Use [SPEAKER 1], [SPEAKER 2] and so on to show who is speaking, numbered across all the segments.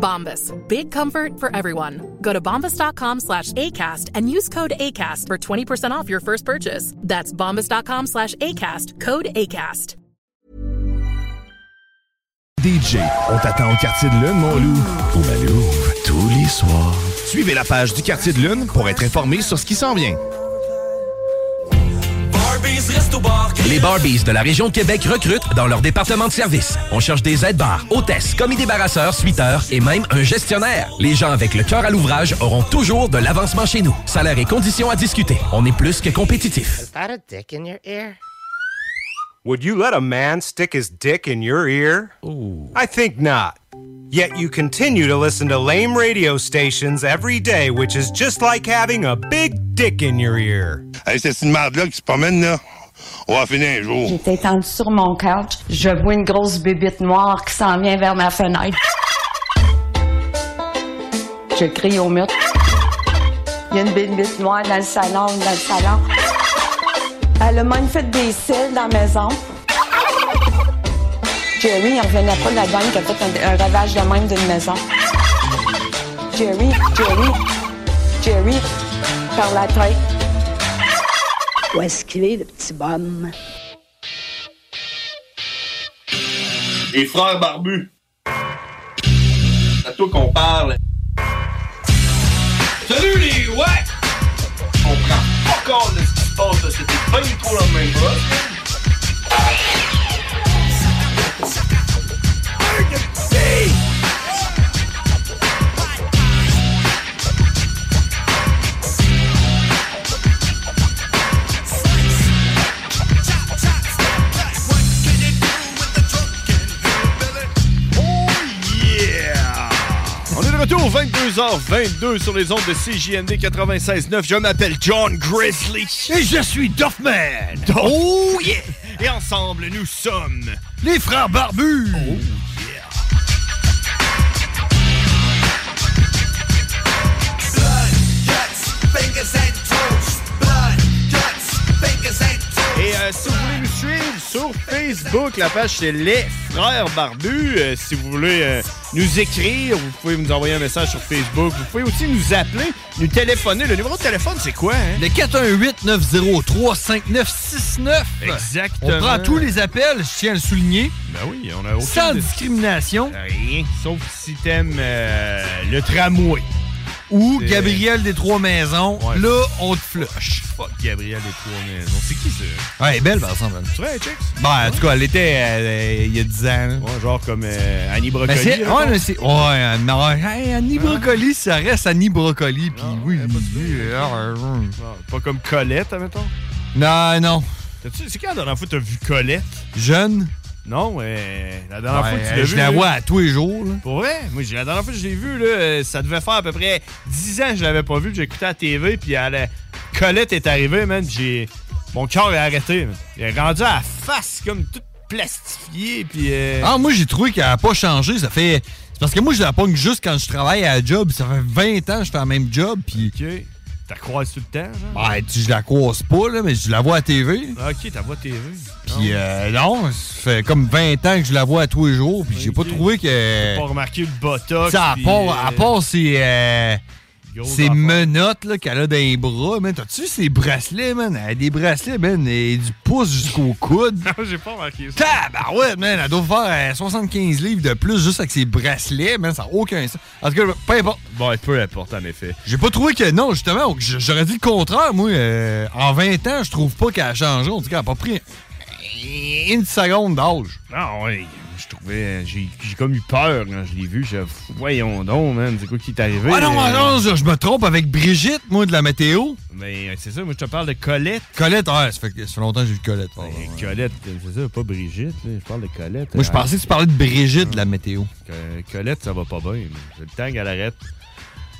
[SPEAKER 1] Bombas. Big comfort for everyone. Go to bombas.com slash ACAST and use code ACAST for 20% off your first purchase. That's bombas.com slash ACAST. Code ACAST.
[SPEAKER 2] DJ, on t'attend au quartier de lune, mon loup. Au Malouf, tous les soirs. Suivez la page du quartier de lune pour être informé sur ce qui s'en vient.
[SPEAKER 3] Les Barbies de la région de Québec recrutent dans leur département de service. On cherche des aides-bars, hôtesses, commis débarrasseurs, suiteurs et même un gestionnaire. Les gens avec le cœur à l'ouvrage auront toujours de l'avancement chez nous. Salaire et conditions à discuter. On est plus que compétitif.
[SPEAKER 4] Is that a dick in your ear?
[SPEAKER 5] Would you let a man stick his dick in your ear? I think not. Yet you continue to listen to lame radio stations every day, which is just like having a big dick in your ear.
[SPEAKER 6] Hey, c'est une merde-là qui se promène, là. On va finir un jour.
[SPEAKER 7] J'étais étendue sur mon couch. Je vois une grosse bébite noire qui s'en vient vers ma fenêtre. Je crie au mur. Il y a une bébite noire dans le salon, dans le salon. Elle a même fait des cils dans la maison. Jerry, il revenait pas de la dame qui a fait un, un ravage de même d'une maison. Jerry, Jerry, Jerry, par la tête.
[SPEAKER 8] Où est-ce qu'il est, le petit bonhomme?
[SPEAKER 9] Les frères barbus. C'est à toi qu'on parle. Salut les ouais! On prend pas compte de ce qui se passe là. C'était pas du tout la même chose.
[SPEAKER 10] 22h22 sur les ondes de CJND 96.9. Je m'appelle John Grizzly. Et je suis Duffman. Oh yeah! Et ensemble, nous sommes les frères barbus. Oh euh, si vous voulez nous suivre sur Facebook, la page c'est Les Frères Barbus. Euh, si vous voulez euh, nous écrire, vous pouvez nous envoyer un message sur Facebook. Vous pouvez aussi nous appeler, nous téléphoner. Le numéro de téléphone, c'est quoi? Hein?
[SPEAKER 11] Le 418-903-5969.
[SPEAKER 10] Exactement.
[SPEAKER 11] On prend tous les appels, je tiens à le souligner.
[SPEAKER 10] Ben oui, on a aucune
[SPEAKER 11] Sans
[SPEAKER 10] dis-
[SPEAKER 11] discrimination.
[SPEAKER 10] Rien, sauf si t'aimes le tramway.
[SPEAKER 11] Ou Gabriel des Trois Maisons.
[SPEAKER 10] Ouais.
[SPEAKER 11] Là, on te flush.
[SPEAKER 10] Fuck Gabriel des Trois Maisons. C'est qui ça?
[SPEAKER 11] Ouais, elle est belle, par exemple.
[SPEAKER 10] Tu vois, Chicks?
[SPEAKER 11] Ben, en tout cas, elle était euh, il y a 10 ans. là.
[SPEAKER 10] Ouais, genre comme euh, Annie
[SPEAKER 11] Ben,
[SPEAKER 10] Brocoli.
[SPEAKER 11] c'est-
[SPEAKER 10] là,
[SPEAKER 11] ouais, c'est. Ouais, ouais, hey, Annie
[SPEAKER 10] Hein?
[SPEAKER 11] Brocoli, ça reste Annie Brocoli. Puis oui, oui, euh,
[SPEAKER 10] Pas comme Colette, admettons.
[SPEAKER 11] Non, non.
[SPEAKER 10] T'as-tu- C'est quand la dernière fois que t'as vu Colette?
[SPEAKER 11] Jeune.
[SPEAKER 10] Non, mais la dernière
[SPEAKER 11] Ouais,
[SPEAKER 10] fois que tu
[SPEAKER 11] euh,
[SPEAKER 10] l'as
[SPEAKER 11] je
[SPEAKER 10] vu.
[SPEAKER 11] la
[SPEAKER 10] là-
[SPEAKER 11] vois à tous les jours. là.
[SPEAKER 10] Pour vrai? Moi, j'ai- la dernière fois que je l'ai vu, là, euh, ça devait faire à peu près 10 ans que je l'avais pas vu. J'écoutais à la TV, puis elle, a- Colette est arrivée, man. J'ai... Mon cœur est arrêté, man. Il est rendu à la face, comme toute plastifiée, puis... euh,
[SPEAKER 11] Ah, moi, j'ai trouvé qu'elle n'a pas changé. Ça fait. C'est parce que moi, je la pogne juste quand je travaille à la job. Ça fait 20 ans que je fais le même job. Puis.
[SPEAKER 10] OK. T'as croisé tout le temps, genre?
[SPEAKER 11] Ben, tu- je la croise pas, là, mais je la vois à TV.
[SPEAKER 10] Ah, OK, t'as voix TV.
[SPEAKER 11] Puis, euh, non, ça fait comme 20 ans que je la vois à tous les jours. Puis, j'ai pas trouvé que.
[SPEAKER 10] Pas remarqué le botox.
[SPEAKER 11] Ça, à part, à
[SPEAKER 10] euh,
[SPEAKER 11] part ses, euh,
[SPEAKER 10] Affaire.
[SPEAKER 11] menottes là, qu'elle a dans les bras, man. T'as-tu vu ses bracelets, man? Elle a des bracelets, man, et du pouce jusqu'au coude.
[SPEAKER 10] Non, j'ai pas remarqué ça.
[SPEAKER 11] Tabarouette, man, elle doit faire euh, 75 livres de plus juste avec ses bracelets, man, ça n'a aucun sens. En tout cas, peu importe.
[SPEAKER 10] Bon, peu importe, en effet.
[SPEAKER 11] J'ai pas trouvé que, non, justement, j'aurais dit le contraire, moi. euh, en 20 ans, je trouve pas qu'elle a changé. On dit qu'elle a pas pris une seconde d'âge.
[SPEAKER 10] Ah ouais, je trouvais. J'ai j'ai comme eu peur quand je l'ai vu. Dit, voyons donc, man, c'est quoi qui est arrivé?
[SPEAKER 11] Ah non,
[SPEAKER 10] Euh,
[SPEAKER 11] non, je je me trompe avec Brigitte, moi, de la météo.
[SPEAKER 10] Mais euh, c'est ça, moi je te parle de Colette.
[SPEAKER 11] Colette, ouais, ça fait, ça fait longtemps que j'ai vu Colette. ouais, ouais.
[SPEAKER 10] Colette, c'est ça, pas Brigitte. là, Je parle de Colette.
[SPEAKER 11] Moi, je
[SPEAKER 10] Euh,
[SPEAKER 11] pensais que tu parlais de Brigitte de la météo.
[SPEAKER 10] Que- Colette, ça va pas bien. C'est le temps qu'elle arrête.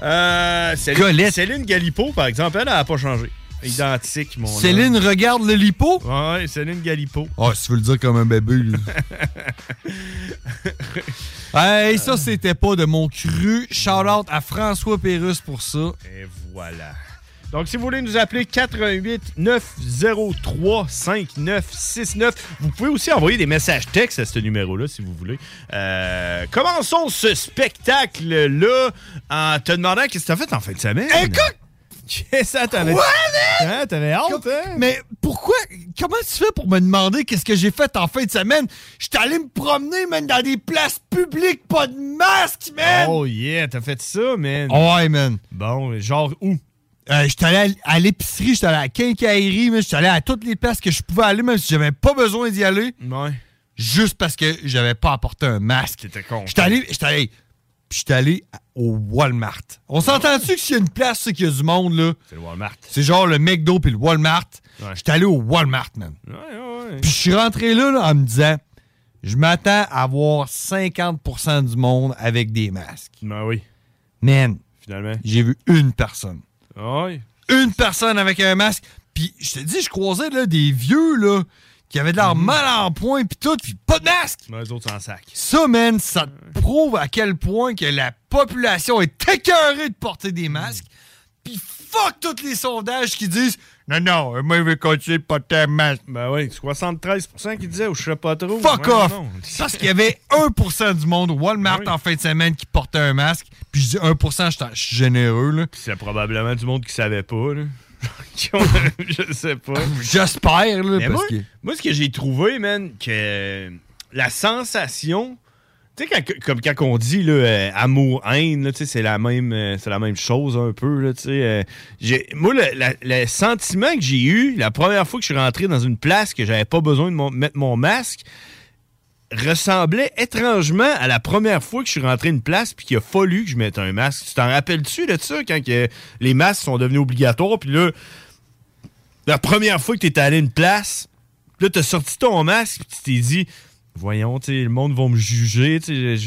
[SPEAKER 10] Euh,
[SPEAKER 11] Colette.
[SPEAKER 10] Céline Galipo, par exemple, elle n'a pas changé. Identique, mon
[SPEAKER 11] Céline
[SPEAKER 10] homme.
[SPEAKER 11] regarde le lipo?
[SPEAKER 10] Ouais, Céline Galipo.
[SPEAKER 11] Oh, si tu veux le dire comme un bébé, hey, ça, c'était pas de mon cru. Shout out à François Pérusse pour ça.
[SPEAKER 10] Et voilà. Donc, si vous voulez nous appeler 88 903 5969, vous pouvez aussi envoyer des messages textes à ce numéro-là si vous voulez. Euh, commençons ce spectacle-là en te demandant qu'est-ce que t'as fait en fin de semaine?
[SPEAKER 11] Écoute!
[SPEAKER 10] Qu'est-ce que t'avais
[SPEAKER 11] Quoi,
[SPEAKER 10] Hein, T'avais hâte, hein?
[SPEAKER 11] Mais pourquoi? Comment tu fais pour me demander qu'est-ce que j'ai fait en fin de semaine? J'étais allé me promener, man, dans des places publiques, pas de masque, man!
[SPEAKER 10] Oh yeah, t'as fait ça, man.
[SPEAKER 11] Ouais, man.
[SPEAKER 10] Bon, genre où?
[SPEAKER 11] Euh, j'étais allé à, l'épicerie, j'étais allé à la quincaillerie, mais j'étais allé à toutes les places que je pouvais aller, même si j'avais pas besoin d'y aller.
[SPEAKER 10] Ouais.
[SPEAKER 11] Juste parce que j'avais pas apporté un masque.
[SPEAKER 10] T'étais con.
[SPEAKER 11] J'étais allé, j'étais allé, puis j'étais allé à- au Walmart. On s'entend-tu que s'il y a une place, c'est qu'il y a du monde, là?
[SPEAKER 10] C'est le Walmart.
[SPEAKER 11] C'est genre le McDo puis le Walmart.
[SPEAKER 10] Ouais.
[SPEAKER 11] J'étais allé au Walmart, man.
[SPEAKER 10] Ouais, ouais.
[SPEAKER 11] Puis je suis rentré là, là, en me disant, je m'attends à voir 50% du monde avec des masques.
[SPEAKER 10] Ben oui,
[SPEAKER 11] Man,
[SPEAKER 10] finalement.
[SPEAKER 11] j'ai vu une personne.
[SPEAKER 10] Ouais.
[SPEAKER 11] Une personne avec un masque. Puis je te dis, je croisais là, des vieux là, qui avaient de l'air mal en point, puis tout, puis pas de masque.
[SPEAKER 10] Mais eux autres s'en sac.
[SPEAKER 11] Ça, man, ça te prouve à quel point que la population est écœurée de porter des masques. Puis fuck tous les sondages qui disent Non, non, moi, je vais continuer de porter un masque.
[SPEAKER 10] Ben oui, 73% qui disaient, ou je sais pas trop.
[SPEAKER 11] Fuck
[SPEAKER 10] Ouais,
[SPEAKER 11] off!
[SPEAKER 10] non.
[SPEAKER 11] Parce qu'il y avait 1% du monde au Walmart
[SPEAKER 10] Ben oui.
[SPEAKER 11] en fin de semaine qui portait un masque. Puis je dis 1%, je suis- généreux, là.
[SPEAKER 10] C'est probablement du monde qui savait pas, là. Je sais pas.
[SPEAKER 11] J'espère, là,
[SPEAKER 10] Mais
[SPEAKER 11] parce
[SPEAKER 10] moi,
[SPEAKER 11] que.
[SPEAKER 10] moi, ce que j'ai trouvé, man, que la sensation. Tu sais, quand- comme quand on dit là, euh, tu sais, c'est la même euh, c'est la même chose un peu. Là, euh, j'ai- moi, le, la- le sentiment que j'ai eu la première fois que je suis rentré dans une place que j'avais pas besoin de mon- mettre mon masque ressemblait étrangement à la première fois que je suis rentré une place puis qu'il a fallu que je mette un masque. Tu t'en rappelles-tu de ça quand que les masques sont devenus obligatoires puis là la première fois que tu étais allé à une place, là, t'as sorti ton masque, puis tu t'es dit, voyons, tu le monde va me juger, tu sais.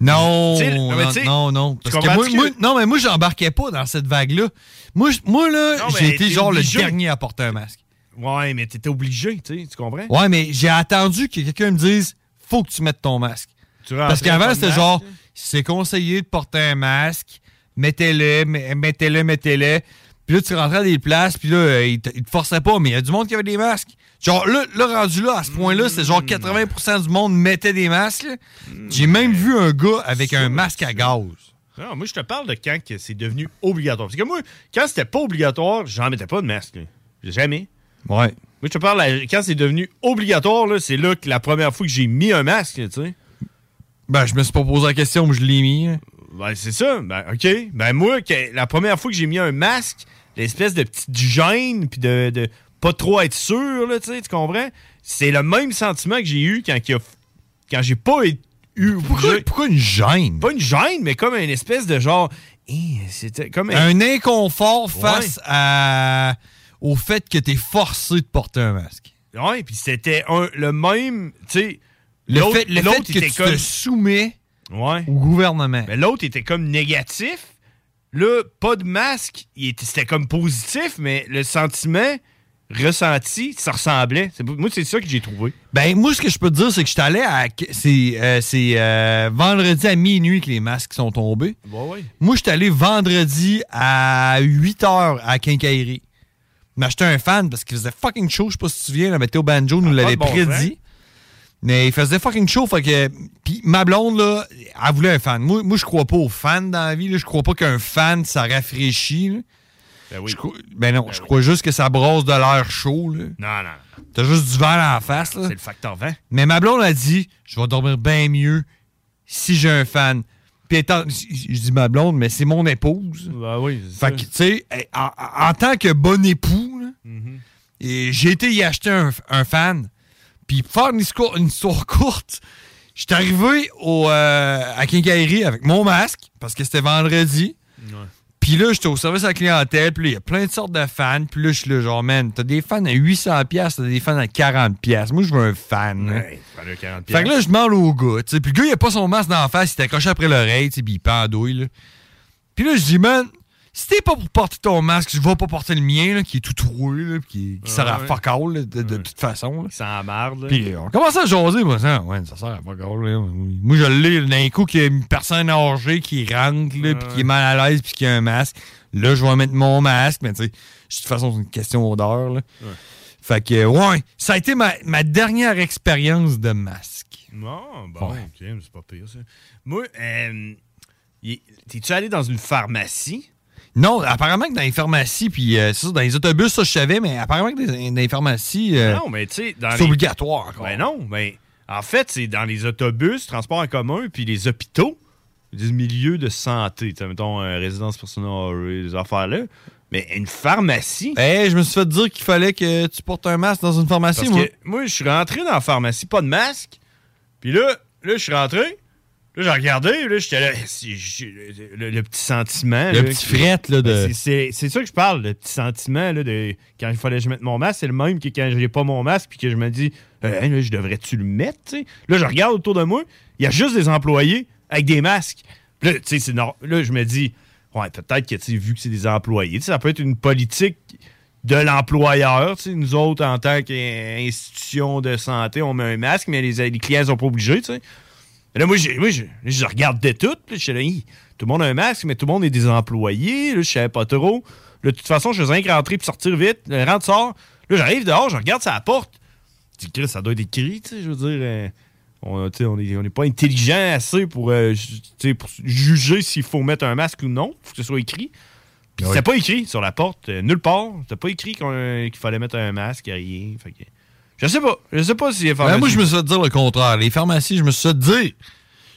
[SPEAKER 11] Non,
[SPEAKER 10] Tu
[SPEAKER 11] non,
[SPEAKER 10] mais tu
[SPEAKER 11] non, non.
[SPEAKER 10] tu
[SPEAKER 11] Parce que moi,
[SPEAKER 10] que-
[SPEAKER 11] moi- non, mais moi, j'embarquais pas dans cette vague-là. Moi, moi là, j'ai été genre
[SPEAKER 10] obligé.
[SPEAKER 11] le dernier à porter un masque.
[SPEAKER 10] Ouais, mais t'étais obligé, tu tu comprends?
[SPEAKER 11] Ouais, mais j'ai attendu que quelqu'un me dise faut que tu mettes ton masque.
[SPEAKER 10] Tu
[SPEAKER 11] Parce qu'avant, c'était genre c'est conseillé de porter un masque, mettez-le, mettez-le, mettez-le. Puis là, tu rentrais à des places, puis là, euh, ils te, te forçaient pas, mais il y a du monde qui avait des masques. Genre, là, là rendu là, à ce point-là, c'est
[SPEAKER 10] Hmm.
[SPEAKER 11] genre 80% du monde mettait des masques. là. J'ai même vu un gars avec un masque à gaz.
[SPEAKER 10] Non, moi, je te parle de quand c'est devenu obligatoire. Parce que moi, quand c'était pas obligatoire, j'en mettais pas de masque. Jamais.
[SPEAKER 11] Ouais.
[SPEAKER 10] Moi, je te parle, quand c'est devenu obligatoire, c'est là que la première fois que j'ai mis un masque, tu sais.
[SPEAKER 11] Ben, je me suis pas posé la question, mais je l'ai mis. hein.
[SPEAKER 10] Ben, c'est ça. Ben, OK. Ben, moi, que- la première fois que j'ai mis un masque, l'espèce de petite gêne, puis de, de pas trop être sûr, là, tu sais, tu comprends? C'est le même sentiment que j'ai eu quand, a- j'ai pas eu.
[SPEAKER 11] Pourquoi, pourquoi une gêne?
[SPEAKER 10] Pas une gêne, mais comme une espèce de genre. C'était comme
[SPEAKER 11] Un inconfort face à, au fait que t'es forcé de porter un masque.
[SPEAKER 10] Ouais, puis c'était un- le même. Tu sais.
[SPEAKER 11] Le
[SPEAKER 10] l'autre-
[SPEAKER 11] fait, le fait que tu
[SPEAKER 10] comme.
[SPEAKER 11] te soumets
[SPEAKER 10] Ouais.
[SPEAKER 11] au gouvernement.
[SPEAKER 10] Mais l'autre était comme négatif. Là, pas de masque. C'était comme positif, mais le sentiment ressenti, ça ressemblait. Moi, c'est ça que j'ai trouvé.
[SPEAKER 11] Ben, moi, ce que je peux te dire, c'est que je suis allé à. C'est euh, euh, vendredi à minuit que les masques sont tombés. Moi, je suis allé vendredi à 8 h à Quincaillerie. M'acheter un fan parce qu'il faisait fucking chaud. Je sais pas si tu te souviens, la météo banjo nous
[SPEAKER 10] Ah,
[SPEAKER 11] l'avait
[SPEAKER 10] bon
[SPEAKER 11] prédit. Mais il faisait fucking chaud. Fait que. Puis ma blonde, là, elle voulait un fan. Moi, moi je crois pas aux fans dans la vie. Là. Je crois pas qu'un fan, ça rafraîchit. là.
[SPEAKER 10] Ben oui.
[SPEAKER 11] Je crois- ben non, je crois juste que ça brosse de l'air chaud. Là.
[SPEAKER 10] Non, non.
[SPEAKER 11] T'as juste du vent la face.
[SPEAKER 10] C'est le facteur vent.
[SPEAKER 11] Mais ma blonde a dit je vais dormir bien mieux si j'ai un fan. Puis étant, je dis ma blonde, mais c'est mon épouse.
[SPEAKER 10] Ben oui, c'est
[SPEAKER 11] Fait que, tu sais, en, en tant que bon époux, là,
[SPEAKER 10] Mhm.
[SPEAKER 11] j'ai été y acheter un, un fan. Puis pour faire une histoire, une histoire courte, j'étais arrivé au, euh, à Quincaillerie avec mon masque, parce que c'était vendredi. Puis là, j'étais au service à la clientèle, puis là, il y a plein de sortes de fans. Puis là, je suis là, genre, man, t'as des fans à 800$, piastres, t'as des fans à 40$. Moi, je veux un fan.
[SPEAKER 10] Ouais, ça valait 40
[SPEAKER 11] Fait que là, je demande au gars, tu sais. Puis le gars, il a pas son masque dans la face, il était accroché après l'oreille, tu sais, puis il pendouille, là. Puis là, je dis, man, si t'es pas pour porter ton masque, je vais pas porter le mien, là, qui est tout troué, là, qui, qui sert à
[SPEAKER 10] Ouais.
[SPEAKER 11] fuck all, là, de, de toute façon. là.
[SPEAKER 10] Ça embarde. là.
[SPEAKER 11] Puis on commence à jaser, moi, ça, ouais, ça sert à fuck all, là. Moi, je l'ai, d'un coup, qu'il y a une personne âgée qui rentre, là, puis qui est mal à l'aise, puis qui a un masque. Là, je vais mettre mon masque, mais tu sais, de toute façon, c'est une question d'heure, là. Fait que, ouais, ça a été ma, ma dernière expérience de masque.
[SPEAKER 10] Non, bon,
[SPEAKER 11] Ouais.
[SPEAKER 10] ok, c'est pas pire ça. Moi, euh, t'es-tu allé dans une pharmacie?
[SPEAKER 11] Non, apparemment que dans les pharmacies, puis euh, c'est ça, dans les autobus, ça, je savais, mais apparemment que dans, les pharmacies, euh,
[SPEAKER 10] non, mais
[SPEAKER 11] c'est
[SPEAKER 10] les-
[SPEAKER 11] obligatoire encore.
[SPEAKER 10] Ben non, ben en fait, c'est dans les autobus, transports en commun, puis les hôpitaux, des milieux de santé, tu sais, mettons, euh, résidence personnelle, des affaires-là. Mais une pharmacie?
[SPEAKER 11] Hey, je me suis fait dire qu'il fallait que tu portes un masque dans une pharmacie,
[SPEAKER 10] Parce
[SPEAKER 11] moi.
[SPEAKER 10] que moi, je suis rentré dans la pharmacie, pas de masque. Puis là, là, je suis rentré. Là, j'ai regardé. Là, j'étais là. Le, le petit sentiment.
[SPEAKER 11] Le
[SPEAKER 10] là,
[SPEAKER 11] petit fret, là, de-
[SPEAKER 10] Ben, c'est- ça que je parle, le petit sentiment, là, de quand il fallait que je mette mon masque. C'est le même que quand j'ai pas mon masque, puis que je me dis, Euh, hey, là, je devrais-tu le mettre, tu sais? Là, je regarde autour de moi. Il y a juste des employés avec des masques. Puis là, tu sais, Là, je me dis, ouais, peut-être que, tu sais, vu que c'est des employés, ça peut être une politique de l'employeur. tu sais, Nous autres, en tant qu'institution de santé, on met un masque, mais les, les clients sont pas obligés. tu sais. Là, moi, moi, je, je regardais tout. puis Je suis là, tout le monde a un masque, mais tout le monde est des employés. Là, je savais pas trop. Là, de toute façon, je faisais rien que rentrer puis sortir vite. Le rentre, sort. Là, j'arrive dehors, je regarde sa porte. Je dis, Chris, ça doit être écrit, tu sais, je veux dire. euh, on sais, on n'est on est pas intelligent assez pour, euh, pour juger s'il faut mettre un masque ou non. faut que ce soit écrit. Puis c'était pas écrit sur la porte, euh, nulle part. C'était pas écrit qu'il fallait mettre un masque, rien. Fait que, je sais pas. Je sais pas si les
[SPEAKER 11] Ben, moi, je me suis fait dire le contraire. Les pharmacies, je me suis fait dire.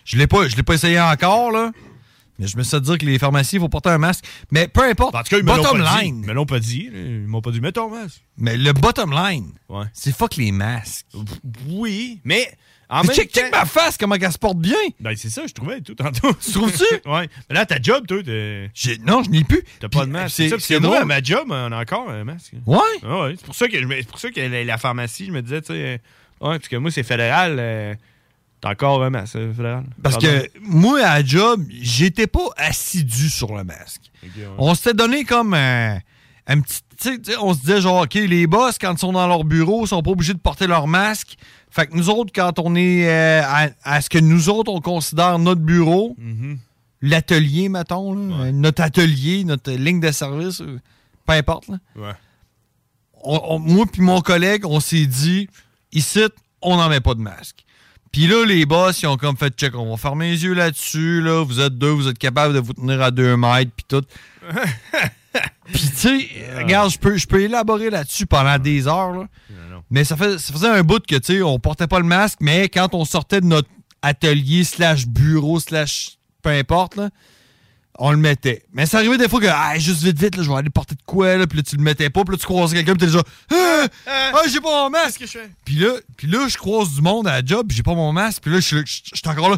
[SPEAKER 11] Je l'ai pas, je l'ai pas essayé encore, là. Mais je me suis fait dire que les pharmacies, il faut porter un masque. Mais peu importe.
[SPEAKER 10] En tout cas, ils
[SPEAKER 11] bottom
[SPEAKER 10] pas dit.
[SPEAKER 11] line.
[SPEAKER 10] Ils me l'ont pas dit. Ils m'ont pas dit, mets ton masque.
[SPEAKER 11] Mais le bottom line,
[SPEAKER 10] Ouais.
[SPEAKER 11] c'est fuck les masques.
[SPEAKER 10] Oui, mais en même
[SPEAKER 11] check,
[SPEAKER 10] temps...
[SPEAKER 11] check ma face, comment elle se porte bien.
[SPEAKER 10] Ben, c'est ça, je trouvais tout tantôt.
[SPEAKER 11] Tu trouves-tu?
[SPEAKER 10] ouais. Mais là, ta job, toi, t'es-
[SPEAKER 11] Non, je n'ai plus.
[SPEAKER 10] t'as pas de masque.
[SPEAKER 11] c'est-
[SPEAKER 10] ça,
[SPEAKER 11] c'est
[SPEAKER 10] moi, à ma job, on a encore un masque.
[SPEAKER 11] Ouais?
[SPEAKER 10] Ah ouais. C'est pour ça que, pour ça que la, la pharmacie, je me disais, tu sais, euh, ouais, parce que moi, c'est fédéral. euh, T'as encore un masque, euh, fédéral.
[SPEAKER 11] Parce
[SPEAKER 10] Pardon?
[SPEAKER 11] que moi, à la job, j'étais pas assidu sur le masque.
[SPEAKER 10] Ouais.
[SPEAKER 11] On s'était donné comme un, un petit. tu sais, tu sais, on se disait genre, OK, les boss, quand ils sont dans leur bureau, sont pas obligés de porter leur masque. Fait que nous autres, quand on est euh, à, à ce que nous autres, on considère notre bureau,
[SPEAKER 10] Mhm.
[SPEAKER 11] l'atelier, mettons, là, notre atelier, notre ligne de service, euh, peu importe. là.
[SPEAKER 10] Ouais.
[SPEAKER 11] On- on- moi puis mon collègue, on s'est dit, ici, on n'en met pas de masque. Puis là, les boss, ils ont comme fait check, on va fermer les yeux là-dessus, là, vous êtes deux, vous êtes capable de vous tenir à deux mètres, puis tout. puis tu sais, regarde, je peux, je peux élaborer là-dessus pendant des heures, là. Mais ça, fait, ça faisait un bout que, tu sais, on portait pas le masque, mais quand on sortait de notre atelier slash bureau slash peu importe, là, on le mettait. Mais ça arrivait des fois que, ah, juste vite, vite, là, je vais aller porter de quoi, là, puis là, tu le mettais pas, puis là, tu croisais quelqu'un, puis t'es déjà, ah, ah, j'ai pas mon masque.
[SPEAKER 10] Qu'est-ce que je fais?
[SPEAKER 11] Puis là, puis là, je croise du monde à la job, j'ai pas mon masque, puis là, je suis- encore là.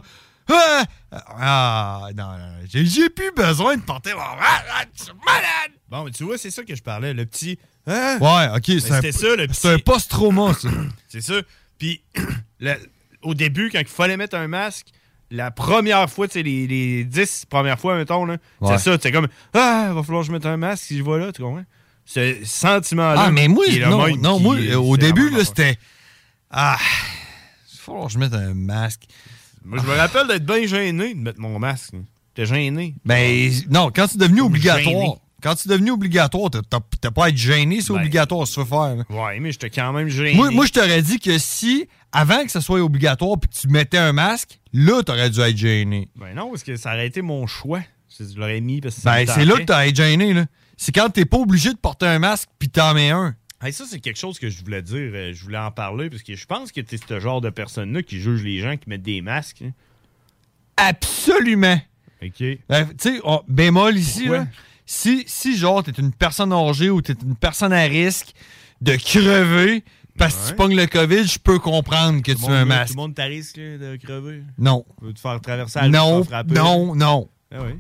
[SPEAKER 11] Ah, ah, non, non, j'ai plus besoin de porter mon masque. Je suis malade.
[SPEAKER 10] Bon, mais tu vois, c'est ça que je parlais, le petit. Hein?
[SPEAKER 11] Ouais, ok, c'est un,
[SPEAKER 10] C'était ça, le petit.
[SPEAKER 11] un post-trauma, ça.
[SPEAKER 10] C'est ça. Puis, le- au début, quand il fallait mettre un masque, la première fois, tu sais, les, les 10 premières fois, mettons, là,
[SPEAKER 11] Ouais.
[SPEAKER 10] c'est ça, c'est comme Ah, va falloir que je mette un masque si je vois là, tu comprends? Ce sentiment-là.
[SPEAKER 11] Ah, mais moi, non, non moi, euh, au début, là, c'était. Ah, il va falloir que je mette un masque.
[SPEAKER 10] Moi, je me rappelle d'être bien gêné de mettre mon masque. T'es gêné.
[SPEAKER 11] Ben, non, quand c'est devenu obligatoire.
[SPEAKER 10] gêné.
[SPEAKER 11] Quand c'est devenu obligatoire, t'as- t'as t'as pas à être gêné, c'est
[SPEAKER 10] Ben,
[SPEAKER 11] obligatoire, fait faire. là.
[SPEAKER 10] Ouais, mais j'étais quand même gêné.
[SPEAKER 11] Moi, moi je t'aurais dit que si, avant que ça soit obligatoire puis que tu mettais un masque, là, t'aurais dû être gêné.
[SPEAKER 10] Ben non, parce que ça aurait été mon choix. Je l'aurais mis parce que
[SPEAKER 11] Ben, c'est là que t'aurais été gêné, là. C'est quand t'es pas obligé de porter un masque puis t'en mets un.
[SPEAKER 10] Hey, ça, c'est quelque chose que je voulais dire. euh, je voulais en parler parce que je pense que t'es ce genre de personne-là qui juge les gens qui mettent des masques. hein.
[SPEAKER 11] Absolument.
[SPEAKER 10] OK.
[SPEAKER 11] Ben, tu sais, on- bémol ici,
[SPEAKER 10] Pourquoi?
[SPEAKER 11] là. Si, si, genre, t'es une personne âgée ou t'es une personne à risque de crever, parce que tu pognes le COVID, je peux comprendre que tu
[SPEAKER 10] Tout le
[SPEAKER 11] un masque.
[SPEAKER 10] Tout le monde t'a risque de crever.
[SPEAKER 11] Non.
[SPEAKER 10] Tu veux te faire traverser la
[SPEAKER 11] Non,
[SPEAKER 10] frapper?
[SPEAKER 11] non, non.
[SPEAKER 10] Ah oui.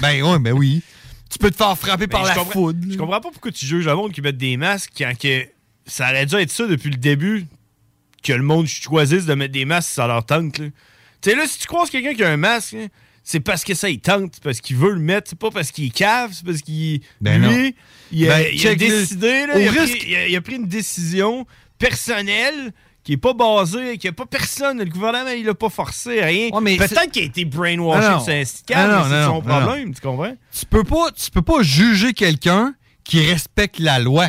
[SPEAKER 11] Ben oui, ben oui. Tu peux te faire frapper par
[SPEAKER 10] Mais
[SPEAKER 11] la foudre.
[SPEAKER 10] Je comprends pas pourquoi tu juges le monde qui met des masques quand que ça aurait dû être ça depuis le début que le monde choisisse de mettre des masques ça leur tente. Tu sais, là, si tu croises quelqu'un qui a un masque, là, c'est parce que ça il tente, c'est parce qu'il veut le mettre, c'est pas parce qu'il est cave, c'est parce qu'il.
[SPEAKER 11] Ben non.
[SPEAKER 10] lui, il a,
[SPEAKER 11] Ben,
[SPEAKER 10] il a décidé, là, il, a
[SPEAKER 11] risque-
[SPEAKER 10] pris, il a- il a pris une décision personnelle qui est pas basée, qui a pas personne, le gouvernement, il l'a pas forcé, rien.
[SPEAKER 11] mais c'est-
[SPEAKER 10] Peut-être qu'il a été brainwashed,
[SPEAKER 11] Ah
[SPEAKER 10] c'est un
[SPEAKER 11] Ah
[SPEAKER 10] cave,
[SPEAKER 11] non,
[SPEAKER 10] mais c'est son
[SPEAKER 11] non,
[SPEAKER 10] problème, tu comprends?
[SPEAKER 11] Tu peux pas, tu peux pas juger quelqu'un qui respecte la loi.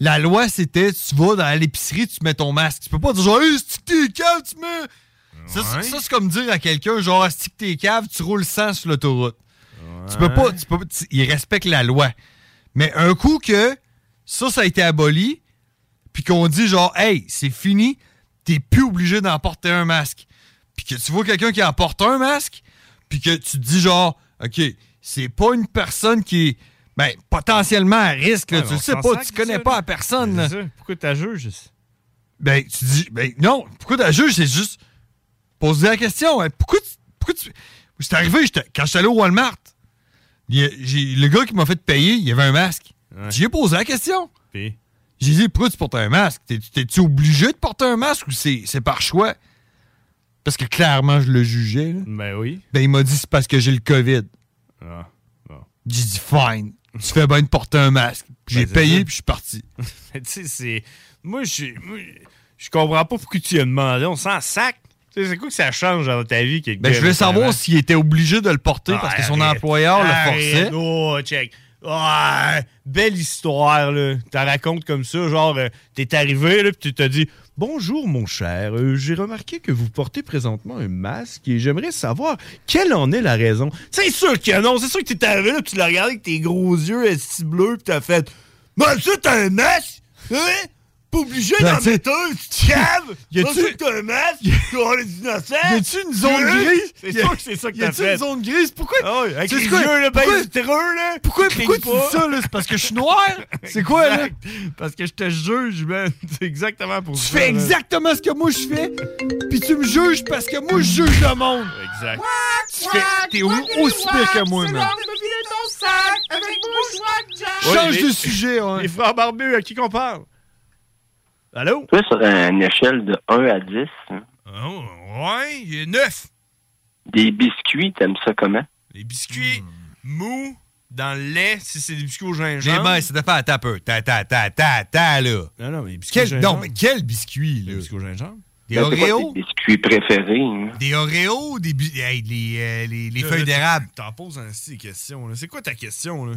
[SPEAKER 11] La loi, c'était tu vas dans l'épicerie, tu mets ton masque. Tu peux pas dire hey, c'est tu mets. Ça, c'est- ça, c'est comme dire à quelqu'un, genre, que t'es cave, tu roules sans sur l'autoroute. Tu peux pas, tu peux pas- tu- il respecte la loi. Mais un coup que ça, ça a été aboli, puis qu'on dit genre, hey, c'est fini, t'es plus obligé d'en porter un masque. Puis que tu vois quelqu'un qui en porte un masque, puis que tu te dis genre, OK, c'est pas une personne qui est ben, potentiellement à risque, là,
[SPEAKER 10] Ouais,
[SPEAKER 11] tu le sais pas, tu connais
[SPEAKER 10] ça,
[SPEAKER 11] pas la personne. Là.
[SPEAKER 10] Pourquoi t'as juge?
[SPEAKER 11] Ben, tu dis, ben non, pourquoi t'as juge, c'est juste poser la question. hein, Pourquoi tu. Pourquoi tu. C'est arrivé, quand j'étais allé au Walmart, il le gars qui m'a fait payer, il avait un masque. J'ai posé la question.
[SPEAKER 10] Puis?
[SPEAKER 11] J'ai dit, pourquoi tu portes un masque? T'es- T'es-tu obligé de porter un masque ou c'est par choix? Parce que clairement, je le jugeais. là.
[SPEAKER 10] Ben oui.
[SPEAKER 11] Ben, il m'a dit, c'est parce que j'ai le COVID.
[SPEAKER 10] Ah.
[SPEAKER 11] J'ai dit, fine. Tu fais bien de porter un masque. J'ai
[SPEAKER 10] Ben,
[SPEAKER 11] payé puis je suis parti.
[SPEAKER 10] tu sais, c'est. Moi, je je comprends pas pourquoi tu as demandé. On s'en sac. C'est quoi que ça change dans ta vie? le
[SPEAKER 11] Ben, je voulais savoir s'il était obligé de le porter parce que son
[SPEAKER 10] Arrête.
[SPEAKER 11] employeur le
[SPEAKER 10] Arrête.
[SPEAKER 11] forçait.
[SPEAKER 10] Oh, check. Belle histoire, là. T'as racontes comme ça, genre, euh, t'es arrivé, là, puis tu t'as dit Bonjour, mon cher. Euh, J'ai remarqué que vous portez présentement un masque et j'aimerais savoir quelle en est la raison. C'est sûr que non. C'est sûr que t'es arrivé, là, puis tu l'as regardé avec tes gros yeux, esti bleus, puis t'as fait ça, t'as un masque? Hein? Pas obligé
[SPEAKER 11] Ben,
[SPEAKER 10] d'en
[SPEAKER 11] tu
[SPEAKER 10] mettre un, tu caves!
[SPEAKER 11] Y a-tu-
[SPEAKER 10] un masque? Oh, les innocents!
[SPEAKER 11] Y a-tu une zone grise?
[SPEAKER 10] C'est
[SPEAKER 11] Y
[SPEAKER 10] sûr que c'est ça que
[SPEAKER 11] y
[SPEAKER 10] t'as
[SPEAKER 11] a-tu
[SPEAKER 10] fait.
[SPEAKER 11] une zone grise? Pourquoi?
[SPEAKER 10] Ouais, avec
[SPEAKER 11] Tu
[SPEAKER 10] les
[SPEAKER 11] quoi?
[SPEAKER 10] yeux, là, ben
[SPEAKER 11] Pourquoi-
[SPEAKER 10] vitreux, là.
[SPEAKER 11] Pourquoi, pourquoi tu dis ça, là? C'est parce que je suis noir? C'est quoi, là?
[SPEAKER 10] Exact. Parce que je te juge, man. C'est exactement pour
[SPEAKER 11] Tu
[SPEAKER 10] ça.
[SPEAKER 11] fais
[SPEAKER 10] man.
[SPEAKER 11] exactement ce que moi je fais, puis tu me juges parce que moi je juge le monde.
[SPEAKER 10] Exact.
[SPEAKER 11] Tu fais- T'es au- aussi pire que moi, man. Change de sujet, ouais.
[SPEAKER 10] Les frères barbus, à qui qu'on parle? Allô?
[SPEAKER 4] Toi, sur une échelle de 1 à 10, hein,
[SPEAKER 10] Oh, ouais, il y a neuf.
[SPEAKER 4] des biscuits, t'aimes ça comment?
[SPEAKER 10] Les biscuits mous dans le lait, si c'est des biscuits au
[SPEAKER 11] J'ai
[SPEAKER 10] gingembre.
[SPEAKER 11] te fait attends un peu. Ta, ta, ta, ta, ta, là.
[SPEAKER 10] Non, non, mais les biscuits au
[SPEAKER 11] Quel,
[SPEAKER 10] gingembre.
[SPEAKER 11] non, mais quel biscuit, là?
[SPEAKER 10] Les biscuits au gingembre.
[SPEAKER 11] Des
[SPEAKER 4] Ben, c'est quoi
[SPEAKER 11] Oreos?
[SPEAKER 4] tes biscuits préférés? hein?
[SPEAKER 11] Des Oreos ou des bi- hey, les, euh, les, les feuilles d'érable?
[SPEAKER 10] T'en poses ainsi des questions. là. C'est quoi ta question, là?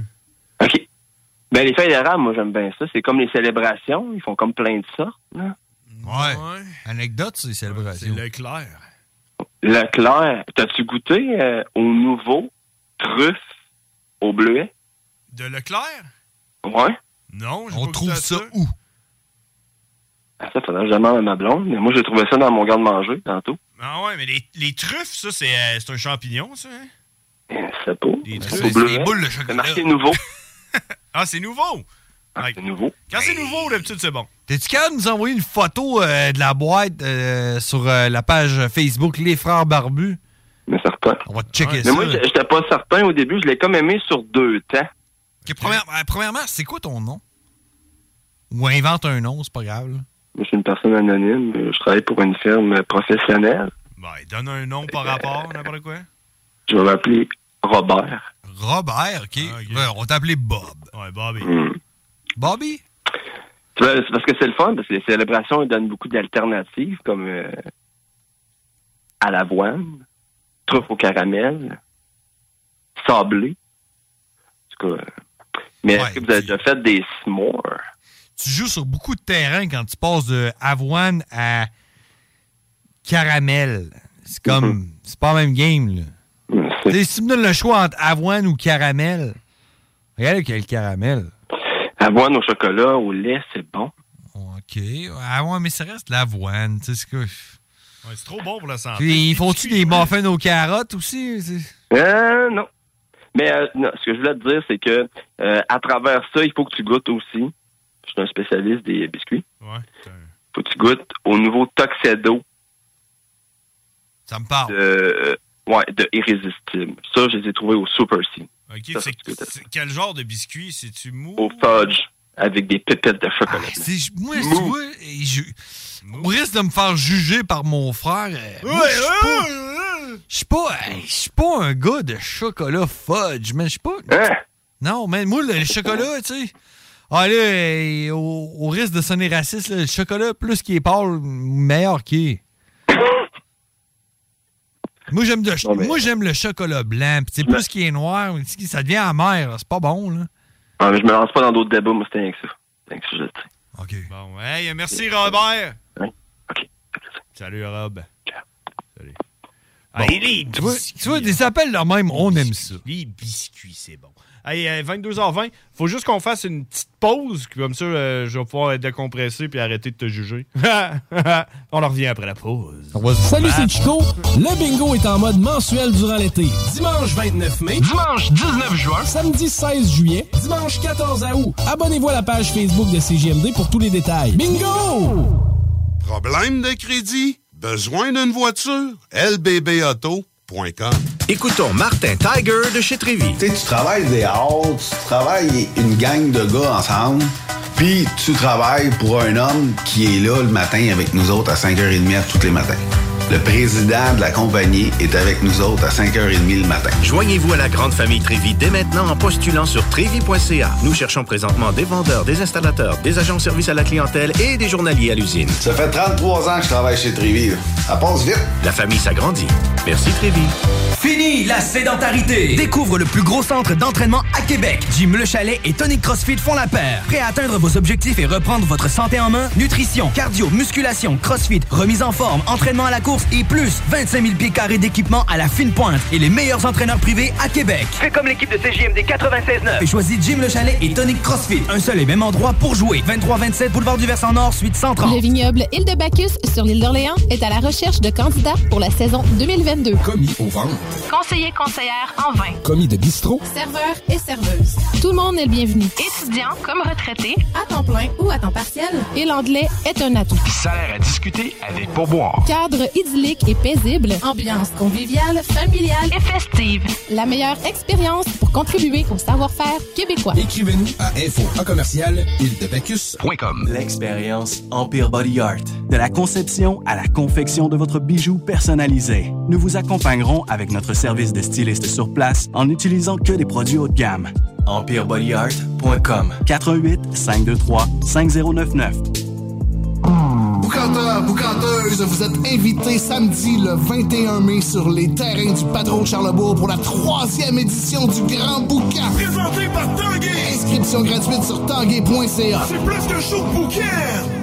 [SPEAKER 4] Ben, les feuilles d'érable, moi, j'aime bien ça. C'est comme les célébrations. Ils font comme plein de sortes. là.
[SPEAKER 11] Ouais. Anecdote, c'est
[SPEAKER 10] C'est
[SPEAKER 11] célébration.
[SPEAKER 10] Leclerc.
[SPEAKER 4] Leclerc, t'as-tu goûté euh, au nouveau truffe au bleuet?
[SPEAKER 10] De Leclerc?
[SPEAKER 4] Ouais.
[SPEAKER 10] Non, j'ai
[SPEAKER 11] On
[SPEAKER 10] pas
[SPEAKER 11] trouve ça où?
[SPEAKER 4] Ah, ça, faudrait que je demande à ma blonde. Mais moi, j'ai trouvé ça dans mon garde-manger tantôt.
[SPEAKER 10] Ah ouais, mais les, les truffes, ça, c'est euh, c'est un champignon, ça, hein?
[SPEAKER 4] Euh, C'est pas.
[SPEAKER 10] Les
[SPEAKER 4] C'est
[SPEAKER 10] truffes,
[SPEAKER 4] au
[SPEAKER 10] c'est
[SPEAKER 4] bleuet.
[SPEAKER 10] des boules de
[SPEAKER 4] C'est
[SPEAKER 10] chocolat.
[SPEAKER 4] marqué nouveau.
[SPEAKER 10] Ah, c'est nouveau!
[SPEAKER 4] Ah, c'est nouveau.
[SPEAKER 10] Quand c'est nouveau, d'habitude, c'est bon.
[SPEAKER 11] T'es-tu capable de nous envoyer une photo euh, de la boîte euh, sur euh, la page Facebook Les Frères Barbus?
[SPEAKER 4] Mais certain.
[SPEAKER 11] On va checker
[SPEAKER 4] Mais
[SPEAKER 11] ça.
[SPEAKER 4] moi,
[SPEAKER 11] là.
[SPEAKER 4] j'étais pas certain au début. Je l'ai comme aimé sur deux temps.
[SPEAKER 11] Première- euh, premièrement, c'est quoi ton nom? Ou invente un nom, c'est pas grave. là.
[SPEAKER 4] Moi, je suis une personne anonyme. Je travaille pour une firme professionnelle.
[SPEAKER 10] Ben, donne un nom par rapport, n'importe quoi.
[SPEAKER 4] Je vais m'appeler Robert.
[SPEAKER 11] Robert, ok. Ouais, on t'appelait Bob.
[SPEAKER 10] Ouais, Bobby.
[SPEAKER 4] Hmm.
[SPEAKER 11] Bobby?
[SPEAKER 4] C'est parce que c'est le fun, parce que les célébrations donnent beaucoup d'alternatives, comme euh, à l'avoine, truffe au caramel, sablé. En tout cas, euh, mais est-ce que vous avez déjà fait des s'mores?
[SPEAKER 11] Tu joues sur beaucoup de terrain quand tu passes de avoine à caramel. C'est comme. C'est pas la même game, là. Si tu me donnes le choix entre avoine ou caramel, regarde quel caramel.
[SPEAKER 4] Avoine au chocolat, au lait, c'est bon.
[SPEAKER 11] OK. Ah ouais, mais ça reste de l'avoine. Tu sais, c'est?
[SPEAKER 10] Ouais, c'est trop bon pour la santé.
[SPEAKER 11] Puis, ils font-tu des muffins aux carottes aussi?
[SPEAKER 4] Euh, non. Mais euh, non, ce que je voulais te dire, c'est que euh, à travers ça, il faut que tu goûtes aussi. Je suis un spécialiste des biscuits.
[SPEAKER 10] Ouais.
[SPEAKER 4] faut que tu goûtes au nouveau Tuxedo.
[SPEAKER 11] Ça me parle.
[SPEAKER 4] De, euh, ouais, de Irrésistible. Ça, je les ai trouvés au Super C.
[SPEAKER 10] OK, c'est quel genre de biscuit? C'est-tu mou?
[SPEAKER 4] Au fudge, avec des pépites de chocolat.
[SPEAKER 11] C'est- Moi, tu vois, je- au risque de me faire juger par mon frère, euh, moi, je suis pas- je suis pas, hey, je suis pas un gars de chocolat fudge, mais je suis pas.
[SPEAKER 4] Hein?
[SPEAKER 11] Non, mais moi, le chocolat, tu sais. Ah là, au, au risque de sonner raciste, là, le chocolat, plus qu'il est pâle, meilleur qu'il est. Moi, j'aime le, moi, j'aime le chocolat blanc. Puis, tu sais, plus qu'il est noir, ça devient amer. là, C'est pas bon, là.
[SPEAKER 4] Ah, mais je me lance pas dans d'autres débats, moi, c'était rien que ça. Rien que ça, je le sais.
[SPEAKER 10] Bon, hey, merci Robert.
[SPEAKER 4] OK.
[SPEAKER 10] Salut Rob. Salut.
[SPEAKER 11] Bon.
[SPEAKER 10] Les
[SPEAKER 11] tu, vois, tu vois, des appels de même, on aime ça.
[SPEAKER 10] Les biscuits, c'est bon. Hey, euh, 22h20, faut juste qu'on fasse une petite pause, comme ça, euh, je vais pouvoir être décompressé puis arrêter de te juger. On en revient après la pause.
[SPEAKER 12] Salut, c'est Chico. Le bingo est en mode mensuel durant l'été. Dimanche 29 mai. Dimanche 19 juin. Samedi 16 juillet. Dimanche 14 août. Abonnez-vous à la page Facebook de CGMD pour tous les détails. Bingo!
[SPEAKER 6] Problème de crédit? Besoin d'une voiture?
[SPEAKER 13] Écoutons Martin Tiger de chez Trévy.
[SPEAKER 14] Tu sais, tu travailles des heures, tu travailles une gang de gars ensemble, puis tu travailles pour un homme qui est là le matin avec nous autres à 5h30 tous les matins. Le président de la compagnie est avec nous autres à 5h30 le matin.
[SPEAKER 13] Joignez-vous à la grande famille Trévi dès maintenant en postulant sur trévi.ca. Nous cherchons présentement des vendeurs, des installateurs, des agents de service à la clientèle et des journaliers à l'usine.
[SPEAKER 14] Ça fait 33 ans que je travaille chez Trévi. Ça passe vite.
[SPEAKER 13] La famille s'agrandit. Merci Trévi.
[SPEAKER 15] Fini la sédentarité! Découvre le plus gros centre d'entraînement à Québec. Jim Le Chalet et Tonic CrossFit font la paire. Prêt à atteindre vos objectifs et reprendre votre santé en main? Nutrition, cardio, musculation, CrossFit, remise en forme, entraînement à la course et plus 25 000 pieds carrés d'équipement à la fine pointe et les meilleurs entraîneurs privés à Québec. Fais comme l'équipe de CJMD 96.9 et choisis Jim Le Chalet et Tonic CrossFit. Un seul et même endroit pour jouer. 23-27 Boulevard du Versant Nord, suite 130.
[SPEAKER 16] Le vignoble Île de Bacchus sur l'île d'Orléans est à la recherche de candidats pour la saison 2022.
[SPEAKER 12] Commis au ventre.
[SPEAKER 16] Conseiller conseillère en vin.
[SPEAKER 12] Commis de bistrot.
[SPEAKER 16] Serveur et serveuse. Tout le monde est le bienvenu. Étudiant comme retraité, à temps plein ou à temps partiel. Et l'anglais est un atout.
[SPEAKER 12] Salaire à discuter avec pourboire.
[SPEAKER 16] Cadre idyllique et paisible. Ambiance conviviale, familiale et festive. La meilleure expérience pour contribuer au savoir-faire québécois.
[SPEAKER 12] Écrivez-nous à info en commercial.
[SPEAKER 17] L'expérience Empire Body Art. De la conception à la confection de votre bijou personnalisé. Nous vous accompagnerons avec notre service de styliste sur place en n'utilisant que des produits haut de gamme. EmpireBodyArt.com 418 523 5099
[SPEAKER 18] Boucanteur, boucanteuse, vous êtes invités samedi le 21 mai sur les terrains du Patron Charlebourg pour la troisième édition du Grand Boucan.
[SPEAKER 19] Présenté par Tanguay.
[SPEAKER 18] Inscription gratuite sur tanguay.ca.
[SPEAKER 19] C'est plus que chaud de bouquin.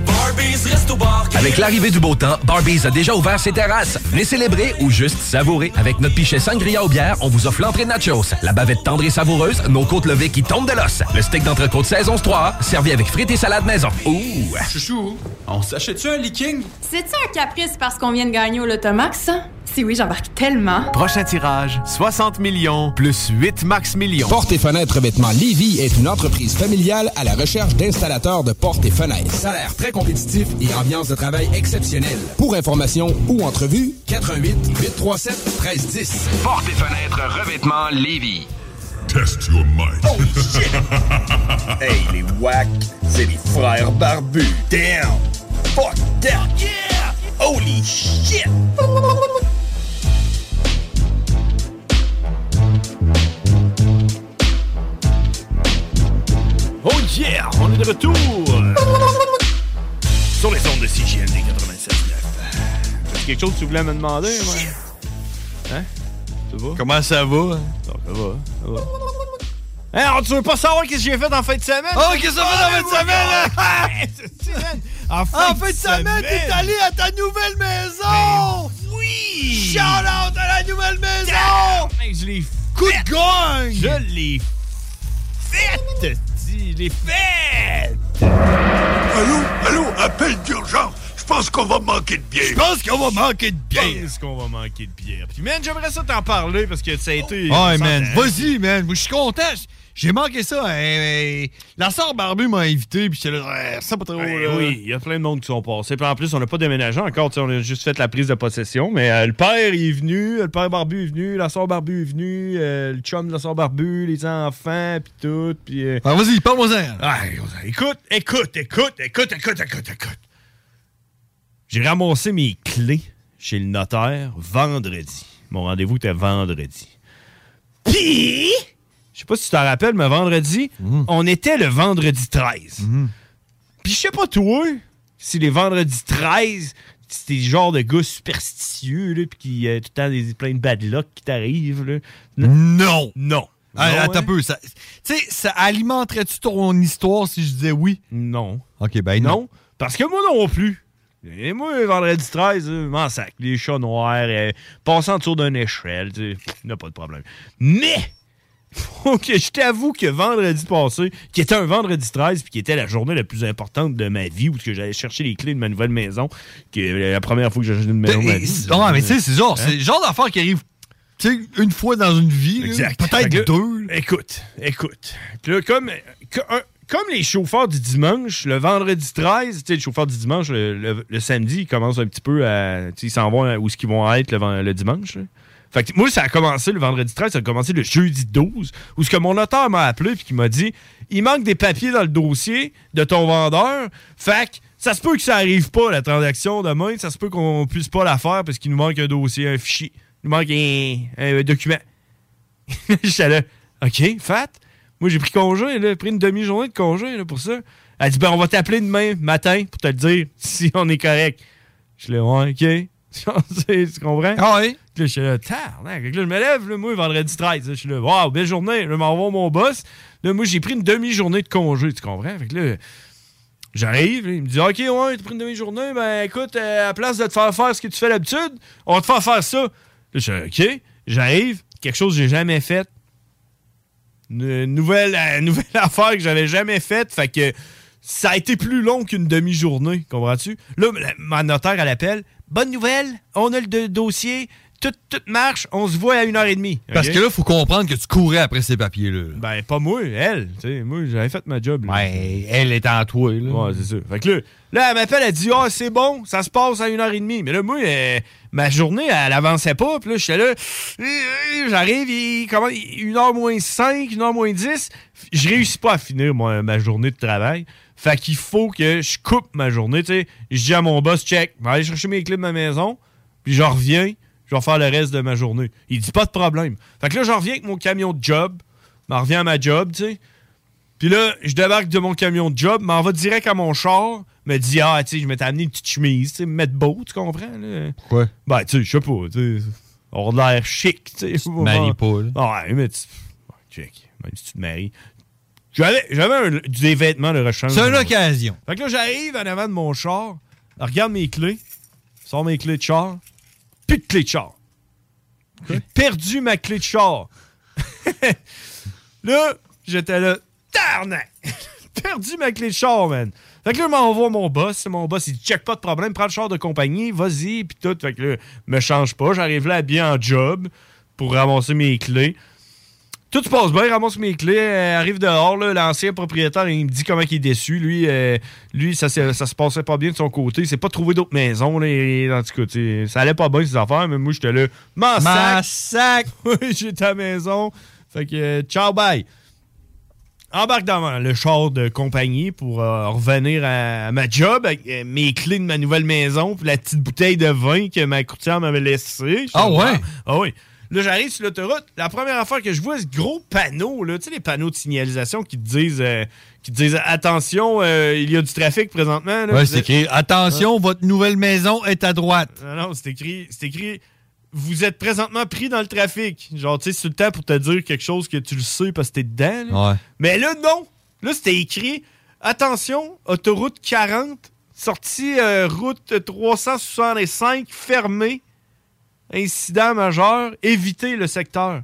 [SPEAKER 3] Avec l'arrivée du beau temps, Barbies a déjà ouvert ses terrasses. Venez célébrer ou juste savourer. Avec notre pichet sangria aux bières, on vous offre l'entrée de nachos, la bavette tendre et savoureuse, nos côtes levées qui tombent de l'os, le steak d'entrecôte saison 3, servi avec frites et salade maison. Ouh!
[SPEAKER 20] Chouchou, on s'achète-tu un leaking?
[SPEAKER 21] C'est-tu un caprice parce qu'on vient de gagner au Lotomax? Si oui, j'embarque tellement.
[SPEAKER 22] Prochain tirage, 60 millions plus 8 max millions.
[SPEAKER 12] Porte et fenêtres revêtement Lévis est une entreprise familiale à la recherche d'installateurs de portes et fenêtres. Salaire très compétitif et ambiance de travail exceptionnelle. Pour information ou entrevue, 88 837 1310.
[SPEAKER 23] Porte et fenêtres revêtement Lévis.
[SPEAKER 24] test your might.
[SPEAKER 10] Oh shit! hey, les wack, c'est les frères barbus. Damn! Fuck that! Yeah! Holy shit! Oh yeah! On est de retour! Sur les ondes de CGND 96.9. T'as quelque chose que tu voulais me demander, moi? Hein? Ça va?
[SPEAKER 11] Comment ça va?
[SPEAKER 10] Ça va, ça va. Hein, alors, tu veux pas savoir qu'est-ce que j'ai fait en fin de semaine?
[SPEAKER 11] Oh, qu'est-ce que ça fait en fin de
[SPEAKER 10] semaine? en
[SPEAKER 11] En fin de semaine, t'es allé à ta nouvelle maison!
[SPEAKER 10] oui!
[SPEAKER 11] Shout out à la nouvelle maison!
[SPEAKER 10] Je l'ai
[SPEAKER 11] Coup de gang!
[SPEAKER 10] Je l'ai faite! Je l'ai faite!
[SPEAKER 6] Allô, allô, appel d'urgence. Je pense qu'on va manquer de bière.
[SPEAKER 10] Je pense qu'on va manquer de bière. Je pense qu'on va manquer de bière. Puis, man, j'aimerais ça t'en parler parce que ça a été.
[SPEAKER 11] Ouais,
[SPEAKER 10] ça
[SPEAKER 11] man. Vas-y, man. Je suis content. J'ai manqué ça. hein. La sœur Barbu m'a invité, puis j'étais là, Ouais, ça pas trop.
[SPEAKER 10] Ben
[SPEAKER 11] là.
[SPEAKER 10] oui, il y a plein de monde qui sont passés. Puis en plus, on n'a pas déménagé encore. On a juste fait la prise de possession. Mais euh, le père il est venu, le père Barbu est venu, la soeur Barbu est venue, euh, le chum de la soeur Barbu, les enfants, puis tout. Puis. euh,
[SPEAKER 11] Ah, vas-y, parle-moi-en.
[SPEAKER 10] Ah, écoute, écoute, écoute, écoute, écoute, écoute, écoute. J'ai ramassé mes clés chez le notaire vendredi. Mon rendez-vous était vendredi. Puis, sais pas si tu t'en rappelles, mais vendredi, on était le vendredi 13. Puis je sais pas toi, si les vendredis 13, c'est des genres de gars superstitieux, là, puis qui euh, tout le temps des, plein de bad luck qui t'arrivent.
[SPEAKER 11] Non!
[SPEAKER 10] Non.
[SPEAKER 11] Ah, attends
[SPEAKER 10] hein?
[SPEAKER 11] un peu. ça- Tu sais, ça alimenterait-tu ton histoire si je disais oui?
[SPEAKER 10] Non.
[SPEAKER 11] Ok, ben non.
[SPEAKER 10] Non, parce que moi non plus. Et moi, vendredi 13, euh, m'en sac, les chats noirs, euh, passant autour d'une échelle, tu n'a pas de problème. Mais, que je t'avoue que vendredi passé, qui était un vendredi 13, puis qui était la journée la plus importante de ma vie, où que j'allais chercher les clés de ma nouvelle maison, qui est la première fois que j'ai acheté une maison de ma vie.
[SPEAKER 11] Non, mais tu sais, c'est genre,
[SPEAKER 10] Hein?
[SPEAKER 11] c'est le genre d'affaire qui arrive tu sais, une fois dans une vie. Peut-être deux.
[SPEAKER 10] Écoute, écoute. Là, comme, comme les chauffeurs du dimanche, le vendredi 13, tu sais, les chauffeurs du dimanche, le, le- le samedi, ils commencent un petit peu à. Ils s'en vont où est-ce qu'ils vont être le, le dimanche. là. Fait que moi, ça a commencé le vendredi 13, ça a commencé le jeudi 12, où ce que mon notaire m'a appelé puis qui m'a dit il manque des papiers dans le dossier de ton vendeur. Fait que ça se peut que ça arrive pas, la transaction demain. Ça se peut qu'on puisse pas la faire parce qu'il nous manque un dossier, un fichier. Il nous manque un, un document. J'étais là, OK, fat. Moi, j'ai pris congé, là, pris une demi-journée de congé là, pour ça. Elle dit, ben, on va t'appeler demain matin pour te le dire si on est correct. Je là, ouais, OK. tu comprends?
[SPEAKER 11] Ah oui?
[SPEAKER 10] Là, je suis là, que là, je me lève, là, moi, vendredi 13. là, Je suis là, waouh, belle journée. Je m'envoie mon boss. Là, moi, j'ai pris une demi-journée de congé, tu comprends? Fait que là, j'arrive, là, il me dit, OK, ouais, t'as pris une demi-journée. Ben, écoute, euh, à la place de te faire faire ce que tu fais d'habitude, on va te faire faire ça. Là, je suis là, OK, j'arrive, quelque chose que j'ai jamais fait. Une nouvelle, euh, nouvelle affaire que j'avais jamais faite. Fait que ça a été plus long qu'une demi-journée, comprends-tu? Là, ma notaire, elle appelle. Bonne nouvelle, on a le do- dossier, tout, tout marche, on se voit à une heure et demie.
[SPEAKER 11] Parce que là, faut comprendre que tu courais après ces papiers-là.
[SPEAKER 10] Ben, pas moi, elle. Moi, j'avais fait ma job. là.
[SPEAKER 11] Ouais, elle est en toi, là.
[SPEAKER 10] Ouais, c'est ça. Fait que là, là, elle m'appelle, elle dit Ah, c'est bon, ça se passe à une heure et demie. Mais là, moi, euh, ma journée, elle avançait pas. Puis là, j'étais là, euh, j'arrive, il comment, une heure moins 5, une heure moins 10. Je réussis pas à finir moi, ma journée de travail. Fait qu'il faut que je coupe ma journée. Je dis à mon boss, check, je vais aller chercher mes clés de ma maison, puis je reviens, je vais faire le reste de ma journée. Il dit pas de problème. Fait que là, je reviens avec mon camion de job, je reviens à ma job, tu sais. Puis là, je débarque de mon camion de job, m'en va direct à mon char, me dit Ah, tu sais, je m'étais amené une petite chemise, tu sais, me mettre beau, tu comprends? Là?
[SPEAKER 11] Quoi?
[SPEAKER 10] Ben, tu sais, je sais pas, tu sais, on a l'air chic, tu sais. là. Ouais, mais tu. check, même si tu te maries. J'avais, des vêtements de rechange.
[SPEAKER 11] C'est une occasion.
[SPEAKER 10] Fait que là, j'arrive en avant de mon char, regarde mes clés, sors mes clés de char, plus de clés de char. J'ai perdu ma clé de char. là, j'étais là, tarnac! perdu ma clé de char, man. Fait que là, je m'envoie mon boss. Mon boss, il dit, check pas de problème, prends le char de compagnie, vas-y, puis tout. Fait que là, me change pas. J'arrive là habillé en job pour ramasser mes clés. Tout se passe bien, il ramasse mes clés, euh, arrive dehors, l'ancien propriétaire, il me dit comment il est déçu. Lui, euh, lui ça, se- ça se passait pas bien de son côté. Il s'est pas trouvé d'autres maisons. Là, et- en tout cas, ça allait pas bien, ses affaires, mais moi, j'étais là, m'en
[SPEAKER 11] M'en
[SPEAKER 10] sac. Oui, j'étais à la maison. Fait que, euh, ciao, bye. Embarque dans le char de compagnie pour euh, revenir à, à ma job avec mes clés de ma nouvelle maison puis la petite bouteille de vin que ma courtière m'avait laissée.
[SPEAKER 11] Ah ouais?
[SPEAKER 10] Ah oui. Là, j'arrive sur l'autoroute. La première affaire que je vois, ce gros panneau, là, tu sais, les panneaux de signalisation qui te disent, euh, qui te disent attention, euh, il y a du trafic présentement. là.
[SPEAKER 11] Ouais,
[SPEAKER 10] Vous
[SPEAKER 11] c'est écrit Attention, votre nouvelle maison est à droite.
[SPEAKER 10] non, non, c'est écrit, c'est écrit. Vous êtes présentement pris dans le trafic. Genre, tu sais, c'est le temps pour te dire quelque chose que tu le sais parce que t'es dedans. là.
[SPEAKER 11] Ouais.
[SPEAKER 10] Mais là, non. Là, c'était écrit Attention, autoroute 40, sortie euh, route 365 fermée. Incident majeur, évitez le secteur.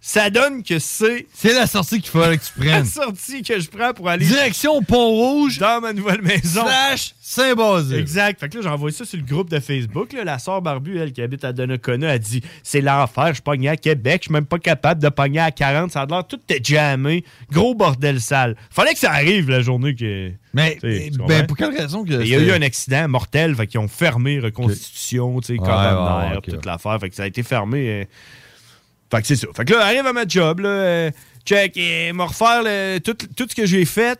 [SPEAKER 10] Ça donne que c'est.
[SPEAKER 11] C'est la sortie qu'il fallait que tu
[SPEAKER 10] La
[SPEAKER 11] prennes.
[SPEAKER 10] sortie que je prends pour aller.
[SPEAKER 11] Direction Pont-Rouge.
[SPEAKER 10] Dans ma nouvelle maison.
[SPEAKER 11] Slash Saint-Basile.
[SPEAKER 10] Exact. Fait que là, j'ai envoyé ça sur le groupe de Facebook. là. La sœur Barbu, elle, qui habite à Donnacona, a dit C'est l'enfer, je pognais à Québec, je suis même pas capable de pogner à 40. Ça a l'air tout est jammé. Gros bordel sale. Fallait que ça arrive la journée que.
[SPEAKER 11] Mais,
[SPEAKER 10] tu
[SPEAKER 11] ben, pour quelle raison que.
[SPEAKER 10] Il y a eu un accident mortel, fait qu'ils ont fermé Reconstitution, tu sais,
[SPEAKER 11] Ouais, ouais,
[SPEAKER 10] toute l'affaire, fait que ça a été fermé. euh. Fait que c'est ça. Fait que là, arrive à ma job, euh, check, et m'a refaire tout, tout ce que j'ai fait,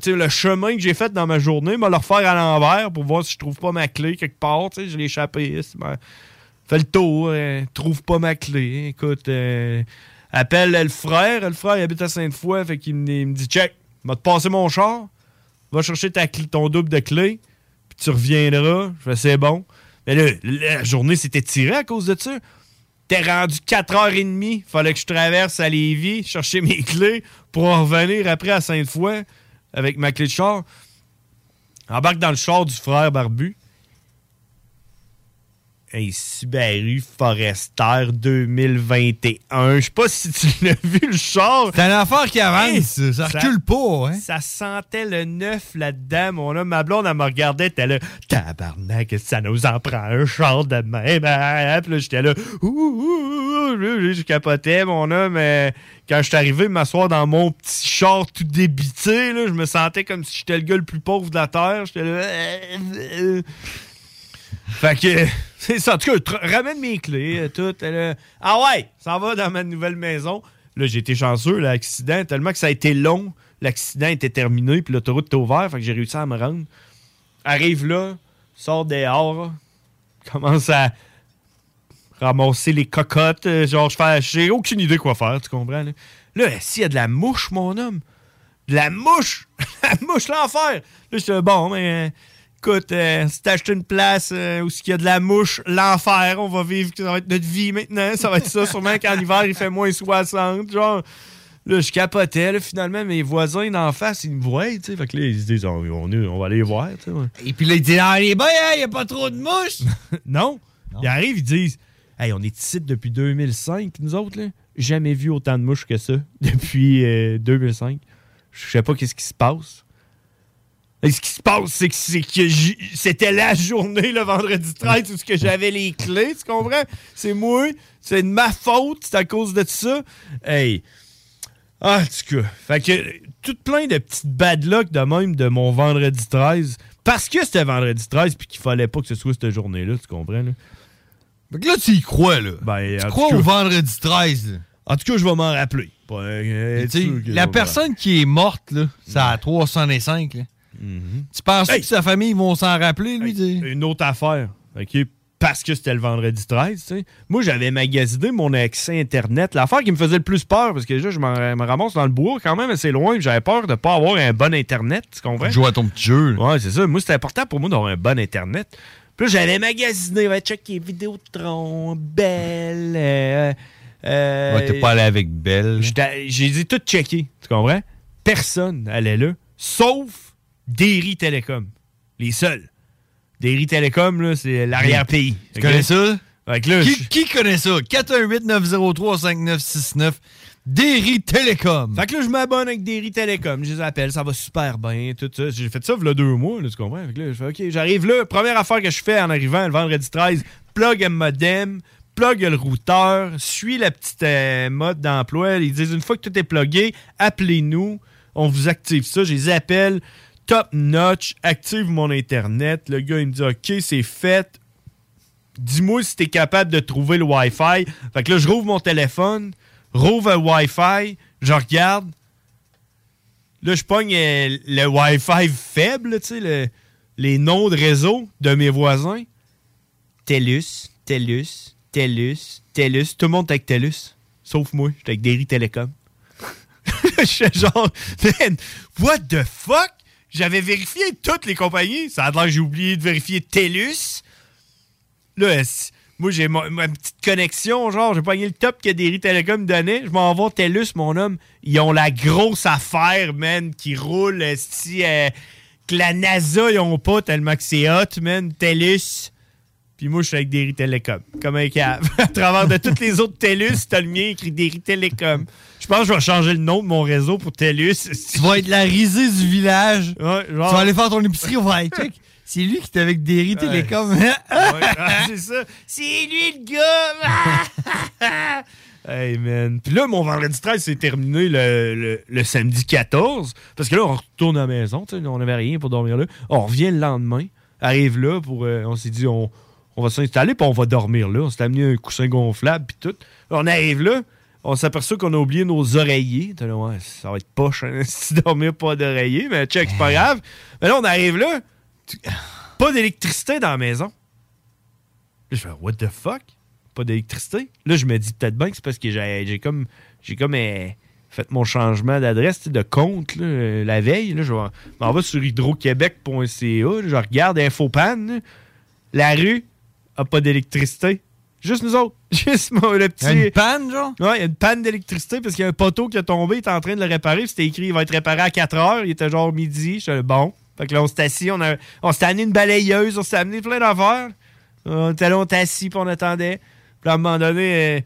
[SPEAKER 10] sais, le chemin que j'ai fait dans ma journée, m'a le refaire à l'envers pour voir si je trouve pas ma clé quelque part, tu sais, je l'ai échappé. ben, Fais le tour, euh, trouve pas ma clé. Écoute, euh, appelle le frère, le frère il habite à Sainte-Foy, fait qu'il me, dit check, m'a te passé mon char, va chercher ta clé- ton double de clé, puis tu reviendras. Je fais, c'est bon. Mais là, la journée s'était tirée à cause de ça. T'es rendu 4h30. Fallait que je traverse à Lévis, chercher mes clés pour en revenir après à Sainte-Foy avec ma clé de char. Embarque dans le char du frère Barbu. Un Subaru Forester 2021. Je sais pas si tu l'as vu, le char.
[SPEAKER 11] C'est une affaire qui avance,
[SPEAKER 10] Hey,
[SPEAKER 11] ça recule pas, hein?
[SPEAKER 10] Ça sentait le neuf là-dedans. Mon homme, ma blonde, elle me regardait, elle là, tabarnak, ça nous en prend un char de même. hein? Puis j'étais là, ouh, ouh, ouh, ouh, je capotais, mon homme. euh, quand je suis arrivé m'asseoir dans mon petit char tout débité, là, je me sentais comme si j'étais le gars le plus pauvre de la terre. J'étais là, euh, euh. Fait que, c'est ça. En tout cas, ramène mes clés, euh, tout. euh, ah ouais, ça va dans ma nouvelle maison. Là, j'ai été chanceux, l'accident, tellement que ça a été long. L'accident était terminé, puis l'autoroute était ouverte, fait que j'ai réussi à me rendre. Arrive là, sort dehors, commence à ramasser les cocottes. euh, genre, je fais, j'ai aucune idée quoi faire, tu comprends? Là, là s'il y a de la mouche, mon homme, de la mouche, la mouche, l'enfer. Là, j'étais bon, mais écoute, euh, si acheté une place euh, où il y a de la mouche, l'enfer, on va vivre, ça va être notre vie maintenant, ça va être ça, sûrement qu'en hiver, il fait moins 60, genre. Là, je capotais, là, finalement, mes voisins d'en face, ils me voient, tu sais. Fait que là, ils se disent, on, on, on va aller les voir, tu sais. ouais.
[SPEAKER 11] Et puis là, il dit Ah, les boys, il n'y a pas trop de mouches.
[SPEAKER 10] non. Ils arrivent, ils disent Hey, on est ici depuis 2005, nous autres, là. Jamais vu autant de mouches que ça depuis euh, 2005. Je sais pas qu'est-ce qui se passe. Et ce qui se passe, c'est que, c'est que j'ai- c'était la journée, le vendredi 13, où que j'avais les clés, tu comprends? C'est moi, c'est de ma faute, c'est à cause de ça. Hey. Ah, en tout cas. Fait que, tout plein de petites bad luck de même de mon vendredi 13. Parce que c'était vendredi 13 puis qu'il fallait pas que ce soit cette journée-là, tu comprends? Là?
[SPEAKER 11] Fait que là, tu y crois, là.
[SPEAKER 10] Ben,
[SPEAKER 11] tu crois au vendredi 13, là.
[SPEAKER 10] En tout cas, je vais m'en rappeler. Euh, je
[SPEAKER 11] la personne qui est morte, là, c'est à 305, là. Tu penses
[SPEAKER 10] Hey!
[SPEAKER 11] que sa famille vont s'en rappeler, lui? sais?
[SPEAKER 10] Une autre affaire, OK? Parce que c'était le vendredi 13, tu sais. Moi, j'avais magasiné mon accès Internet. L'affaire qui me faisait le plus peur, parce que déjà, je me ramasse dans le bois quand même assez loin, j'avais peur de pas avoir un bon Internet, tu comprends?
[SPEAKER 11] Jouer à ton petit jeu. là.
[SPEAKER 10] Ouais, c'est ça. Moi, c'était important pour moi d'avoir un bon Internet. Puis là, j'avais magasiné, ouais, checker Vidéotron, Belle. Euh, euh,
[SPEAKER 11] Ouais, t'es pas allé avec Belle.
[SPEAKER 10] J'ai dit tout checké, tu comprends? Personne allait là, sauf Derry Télécom. Les seuls. Derry Télécom, là, c'est l'arrière-pays.
[SPEAKER 11] Tu connais ça?
[SPEAKER 10] Là,
[SPEAKER 11] qui,
[SPEAKER 10] je-
[SPEAKER 11] qui connaît ça? 418-903-5969. Derry Télécom.
[SPEAKER 10] Fait que là, je m'abonne avec Derry Télécom. Je les appelle, ça va super bien, tout ça. J'ai fait ça il y a deux mois, là, tu comprends? Fait que là, je fais, OK, j'arrive là. Première affaire que je fais en arrivant le vendredi 13, plug un modem, plug le routeur, suis la petite euh, mode d'emploi. Ils disent, une fois que tout est plugué, appelez-nous. On vous active ça. Je les appelle. Top notch. Active mon Internet. Le gars, il me dit, OK, c'est fait. Dis-moi si t'es capable de trouver le Wi-Fi. Fait que là, je rouvre mon téléphone, rouvre le Wi-Fi, je regarde. Là, je pogne euh, le Wi-Fi faible, tu sais, le- les noms de réseau de mes voisins. TELUS, TELUS, TELUS, TELUS. Tout le monde est avec TELUS. Sauf moi, j'étais avec Derry Telecom. Je suis genre, what the fuck? J'avais vérifié toutes les compagnies. Ça a l'air que j'ai oublié de vérifier TELUS. Là, moi, j'ai ma, petite connexion, genre, j'ai pogné le top que Derry Telecom donnait. Je m'en vais TELUS, mon homme. Ils ont la grosse affaire, man, qui roule, si que la NASA, ils ont pas tellement que c'est hot, man. TELUS. Puis moi, je suis avec Derry Telecom, comme un cave. à travers de toutes les autres TELUS, t'as le mien écrit Derry Telecom. Je pense que je vais changer le nom de mon réseau pour TELUS.
[SPEAKER 11] Tu vas être la risée du village.
[SPEAKER 10] Ouais,
[SPEAKER 11] Tu vas aller faire ton épicerie, on va aller check. C'est lui qui était avec Derry Télécom.
[SPEAKER 10] Ouais, ah, c'est ça. C'est lui le gars! hey man. Puis là, mon vendredi 13 s'est terminé le, le- le samedi 14. Parce que là, on retourne à la maison. On n'avait rien pour dormir là. On revient le lendemain. Arrive là pour. euh, on s'est dit, on, on va s'installer puis on va dormir là. On s'est amené un coussin gonflable puis tout. On arrive là. On s'aperçoit qu'on a oublié nos oreillers. Ouais, ça va être poche hein, si dormir pas d'oreiller. Mais check, c'est pas grave. Mais là, on arrive là. tu- Pas d'électricité dans la maison. Là, je fais What the fuck? Pas d'électricité? Là, je me dis peut-être bien que c'est parce que j'ai comme j'ai comme euh, fait mon changement d'adresse, de compte là, euh, la veille. Là, je vais- m'en vais sur hydroquebec.ca, je regarde Infopan. là. La rue a pas d'électricité. Juste nous autres. Juste mon, le petit.
[SPEAKER 11] Il y a une panne, genre?
[SPEAKER 10] Ouais, il y a une panne d'électricité parce qu'il y a un poteau qui a tombé, il est en train de le réparer. C'était écrit, il va être réparé à 4 heures. Il était genre midi. Je bon. Fait que là, on s'est assis, on, a, on s'est amené une balayeuse, on s'est amené plein d'affaires. On était là, on était assis, puis on attendait. Puis à un moment donné, euh,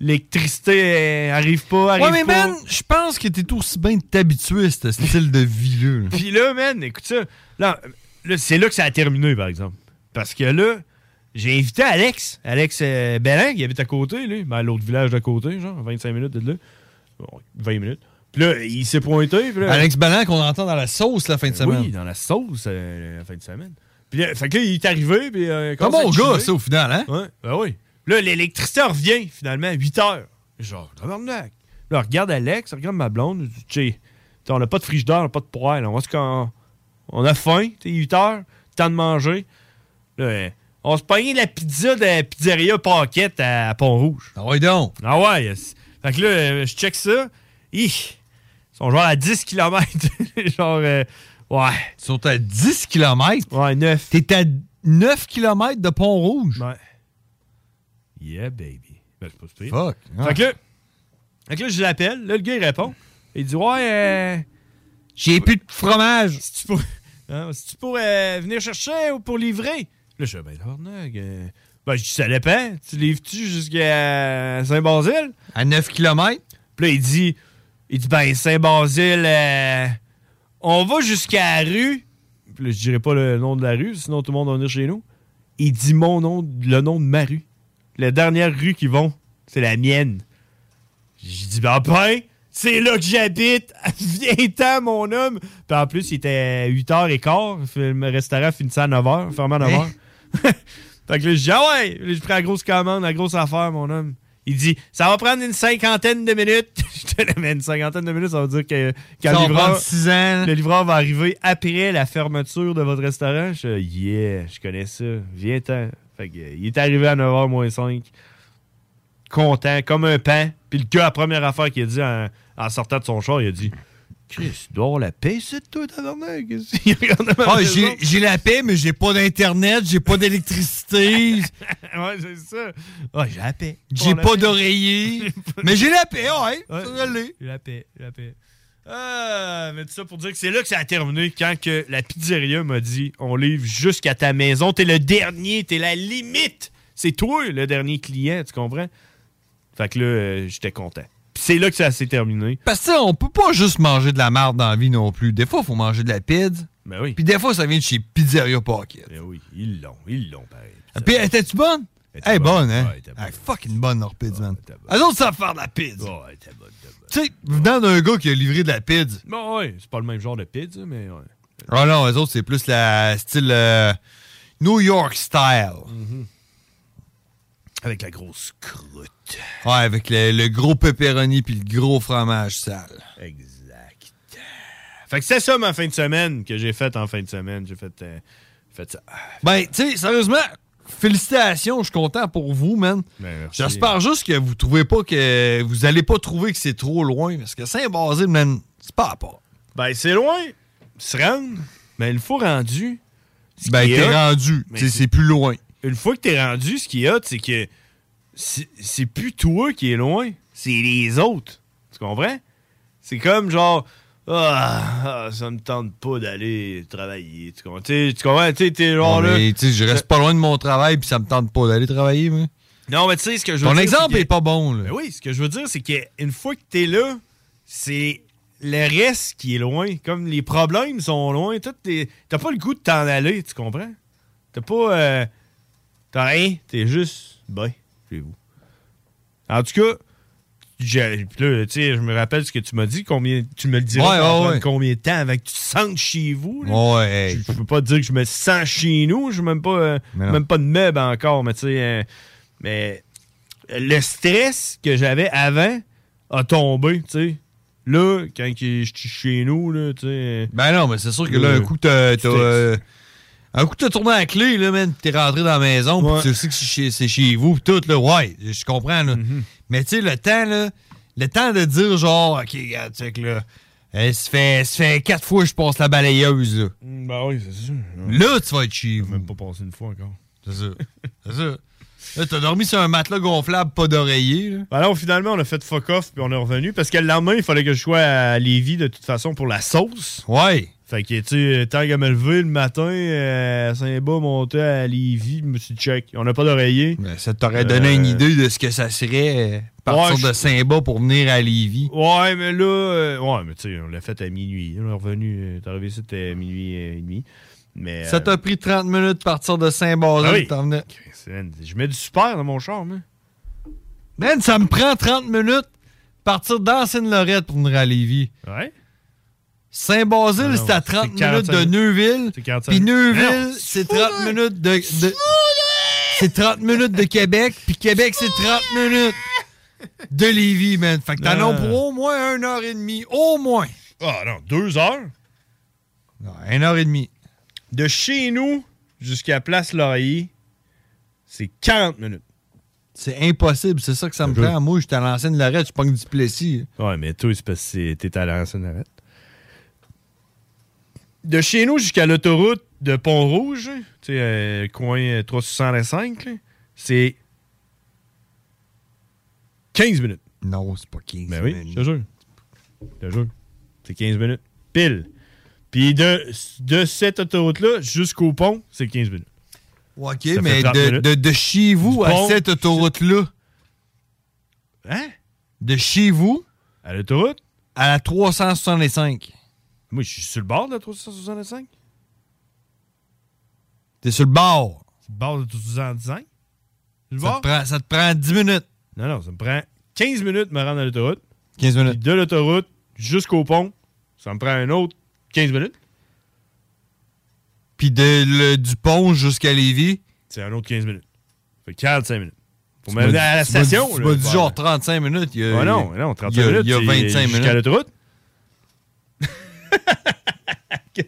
[SPEAKER 10] l'électricité euh, arrive pas, arrive
[SPEAKER 11] Ouais, mais
[SPEAKER 10] pas.
[SPEAKER 11] man, je pense que t'es aussi bien de t'habituer à ce style de vie-là.
[SPEAKER 10] Puis là, man, écoute ça. Là, là, c'est là que ça a terminé, par exemple. Parce que là, j'ai invité Alex. Alex euh, Bellin, qui habite à côté, lui. Ben, à l'autre village d'à côté, genre, 25 minutes de là. Bon, 20 minutes. Puis là, il s'est pointé. puis là-
[SPEAKER 11] Alex Ballan qu'on entend dans la sauce la fin de semaine.
[SPEAKER 10] Oui, dans la sauce euh, la fin de semaine. Puis là, fait que là, il est arrivé. Puis, euh,
[SPEAKER 11] Un
[SPEAKER 10] commence
[SPEAKER 11] bon gars, ça, au final, hein?
[SPEAKER 10] Ouais, ben oui. Là, l'électricité revient, finalement, à 8 heures. Genre, tabarnak. Là, on regarde Alex, on regarde ma blonde. je dis, on n'a pas de frigidaire, on n'a pas de poêle. On va se qu'on- On a faim, t'sais, 8 heures, temps de manger. Là, on se pognait la pizza de la pizzeria Paquette à Pont-Rouge.
[SPEAKER 11] Ah ouais, donc?
[SPEAKER 10] Ah ouais. yes. Fait que là, euh, je check ça. Ils sont genre à 10 km. genre, euh, ouais.
[SPEAKER 11] Ils sont à 10 km?
[SPEAKER 10] Ouais, 9.
[SPEAKER 11] T'es à 9 km de Pont-Rouge?
[SPEAKER 10] Ouais. Yeah, baby. Ben, c'est pas.
[SPEAKER 11] Fuck.
[SPEAKER 10] Fait que là, fait que là, je l'appelle. Là, le gars, il répond. Il dit Ouais, euh,
[SPEAKER 11] J'ai plus de fromage.
[SPEAKER 10] Si tu hein, si tu pourrais venir chercher ou pour livrer? Là, je dis Ben, tabarnak, euh, Ben, je dis Ça dépend. Tu livres-tu jusqu'à Saint-Basile?
[SPEAKER 11] À 9 km
[SPEAKER 10] Puis là, il dit Il dit Ben, Saint-Basile, euh, on va jusqu'à la rue. Puis là, je dirais pas le nom de la rue, sinon tout le monde va venir chez nous. Il dit mon nom, le nom de ma rue. La dernière rue qu'ils vont, c'est la mienne. J'ai dit, ben, ben, c'est là que j'habite. Viens-t'en, mon homme. Puis en plus, il était 8h15. Le restaurant finissait à 9h, fermé à 9h. fait que là, je dis, ah ouais. Là, J'ai pris la grosse commande, la grosse affaire, mon homme. Il dit, ça va prendre une cinquantaine de minutes. je te la mets une cinquantaine de minutes, ça veut dire que quand livreur,
[SPEAKER 11] ans.
[SPEAKER 10] le livreur va arriver après la fermeture de votre restaurant. Je dis, yeah, je connais ça. Viens-t'en. Fait que, il est arrivé à 9h moins 5 content, comme un pan. Puis le gars, la première affaire qu'il a dit en, en sortant de son char, il a dit Chris, tu dois avoir la paix, c'est toi, tabarnak.
[SPEAKER 11] Ah, j'ai j'ai la paix, mais j'ai pas d'internet, j'ai pas d'électricité,
[SPEAKER 10] ouais, c'est ça. J'ai la paix.
[SPEAKER 11] j'ai pas d'oreiller. mais j'ai la paix, ouais.
[SPEAKER 10] Ouais,
[SPEAKER 11] Ça,
[SPEAKER 10] j'ai la paix, j'ai la paix. Ah, mais tout ça pour dire que c'est là que ça a terminé quand que la pizzeria m'a dit on livre jusqu'à ta maison. T'es le dernier, t'es la limite. C'est toi le dernier client, tu comprends? Fait que là, euh, j'étais content. C'est là que ça s'est terminé.
[SPEAKER 11] Parce que on peut pas juste manger de la merde dans la vie non plus. Des fois, il faut manger de la pizza.
[SPEAKER 10] Ben oui.
[SPEAKER 11] Puis des fois, ça vient de chez Pizzeria Pocket.
[SPEAKER 10] Ben oui, ils l'ont, ils l'ont pareil.
[SPEAKER 11] Puis, étais-tu bonne?
[SPEAKER 10] Elle
[SPEAKER 11] Elle
[SPEAKER 10] était
[SPEAKER 11] est bonne,
[SPEAKER 10] bonne.
[SPEAKER 11] hein?
[SPEAKER 10] Ouais, elle était
[SPEAKER 11] Elle fucking bonne, leur pizza, man. Elles autres savent faire de la pizza.
[SPEAKER 10] Ouais, bonne, t'es bonne.
[SPEAKER 11] Tu sais, venant d'un gars qui a livré de la pizza.
[SPEAKER 10] Bon, ouais, c'est pas le même genre de pizza, mais ouais.
[SPEAKER 11] Ah non, les autres, c'est plus la style euh, New York style.
[SPEAKER 10] Avec la grosse croûte.
[SPEAKER 11] Ouais, avec le, le gros pepperoni puis le gros fromage sale.
[SPEAKER 10] Exact. Fait que c'est ça ma fin de semaine que j'ai faite en fin de semaine. J'ai fait, euh, fait ça.
[SPEAKER 11] Ben, tu sais, sérieusement, félicitations, je suis content pour vous, man.
[SPEAKER 10] Ben.
[SPEAKER 11] J'espère juste que vous trouvez pas que. Vous allez pas trouver que c'est trop loin, parce que Saint-Basile, man, c'est pas à part.
[SPEAKER 10] Ben, c'est loin. Se rendre. Mais une fois rendu.
[SPEAKER 11] Ben, t'es rendu. C'est plus loin.
[SPEAKER 10] Une fois que t'es rendu, ce qu'il y a, c'est que c'est plus toi qui est loin, c'est les autres. Tu comprends? C'est comme genre. Ah, ah, ça me tente pas d'aller travailler. Tu comprends? Tu comprends? Tu sais, t'es genre
[SPEAKER 11] Non,
[SPEAKER 10] là.
[SPEAKER 11] mais, sais, je reste pas loin de mon travail, puis ça me tente pas d'aller travailler, moi.
[SPEAKER 10] Non, mais tu sais, ce que je veux
[SPEAKER 11] Ton
[SPEAKER 10] dire.
[SPEAKER 11] exemple
[SPEAKER 10] c'est que-
[SPEAKER 11] est pas bon, là.
[SPEAKER 10] Ben oui, ce que je veux dire, c'est qu'une fois que t'es là, c'est le reste qui est loin. Comme les problèmes sont loin, t'as pas le goût de t'en aller, tu comprends? T'as pas. euh, t'as rien, t'es juste ben vous. En tout cas, je me rappelle ce que tu m'as dit, combien tu me le dirais
[SPEAKER 11] Ouais, ouais, ouais.
[SPEAKER 10] combien de temps avant que tu te sentes chez vous. Je, peux pas te dire que je me sens chez nous, je même pas, euh, même pas de meubles encore, mais tu sais, euh, mais le stress que j'avais avant a tombé, tu sais. Là, quand je suis chez nous, là, tu sais.
[SPEAKER 11] Ben non, mais c'est sûr que là,
[SPEAKER 10] Euh,
[SPEAKER 11] un coup, t'as. Un coup, t'as tourné la clé, là, man, t'es rentré dans la maison, pis tu sais que c'est chez, c'est chez vous, pis tout, là, ouais, je comprends, là.
[SPEAKER 10] Mm-hmm.
[SPEAKER 11] Mais tu sais, le temps, là, le temps de dire, genre, OK, regarde, tu sais que là, euh, ça fait, quatre fois que je passe la balayeuse, là.
[SPEAKER 10] Ben oui, c'est sûr.
[SPEAKER 11] Là, tu vas être chez vous.
[SPEAKER 10] même pas passé une fois encore.
[SPEAKER 11] C'est ça. C'est ça. Là, t'as dormi sur un matelas gonflable, pas d'oreiller, là.
[SPEAKER 10] Alors, finalement, on a fait fuck off, puis on est revenu, parce que le lendemain, il fallait que je sois à Lévis, de toute façon, pour la sauce.
[SPEAKER 11] Ouais.
[SPEAKER 10] Fait que, tu sais, tant qu'à me lever le matin, euh, à Saint-Bas, monter à Lévis, je me suis dit, check, on n'a pas d'oreiller.
[SPEAKER 11] Ben, Ça t'aurait donné une
[SPEAKER 10] Euh,
[SPEAKER 11] idée de ce que ça serait euh, partir
[SPEAKER 10] Ouais,
[SPEAKER 11] de Saint-Bas pour venir à Lévis.
[SPEAKER 10] Ouais, mais là, euh, ouais, mais tu sais, on l'a fait à minuit. On est revenu, t'es arrivé ici, c'était à minuit et demi. Mais,
[SPEAKER 11] Ça t'a pris 30 minutes de partir de Saint-Basile,
[SPEAKER 10] Ah oui.
[SPEAKER 11] t'en venais.
[SPEAKER 10] je mets du super dans mon char, man.
[SPEAKER 11] Man, ça me prend 30 minutes partir d'Ancienne-Lorette pour venir à Lévis.
[SPEAKER 10] Ouais.
[SPEAKER 11] Saint-Basile,
[SPEAKER 10] Ah
[SPEAKER 11] c'est à
[SPEAKER 10] c'est
[SPEAKER 11] 30 minutes
[SPEAKER 10] 45
[SPEAKER 11] de Neuville.
[SPEAKER 10] C'est 45
[SPEAKER 11] Puis Neuville, c'est 30 minutes de... de- c'est 30 minutes de Québec. Puis Québec, c'est 30 minutes de Lévis, man. Fait que t'en as
[SPEAKER 10] Ah.
[SPEAKER 11] pour au moins une heure et demie. Au moins.
[SPEAKER 10] Ah non, deux heures?
[SPEAKER 11] Non, une heure et demie.
[SPEAKER 10] De chez nous jusqu'à Place Laurier, c'est 40 minutes.
[SPEAKER 11] C'est impossible, c'est ça que ça me prend. Moi, j'étais à l'ancienne Lorette, je pogne du Plessis.
[SPEAKER 10] Ouais, mais toi, c'est parce que t'es à l'ancienne arrête. De chez nous jusqu'à l'autoroute de Pont-Rouge, tu sais, euh, coin 365, là, c'est 15 minutes.
[SPEAKER 11] Non, c'est pas 15
[SPEAKER 10] Ben oui, je te jure. Je te jure. C'est 15 minutes. Pile. Puis de, de cette autoroute-là jusqu'au pont, c'est 15 minutes.
[SPEAKER 11] OK,
[SPEAKER 10] Ça
[SPEAKER 11] mais
[SPEAKER 10] 30
[SPEAKER 11] de,
[SPEAKER 10] minutes.
[SPEAKER 11] de- de chez vous à
[SPEAKER 10] pont-
[SPEAKER 11] cette autoroute-là.
[SPEAKER 10] Hein?
[SPEAKER 11] De chez vous
[SPEAKER 10] À l'autoroute?
[SPEAKER 11] à la 365.
[SPEAKER 10] Moi, je suis sur le bord de la 365.
[SPEAKER 11] T'es sur le bord.
[SPEAKER 10] Sur le bord de 365. Le
[SPEAKER 11] Ça
[SPEAKER 10] bord?
[SPEAKER 11] te, prend, ça te prend 10 minutes.
[SPEAKER 10] Non, non, ça me prend 15 minutes de me rendre à l'autoroute.
[SPEAKER 11] 15 minutes.
[SPEAKER 10] Puis de l'autoroute jusqu'au pont, ça me prend un autre 15 minutes.
[SPEAKER 11] Puis de, le- du pont jusqu'à Lévis.
[SPEAKER 10] C'est un autre 15 minutes. Ça fait 45 minutes. Pour m'amener à la station.
[SPEAKER 11] Tu m'as dit genre 35 minutes. Il y a,
[SPEAKER 10] Ouais, non, non, 35
[SPEAKER 11] il y a-
[SPEAKER 10] minutes.
[SPEAKER 11] Il y a
[SPEAKER 10] c'est
[SPEAKER 11] 25
[SPEAKER 10] Jusqu'à
[SPEAKER 11] minutes.
[SPEAKER 10] l'autoroute.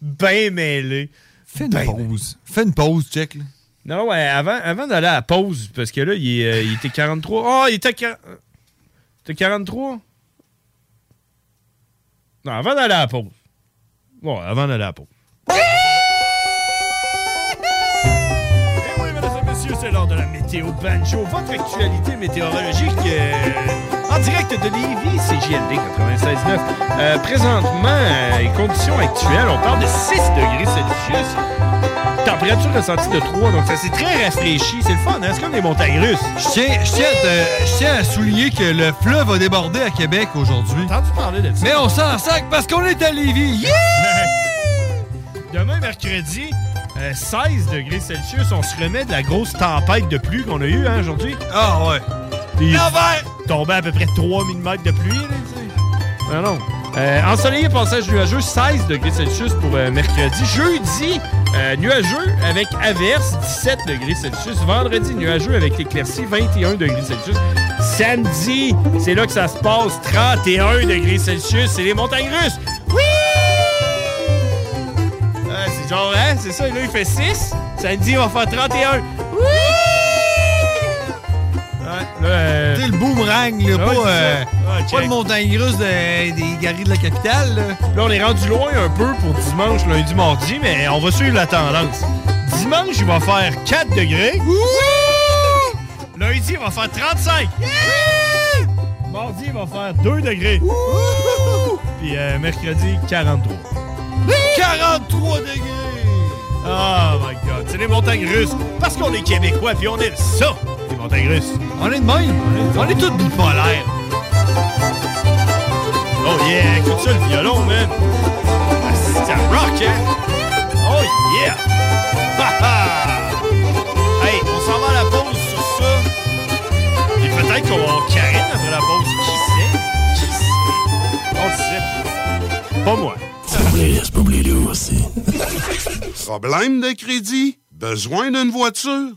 [SPEAKER 10] ben mêlé.
[SPEAKER 11] Fais une
[SPEAKER 10] Ben
[SPEAKER 11] pause. Fais une pause, check. là.
[SPEAKER 10] Non, ouais, avant, avant d'aller à la pause, parce que là, il, euh, était 43. Ah, il était, quar- euh, il était 43? Non, avant d'aller à la pause. Bon, avant d'aller à la pause. Eh oui, mesdames et messieurs, c'est l'heure de la météo banjo, votre actualité météorologique euh, en direct de Lévis, CJLD 96.9. Euh, présentement, euh, les conditions actuelles, on parle de 6 degrés Celsius. Température ressentie de 3, donc ça s'est très rafraîchi. C'est le fun, hein? C'est comme des montagnes russes.
[SPEAKER 11] Je tiens, je, tiens à te- je tiens à souligner que le fleuve a débordé à Québec aujourd'hui.
[SPEAKER 10] T'as entendu parler de ça?
[SPEAKER 11] Mais on s'en sac parce qu'on est à Lévis. Yeah!
[SPEAKER 10] Demain, mercredi, euh, 16 degrés Celsius, on se remet de la grosse tempête de pluie qu'on a eue hein, aujourd'hui.
[SPEAKER 11] Ah ouais.
[SPEAKER 10] Tombait à peu près 3 mm de pluie. Là, tu sais. non, non. Euh, ensoleillé, passage nuageux, 16 degrés Celsius pour euh, mercredi. Jeudi, Euh, nuageux avec averse, 17 degrés Celsius. Vendredi, nuageux avec éclaircie, 21 degrés Celsius. Samedi, c'est là que ça se passe, 31 degrés Celsius. C'est les montagnes russes. Oui! Euh, c'est genre, hein? C'est ça, là, il fait 6. Samedi, on va faire 31. Oui! Euh,
[SPEAKER 11] Tu sais, le boomerang, là,
[SPEAKER 10] Ah
[SPEAKER 11] pas, euh.
[SPEAKER 10] Ah,
[SPEAKER 11] pas le montagne russe de- des guerriers de la capitale. Là.
[SPEAKER 10] Là, on est rendu loin un peu pour dimanche, lundi, mardi, mais on va suivre la tendance. Dimanche, il va faire 4 degrés. Lundi, il va faire 35. Mardi, il va faire 2 degrés. Puis euh, mercredi, 43.
[SPEAKER 11] 43 degrés!
[SPEAKER 10] Oh my God, c'est les montagnes russes. Parce qu'on est québécois, puis on est ça,
[SPEAKER 11] On est de même. On est tous bipolaires.
[SPEAKER 10] Oh yeah, écoute ça, le violon, man. Ah, C'est un rock, hein? Oh yeah! Ha ha! Hey, on s'en va à la pause sur ça. Et peut-être qu'on va avoir Karine après la pause. Qui sait? Qui sait? On le sait. Pas moi.
[SPEAKER 6] aussi. Problème de crédit? Besoin d'une voiture?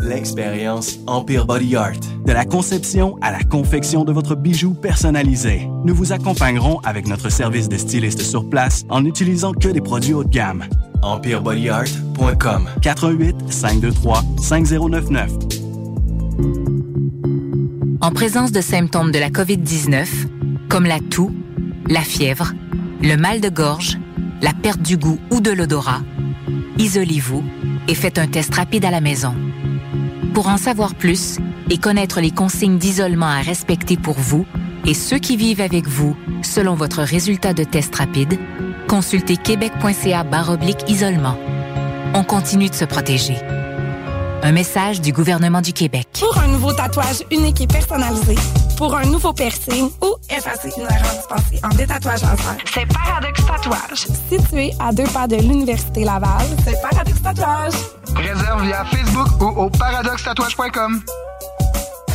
[SPEAKER 17] L'expérience Empire Body Art. De la conception à la confection de votre bijou personnalisé. Nous vous accompagnerons avec notre service de styliste sur place en n'utilisant que des produits haut de gamme. EmpireBodyArt.com 418 523 5099
[SPEAKER 24] En présence de symptômes de la COVID-19, comme la toux, la fièvre, le mal de gorge, la perte du goût ou de l'odorat, isolez-vous et faites un test rapide à la maison. Pour en savoir plus et connaître les consignes d'isolement à respecter pour vous et ceux qui vivent avec vous selon votre résultat de test rapide, consultez québec.ca oblique isolement. On continue de se protéger. Un message du gouvernement du Québec.
[SPEAKER 25] Pour un nouveau tatouage unique et personnalisé, pour un nouveau piercing ou effacer une erreur dispensée en détatouage laser, c'est Paradox Tatouage. Situé à deux pas de l'Université Laval, c'est Paradox Tatouage.
[SPEAKER 26] Réserve via Facebook ou au paradoxtatouage.com.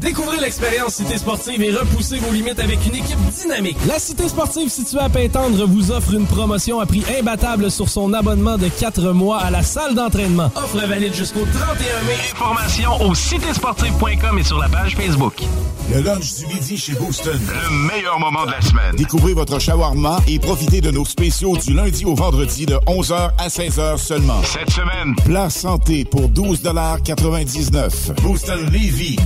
[SPEAKER 27] Découvrez l'expérience Cité Sportive et repoussez vos limites avec une équipe dynamique. La Cité Sportive située à Pintendre vous offre une promotion à prix imbattable sur son abonnement de 4 mois à la salle d'entraînement. Offre valide jusqu'au 31 mai. Informations au citésportive.com et sur la page Facebook.
[SPEAKER 23] Le lunch du midi chez Booston. Le meilleur moment de la semaine. Découvrez votre shawarma et profitez de nos spéciaux du lundi au vendredi de 11h à 16h seulement. Cette semaine, plat santé pour 12,99 Booston Levy,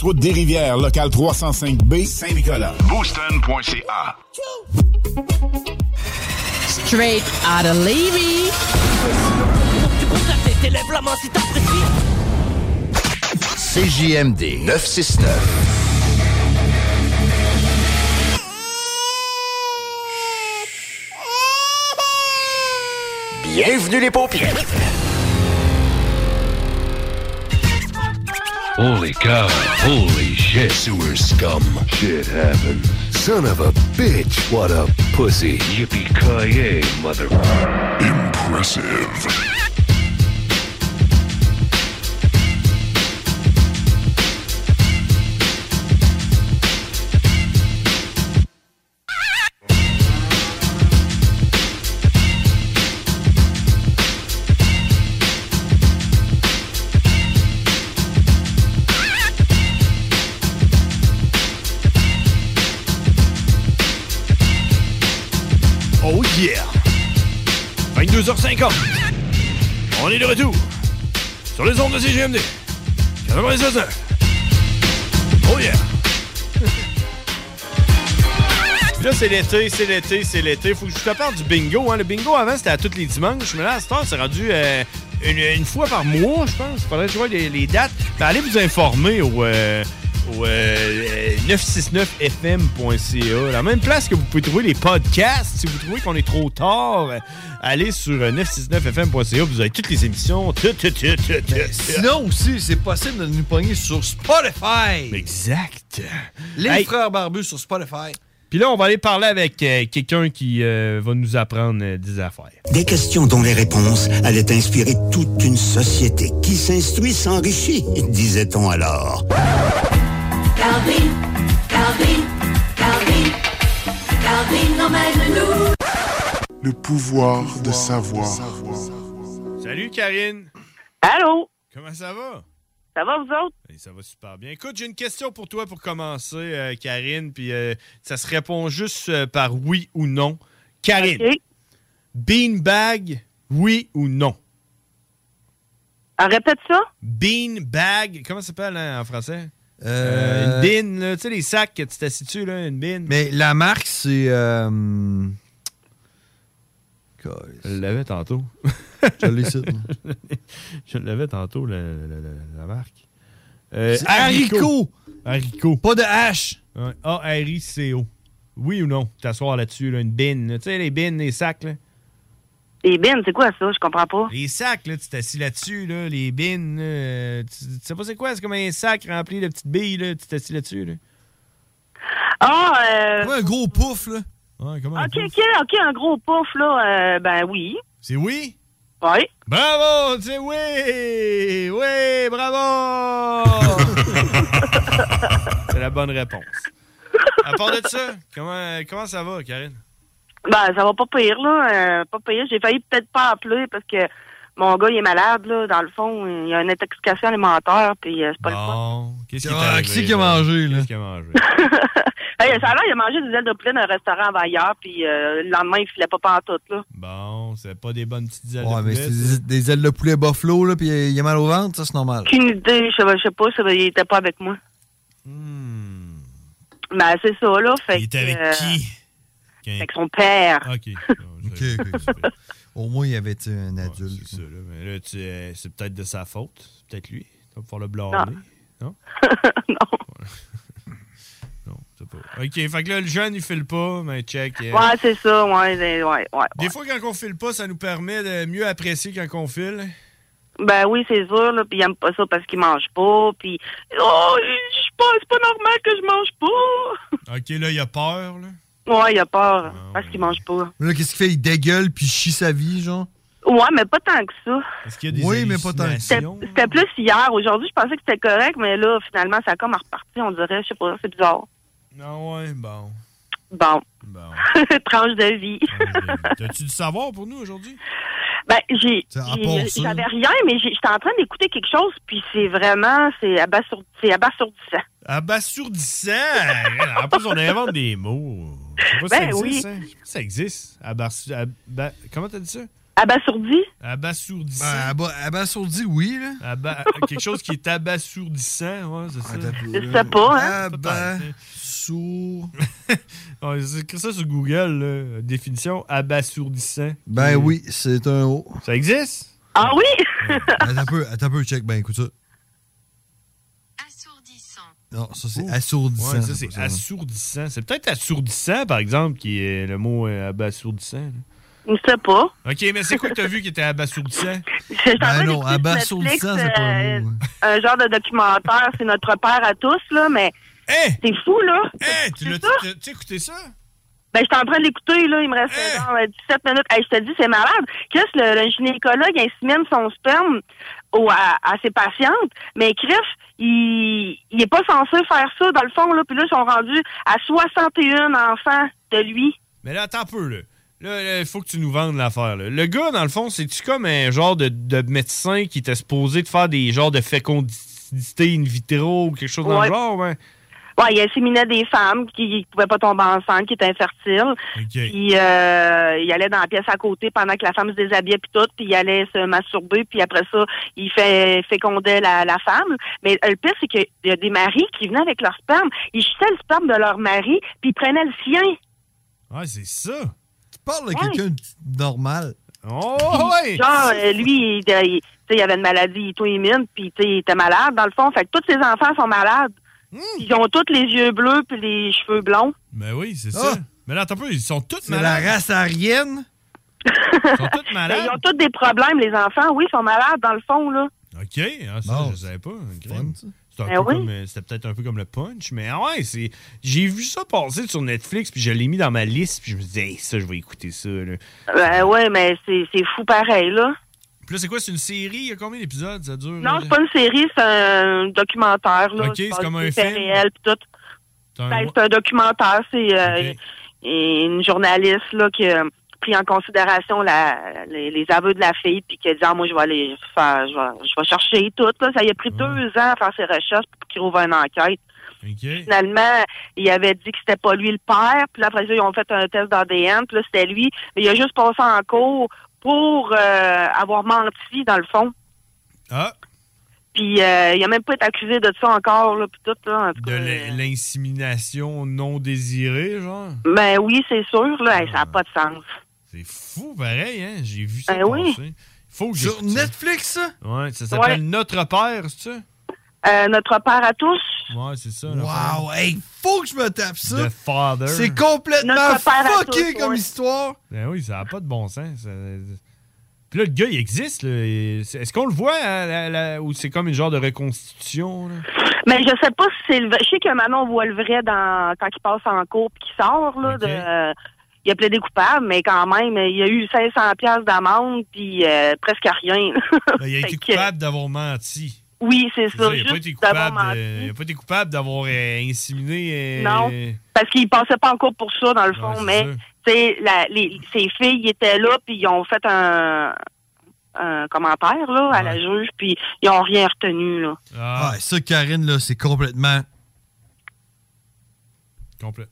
[SPEAKER 23] 1810 route des Rivières, local 305B, Saint-Nicolas. Booston.ca.
[SPEAKER 21] Straight out of Levy.
[SPEAKER 28] CJMD 969. Bienvenue les paupières.
[SPEAKER 29] Holy cow. Holy shit. Sewer scum. Shit happened. Son of a bitch. What a pussy. Yippee-ki-yay, mother... Impressive.
[SPEAKER 10] 22h50. On est de retour. Sur les ondes de CGMD. 96.9. Oh yeah! Là, c'est l'été, c'est l'été, c'est l'été. Faut que je te parle du bingo. Hein. Le bingo, avant, c'était à tous les dimanches. Mais là, à cette c'est rendu euh, une, fois par mois, je pense. Faudrait que je vois les, les dates. Ben, allez vous informer au, euh, au euh, 969fm.ca. La même place que vous pouvez trouver les podcasts. Si vous trouvez qu'on est trop tard, euh, allez sur euh, 969fm.ca. Vous avez toutes les émissions. Tout, tout, tout, tout, tout, tout.
[SPEAKER 11] Sinon aussi, c'est possible de nous pogner sur Spotify.
[SPEAKER 10] Exact.
[SPEAKER 11] Les
[SPEAKER 10] Hey.
[SPEAKER 11] frères barbus sur Spotify.
[SPEAKER 10] Puis là, on va aller parler avec euh, quelqu'un qui euh, va nous apprendre euh, des affaires.
[SPEAKER 30] Des questions dont les réponses allaient inspirer toute une société qui s'instruit s'enrichit, disait-on alors.
[SPEAKER 31] Calvin, Calvin, Calvin, Calvin emmène-nous.
[SPEAKER 6] Le pouvoir de savoir.
[SPEAKER 10] Salut, Karine.
[SPEAKER 32] Allô?
[SPEAKER 10] Comment ça va?
[SPEAKER 32] Ça va, vous autres?
[SPEAKER 10] Eh, ça va super bien. Écoute, j'ai une question pour toi pour commencer, euh, Karine, puis euh, ça se répond juste euh, par oui ou non. Karine, beanbag, oui ou non?
[SPEAKER 32] Ah, répète ça?
[SPEAKER 10] Beanbag, comment ça s'appelle hein, en français?
[SPEAKER 11] Euh,
[SPEAKER 10] une bin, là, tu sais, les sacs que tu t'assieds dessus, là, une bin.
[SPEAKER 11] Mais la marque, c'est. euh,
[SPEAKER 10] Je l'avais tantôt.
[SPEAKER 11] Je l'ai
[SPEAKER 10] Je l'avais tantôt, la, la- la- la marque. Euh,
[SPEAKER 11] C'est haricot.
[SPEAKER 10] Haricot.
[SPEAKER 11] Pas de H.
[SPEAKER 10] A-R-I-C-O. Oui ou non? T'asseoir là-dessus, là, une bin. là. Tu sais, les bins, les sacs, là.
[SPEAKER 32] Les bines, c'est quoi ça? Je comprends pas.
[SPEAKER 10] Les sacs, là, tu t'assis là-dessus, là, les bins. là, euh, tu, tu sais pas c'est quoi? C'est comme un sac rempli de petites billes, là, tu t'assis là-dessus, là.
[SPEAKER 32] Ah, euh...
[SPEAKER 11] un gros pouf, là.
[SPEAKER 10] Ouais, comment
[SPEAKER 32] OK, OK, OK, un gros pouf, là. euh, ben oui.
[SPEAKER 10] C'est oui?
[SPEAKER 32] Oui.
[SPEAKER 10] Bravo! Tu sais, oui! Oui, bravo! c'est la bonne réponse. À part de ça, comment, comment ça va, Karine?
[SPEAKER 32] Ben, ça va pas pire, là. euh, pas pire. J'ai failli peut-être pas appeler parce que mon gars, il est malade, là. Dans le fond, il y a une intoxication alimentaire, puis euh, c'est pas le fun.
[SPEAKER 10] Qu'est-ce
[SPEAKER 11] qui est Ah, arrivé, qui c'est qui a là? mangé, là?
[SPEAKER 10] Qu'est-ce qu'il a mangé?
[SPEAKER 32] Hey, ça a l'air, il a mangé des ailes de poulet dans un restaurant avant hier, puis euh, le lendemain, il filait pas pantoute, là.
[SPEAKER 10] Bon, c'est pas des bonnes petites ailes
[SPEAKER 11] Ouais,
[SPEAKER 10] de
[SPEAKER 11] mais
[SPEAKER 10] poulet,
[SPEAKER 11] c'est
[SPEAKER 10] ça.
[SPEAKER 11] des, des ailes de poulet buffalo, là, puis il a mal au ventre, ça, c'est normal.
[SPEAKER 32] Aucune idée, je sais, je sais pas, ça, il était pas avec moi. Ben, c'est ça, là. Fait
[SPEAKER 10] Hmm. Il était avec
[SPEAKER 32] que,
[SPEAKER 10] qui?
[SPEAKER 32] Avec son père.
[SPEAKER 10] OK.
[SPEAKER 11] OK, OK, super. Au moins, il y avait un adulte?
[SPEAKER 10] C'est ça, là. Mais là, tu- euh, c'est peut-être de sa faute. C'est peut-être lui. Tu vas pouvoir le blâmer. Non? non, c'est pas. OK, fait que là, le jeune, il file pas, mais check. euh,
[SPEAKER 32] Ouais, c'est ça, ouais, ouais, ouais. ouais.
[SPEAKER 10] Des fois, quand on file pas, ça nous permet de mieux apprécier quand on file.
[SPEAKER 32] Ben oui, c'est sûr, là, puis il aime pas ça parce qu'il mange pas, puis oh, je pas, c'est pas normal que je mange pas.
[SPEAKER 10] OK, là, il a peur, là.
[SPEAKER 32] Ouais, il a peur
[SPEAKER 10] Ah,
[SPEAKER 32] parce qu'il mange pas.
[SPEAKER 11] Là, qu'est-ce qu'il fait? Il dégueule puis il chie sa vie, genre?
[SPEAKER 32] Ouais, mais pas tant que ça.
[SPEAKER 10] Est-ce qu'il y a des
[SPEAKER 11] Oui, mais pas tant que ça.
[SPEAKER 32] C'était plus hier. Aujourd'hui, je pensais que c'était correct, mais là, finalement, ça a comme reparti, on dirait. Je sais pas, c'est bizarre.
[SPEAKER 10] Non, ouais, bon.
[SPEAKER 32] Bon.
[SPEAKER 10] Bon.
[SPEAKER 32] Tranche de vie.
[SPEAKER 10] T'as-tu du savoir pour nous aujourd'hui?
[SPEAKER 32] Ben, j'ai, j'avais rien, mais j'étais en train d'écouter quelque chose, puis c'est vraiment, c'est abasourdissant.
[SPEAKER 10] Abasourdissant! en plus, on invente des mots. Je sais pas
[SPEAKER 32] Ben
[SPEAKER 10] ça
[SPEAKER 32] oui.
[SPEAKER 10] existe, hein? Je sais pas si ça existe. Abas- aba- Comment t'as dit ça?
[SPEAKER 32] Abasourdi?
[SPEAKER 10] Abasourdissant.
[SPEAKER 11] Ben, aba- abasourdi, oui, là.
[SPEAKER 10] Aba- quelque chose qui est abasourdissant, ouais, c'est ça.
[SPEAKER 32] Je sais pas, hein?
[SPEAKER 11] Abasour...
[SPEAKER 10] Ouais, c'est écrit ça sur Google, là. Définition abasourdissant.
[SPEAKER 11] Ben oui, c'est un O.
[SPEAKER 10] Ça existe?
[SPEAKER 32] Ah oui?
[SPEAKER 11] attends un peu, attends un peu, check, ben écoute ça. Non, ça c'est assourdissant.
[SPEAKER 10] Ouais, ça,
[SPEAKER 11] c'est
[SPEAKER 10] assourdissant. C'est peut-être assourdissant, par exemple, qui est le mot euh, abasourdissant. là.
[SPEAKER 32] Je sais pas.
[SPEAKER 10] OK, mais c'est quoi que t'as vu qui était abasourdissant? Ben non, abasourdissant, c'est pas un
[SPEAKER 32] euh,
[SPEAKER 10] mot.
[SPEAKER 32] un genre de documentaire, c'est notre père à tous, là, mais c'est fou, là.
[SPEAKER 10] Hey, tu l'as écouté ça?
[SPEAKER 32] Ben, j'étais en train de l'écouter, là, il me reste genre, euh, 17 minutes. Hey, je te dis, c'est malade. Chris, le, le gynécologue insémine son sperme au, à, à ses patientes, mais Chris, il, il est pas censé faire ça, dans le fond, là, puis là, ils sont rendus à 61 enfants de lui.
[SPEAKER 10] Mais là, attends un peu, là. Là, il faut que tu nous vendes l'affaire. Le gars, dans le fond, c'est-tu comme un genre de, de médecin qui était supposé de faire des genres de fécondité in vitro ou quelque chose dans
[SPEAKER 32] Ouais.
[SPEAKER 10] le genre, ouais?
[SPEAKER 32] Ouais, il inséminait des femmes qui pouvaient pas tomber enceinte, qui étaient infertiles. Puis euh, il allait dans la pièce à côté pendant que la femme se déshabillait puis tout, puis il allait se masturber, puis après ça, il fait fécondait la, la femme. Mais euh, le pire, c'est qu'il y a des maris qui venaient avec leur sperme, ils jetaient le sperme de leur mari, puis ils prenaient le sien.
[SPEAKER 10] Ouais, c'est ça.
[SPEAKER 11] Tu parles de quelqu'un de normal.
[SPEAKER 10] Oh,
[SPEAKER 32] Genre, euh, lui, il, il- tu sais, il avait une maladie auto-immune, puis tu sais, il était malade, dans le fond. Fait que tous ses enfants sont malades. Ils ont tous les yeux bleus puis les cheveux blonds.
[SPEAKER 10] Ben oui, c'est
[SPEAKER 32] Ah.
[SPEAKER 10] ça. Mais là, attends un peu, ils sont tous
[SPEAKER 11] C'est la
[SPEAKER 10] malades.
[SPEAKER 11] race aryenne?
[SPEAKER 10] Ils sont tous
[SPEAKER 32] Ben,
[SPEAKER 10] malades.
[SPEAKER 32] ils ont tous des problèmes, les enfants. Oui, ils sont malades, dans le fond, là.
[SPEAKER 10] OK, ah, ça, je savais pas. Crème. C'est un
[SPEAKER 32] Ben
[SPEAKER 10] peu
[SPEAKER 32] oui.
[SPEAKER 10] comme, C'était peut-être un peu comme le punch, mais ah ouais, c'est. J'ai vu ça passer sur Netflix, puis je l'ai mis dans ma liste, puis je me disais, hey, ça, je vais écouter ça. Là.
[SPEAKER 32] Ben ouais, mais c'est c'est fou pareil, là.
[SPEAKER 10] Puis là, c'est quoi, c'est une série? Il y a combien d'épisodes? Ça dure?
[SPEAKER 32] Non,
[SPEAKER 10] là?
[SPEAKER 32] c'est pas une série, c'est un documentaire, là.
[SPEAKER 10] Ok, c'est comme un film.
[SPEAKER 32] réels pis tout.
[SPEAKER 10] C'est un-
[SPEAKER 32] Ben, c'est un documentaire, c'est euh, une journaliste, là, qui a pris en considération la, les, les aveux de la fille, puis qui a dit, ah, moi, je vais aller faire, je vais, je vais chercher tout, là. Ça y a pris deux ans à faire ses recherches pour qu'il ouvre une enquête. Finalement, il avait dit que c'était pas lui le père, puis là, après ça, ils ont fait un test d'ADN, puis là, c'était lui. Mais il a juste passé en cours pour euh, avoir menti, dans le fond.
[SPEAKER 10] Ah,
[SPEAKER 32] Puis euh, il a même pas été accusé de ça encore, là, puis tout, là. En tout
[SPEAKER 10] de
[SPEAKER 32] cas,
[SPEAKER 10] l'in- l'insémination non désirée, genre?
[SPEAKER 32] Ben oui, c'est sûr, là, ça n'a pas de sens.
[SPEAKER 10] C'est fou, pareil, hein? J'ai vu ça
[SPEAKER 32] Ben oui.
[SPEAKER 10] passer. Faut que
[SPEAKER 11] Sur. Netflix, ça?
[SPEAKER 10] Ouais, ça s'appelle
[SPEAKER 32] Ouais.
[SPEAKER 10] Notre Père, c'est ça?
[SPEAKER 32] Euh, notre père à tous.
[SPEAKER 10] Ouais, c'est ça.
[SPEAKER 11] Wow, hey, faut que je me tape ça.
[SPEAKER 10] The Father.
[SPEAKER 11] C'est complètement fucké
[SPEAKER 32] tous,
[SPEAKER 11] comme
[SPEAKER 32] ouais.
[SPEAKER 11] histoire.
[SPEAKER 10] Ben oui, ça n'a pas de bon sens. ça- Puis là, le gars, il existe. Et Est-ce qu'on le voit la- la- ou c'est comme une genre de reconstitution? là?
[SPEAKER 32] Mais je sais pas si c'est le vrai. Je sais que Manon voit le vrai dans quand il passe en cours puis qu'il sort, là.
[SPEAKER 10] Ok.
[SPEAKER 32] De, il a plaidé coupable, mais quand même, il y a eu 500 pièces d'amende puis euh, presque rien.
[SPEAKER 10] Ben, il a été coupable d'avoir menti.
[SPEAKER 32] Oui, c'est ça.
[SPEAKER 10] il n'a pas
[SPEAKER 32] juste
[SPEAKER 10] été
[SPEAKER 32] d'avoir
[SPEAKER 10] coupable,
[SPEAKER 32] menti.
[SPEAKER 10] de- il a pas été coupable d'avoir euh, inséminé. euh,
[SPEAKER 32] Non, parce qu'il passait pas en cours pour ça, dans le fond, mais
[SPEAKER 10] ça.
[SPEAKER 32] tu sais, la- les, ses filles étaient là, puis ils ont fait un, un commentaire là, à la juge, puis ils ont rien retenu. Là.
[SPEAKER 10] Ah,
[SPEAKER 11] Ouais, ça, Karine, là, c'est complètement.
[SPEAKER 10] complet.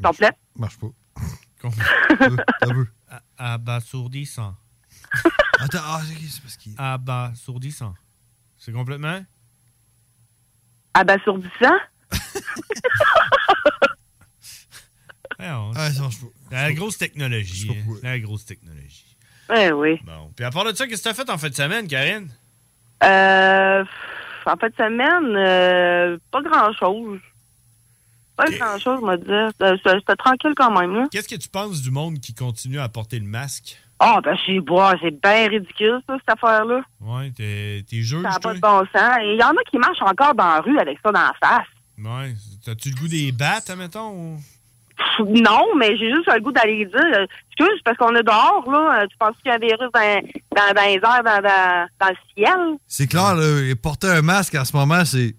[SPEAKER 32] Complet?
[SPEAKER 11] Marche pas.
[SPEAKER 10] Complet. Abasourdissant.
[SPEAKER 11] Attends, ah, c'est parce qu'il.
[SPEAKER 10] Abasourdissant. C'est complètement?
[SPEAKER 32] Abasourdissant?
[SPEAKER 10] Ouais, on-
[SPEAKER 11] Ah, ça marche pas.
[SPEAKER 10] La grosse technologie. hein. La grosse technologie.
[SPEAKER 32] Oui, oui.
[SPEAKER 10] Bon. Puis à part de ça, qu'est-ce que tu as fait en fin de semaine, Karine?
[SPEAKER 32] Euh, en fin de semaine, euh, pas grand-chose. Pas grand-chose, me dire. Euh, C'était c'était tranquille quand même, là.
[SPEAKER 10] Qu'est-ce que tu penses du monde qui continue à porter le masque?
[SPEAKER 32] Ah, ben, c'est bois, c'est bien ridicule, ça, cette affaire-là.
[SPEAKER 10] Ouais, t'es t'es juge,
[SPEAKER 32] Ça n'a pas de bon sens. Et Il y en a qui marchent encore dans la rue avec ça dans la face.
[SPEAKER 10] Ouais. T'as-tu le goût des battes, admettons? ou-
[SPEAKER 32] Pff, Non, mais j'ai juste le goût d'aller dire, euh, excuse, parce qu'on est dehors, là. euh, Tu penses qu'il y a un virus dans, dans, dans les airs, dans, dans, dans le ciel?
[SPEAKER 11] C'est clair, là, et porter un masque en ce moment, c'est.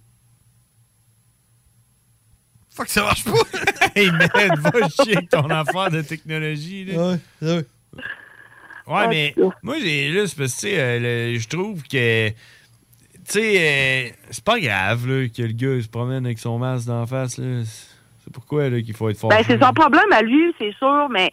[SPEAKER 11] Fuck, ça marche pas!
[SPEAKER 10] hey, man, va chier ton affaire de technologie. Là.
[SPEAKER 11] Ouais, ouais.
[SPEAKER 10] Ouais, mais moi, j'ai c'est parce que, tu sais, euh, le- je trouve que. Tu sais, euh, c'est pas grave là, que le gars il se promène avec son masque d'en face. là. C'est pourquoi là, qu'il faut être fort.
[SPEAKER 32] Ben, c'est son problème à lui, c'est sûr, mais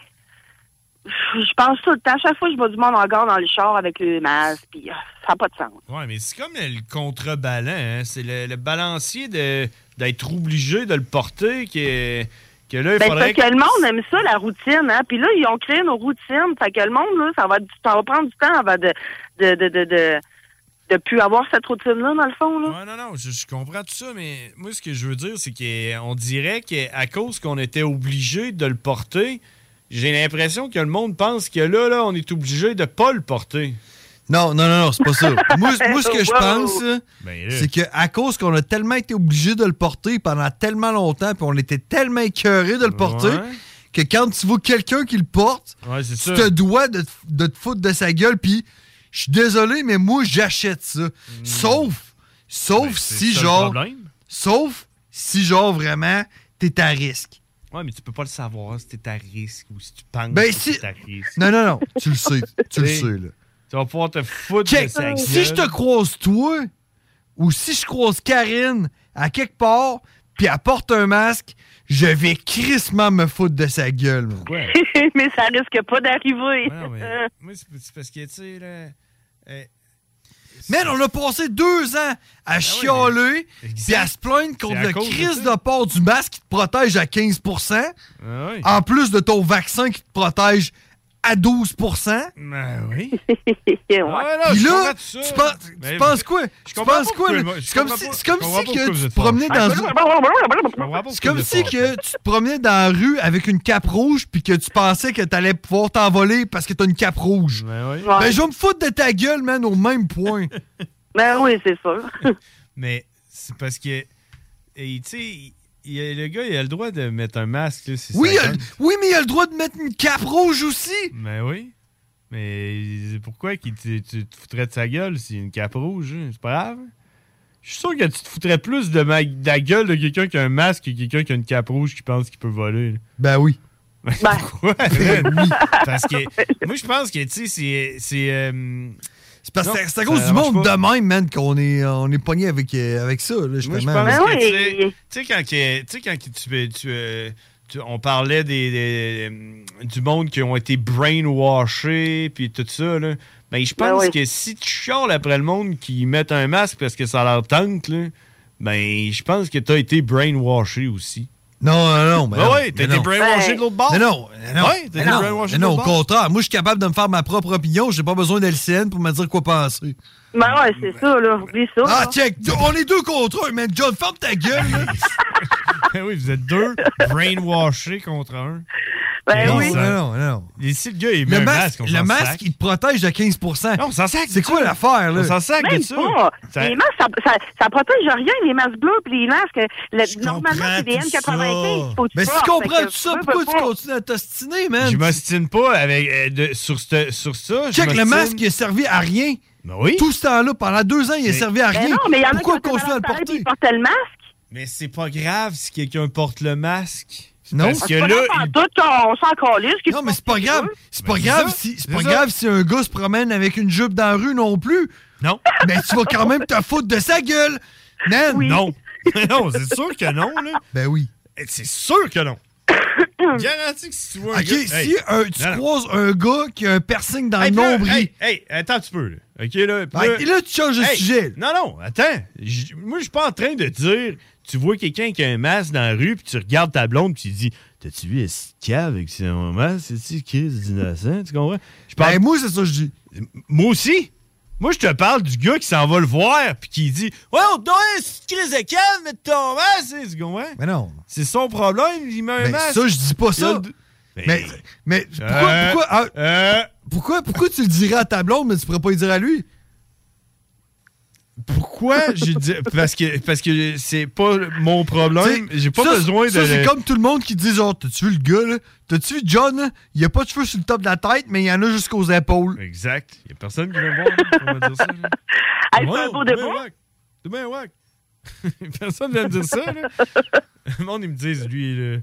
[SPEAKER 32] je pense tout le temps. Chaque fois je vois du monde encore dans le char avec le masque, puis euh, ça n'a pas de sens.
[SPEAKER 10] Ouais, mais c'est comme le contrebalan. Hein? C'est le, le balancier de- d'être obligé de le porter que, que là, il
[SPEAKER 32] Ben,
[SPEAKER 10] faudrait.
[SPEAKER 32] parce que le monde aime ça, la routine, hein. Puis là, ils ont créé nos routines. Fait que le monde, là, ça va, ça va prendre du temps avant de, de, de, de, de, de plus avoir cette routine-là, dans le fond, là.
[SPEAKER 10] Ouais, non, non, je, je comprends tout ça, mais moi, ce que je veux dire, c'est qu'on dirait qu'à cause qu'on était obligé de le porter, j'ai l'impression que le monde pense que là, là, on est obligé de pas le porter.
[SPEAKER 11] Non, non, non, non, c'est pas ça. moi, moi, ce que je pense,
[SPEAKER 10] Ben
[SPEAKER 11] c'est qu'à cause qu'on a tellement été obligé de le porter pendant tellement longtemps, puis on était tellement écœuré de le porter,
[SPEAKER 10] Ouais.
[SPEAKER 11] que quand tu vois quelqu'un qui le porte,
[SPEAKER 10] Ouais,
[SPEAKER 11] tu
[SPEAKER 10] ça.
[SPEAKER 11] te dois de, te- de te foutre de sa gueule, puis je suis désolé, mais moi, j'achète ça. Sauf, sauf
[SPEAKER 10] Ben,
[SPEAKER 11] si, genre, sauf si, genre, vraiment, t'es à risque.
[SPEAKER 10] Ouais, mais tu peux pas le savoir si t'es à risque ou si tu penses
[SPEAKER 11] Ben,
[SPEAKER 10] que
[SPEAKER 11] si-
[SPEAKER 10] t'es à risque.
[SPEAKER 11] Non, non, non, tu le sais, tu le sais, là.
[SPEAKER 10] Tu vas pouvoir te foutre
[SPEAKER 11] Check,
[SPEAKER 10] de sa
[SPEAKER 11] si je te
[SPEAKER 10] gueule.
[SPEAKER 11] croise toi, ou si je croise Karine à quelque part, puis elle porte un masque, je vais crissement me foutre de sa gueule. man.
[SPEAKER 32] mais ça risque pas d'arriver.
[SPEAKER 10] non, mais- Moi, c'est c'est parce que, tu sais, là. euh,
[SPEAKER 11] Man, on a passé deux ans à chialer, puis à se plaindre contre
[SPEAKER 10] Ah C'est à
[SPEAKER 11] le
[SPEAKER 10] cause de
[SPEAKER 11] crise
[SPEAKER 10] ça.
[SPEAKER 11] de port du masque qui te protège à 15
[SPEAKER 10] Ah oui.
[SPEAKER 11] en plus de ton vaccin qui te protège à 12
[SPEAKER 10] Ben oui.
[SPEAKER 32] ouais.
[SPEAKER 10] non,
[SPEAKER 11] Puis
[SPEAKER 10] je
[SPEAKER 11] là,
[SPEAKER 10] ça.
[SPEAKER 11] tu penses, tu penses quoi?
[SPEAKER 10] Je
[SPEAKER 11] Tu penses quoi? là? C'est comme si, c'est comme que tu te promenais dans C'est comme si que tu te promenais dans la rue avec une cape rouge puis que tu pensais que t'allais pouvoir t'envoler parce que t'as une cape rouge.
[SPEAKER 10] Ben,
[SPEAKER 11] Ben, je vais me foutre de ta gueule, man, au même point.
[SPEAKER 32] Ben oui, c'est sûr.
[SPEAKER 10] Mais c'est parce que, et, tu sais, il a- le gars, il a le droit de mettre un masque. Là, c'est
[SPEAKER 11] Oui, il a-
[SPEAKER 10] 50.
[SPEAKER 11] oui, mais il a le droit de mettre une cape rouge aussi.
[SPEAKER 10] Ben oui. Mais pourquoi qu'il tu te foutrais de sa gueule a une cape rouge? hein? C'est pas grave. Je suis sûr que tu te foutrais plus de, ma- de la gueule de quelqu'un qui a un masque que quelqu'un qui a une cape rouge qui pense qu'il peut voler. là.
[SPEAKER 11] Ben oui.
[SPEAKER 10] Pourquoi? man? Parce que moi, je pense que, tu sais, c'est... C'est
[SPEAKER 11] C'est parce
[SPEAKER 10] non,
[SPEAKER 11] que c'est à
[SPEAKER 10] ça
[SPEAKER 11] cause du monde
[SPEAKER 10] pas.
[SPEAKER 11] de même, man, qu'on est, on est pogné avec, euh, avec ça, là,
[SPEAKER 10] Moi, je
[SPEAKER 11] justement.
[SPEAKER 10] pense que, tu sais- tu sais, quand, tu sais, quand que tu, tu, euh, tu- on parlait des, des, euh, du monde qui ont été brainwashés, puis tout ça, là, ben, je pense
[SPEAKER 32] Ben oui.
[SPEAKER 10] que si tu chiales après le monde qui met un masque parce que ça leur tente, là, ben, je pense que tu as été brainwashé aussi.
[SPEAKER 11] Non, non, non. ben
[SPEAKER 10] Ben
[SPEAKER 11] non,
[SPEAKER 10] ouais, t'as
[SPEAKER 11] ben
[SPEAKER 10] été
[SPEAKER 11] non.
[SPEAKER 10] brainwashé de l'autre bord.
[SPEAKER 11] Non, non, non.
[SPEAKER 10] Ouais, t'as
[SPEAKER 11] Ben
[SPEAKER 10] été
[SPEAKER 11] non,
[SPEAKER 10] brainwashé
[SPEAKER 11] ben
[SPEAKER 10] de
[SPEAKER 11] non,
[SPEAKER 10] l'autre
[SPEAKER 11] au
[SPEAKER 10] bord.
[SPEAKER 11] contraire. Moi, je suis capable de me faire ma propre opinion. J'ai pas besoin d'LCN pour me dire quoi penser.
[SPEAKER 32] Ben ouais, c'est ça, là. Oublie ça.
[SPEAKER 11] Ah,
[SPEAKER 32] là.
[SPEAKER 11] check. On est deux contre un, man. John, ferme ta gueule, là.
[SPEAKER 10] Ben oui, vous êtes deux brainwashés contre un.
[SPEAKER 32] Ben
[SPEAKER 11] non,
[SPEAKER 32] oui.
[SPEAKER 11] non, non, non.
[SPEAKER 10] Et si le gars, il met
[SPEAKER 11] Le
[SPEAKER 10] un
[SPEAKER 11] masque,
[SPEAKER 10] masque, on
[SPEAKER 11] le masque
[SPEAKER 10] sac.
[SPEAKER 11] il te protège de 15%
[SPEAKER 10] Non, on s'en sac.
[SPEAKER 11] C'est quoi l'affaire, là?
[SPEAKER 10] On s'en sac de
[SPEAKER 32] Même
[SPEAKER 10] ça.
[SPEAKER 32] pas.
[SPEAKER 10] Ça-
[SPEAKER 32] Les masques, ça, ça, ça protège rien, les masques bleus puis les masques. le- normalement, c'est des
[SPEAKER 11] tout
[SPEAKER 32] N95. Faut que tu
[SPEAKER 11] Mais si tu comprends tout ça, pourquoi tu
[SPEAKER 32] pas.
[SPEAKER 11] continues à t'ostiner, man?
[SPEAKER 10] Je m'ostine pas avec, euh, de- sur, ce- sur ça.
[SPEAKER 11] Check, le masque, il a servi à rien.
[SPEAKER 10] Ben oui.
[SPEAKER 11] Tout ce temps-là, pendant deux ans, il a
[SPEAKER 10] Mais-
[SPEAKER 11] servi à
[SPEAKER 32] Ben
[SPEAKER 11] rien.
[SPEAKER 32] non, mais il y en a
[SPEAKER 11] Pourquoi continuer à le porter?
[SPEAKER 32] Ils le masque.
[SPEAKER 10] Mais c'est pas grave si quelqu'un porte le masque.
[SPEAKER 11] Non?
[SPEAKER 10] Parce
[SPEAKER 32] Ah,
[SPEAKER 10] que là,
[SPEAKER 32] grave, en tout, on s'en calisse.
[SPEAKER 11] Non, mais c'est pas grave. C'est pas
[SPEAKER 10] Ben,
[SPEAKER 11] grave si c'est pas grave si un gars se promène avec une jupe dans la rue non plus.
[SPEAKER 10] Non.
[SPEAKER 11] Mais tu vas quand même te foutre de sa gueule. Man.
[SPEAKER 10] non. non, c'est sûr que non, là.
[SPEAKER 11] Ben oui.
[SPEAKER 10] C'est sûr que non. Garanti que si tu vois un gars...
[SPEAKER 11] si
[SPEAKER 10] Hey.
[SPEAKER 11] un- tu
[SPEAKER 10] Non, non.
[SPEAKER 11] croises un gars qui a un piercing dans
[SPEAKER 10] Hey,
[SPEAKER 11] le nombril.
[SPEAKER 10] Hey, hey, attends un petit peu, là. OK, là. puis
[SPEAKER 11] là, tu changes de sujet.
[SPEAKER 10] Non, non, attends. J- Moi, je suis pas en train de dire... Tu vois quelqu'un qui a un masque dans la rue, puis tu regardes ta blonde, puis tu dis... T'as-tu vu Esca avec son masque? C'est-tu Chris d'innocent? Tu comprends? Je parle...
[SPEAKER 11] Ben, moi, c'est ça que je dis.
[SPEAKER 10] Moi aussi. Moi, je te parle du gars qui s'en va le voir puis qui dit Ouais, on te doit un Chris de calme, mettre ton masque. Tu comprends?
[SPEAKER 11] Mais non.
[SPEAKER 10] C'est son problème, il met un
[SPEAKER 11] Ben,
[SPEAKER 10] masque.
[SPEAKER 11] ça, je dis pas ça. Mais, mais pourquoi,
[SPEAKER 10] Euh,
[SPEAKER 11] pourquoi, ah,
[SPEAKER 10] euh,
[SPEAKER 11] pourquoi, pourquoi tu le dirais à ta blonde, mais tu pourrais pas le dire à lui?
[SPEAKER 10] Pourquoi j'ai dit parce que parce que c'est pas mon problème, j'ai pas
[SPEAKER 11] Ça,
[SPEAKER 10] besoin de
[SPEAKER 11] Ça, c'est comme tout le monde qui dit genre, t'as-tu vu le gars, là? T'as-tu vu John? Il a pas de cheveux sur le top de la tête, mais il y en a jusqu'aux épaules.
[SPEAKER 10] Exact. Il y a personne qui veut me voir, là, pour me dire ça. là.
[SPEAKER 32] Hey, c'est un beau.
[SPEAKER 10] Demain, wack. Demain, wack. Personne vient me dire ça, là. Le monde, ils me disent, lui, là,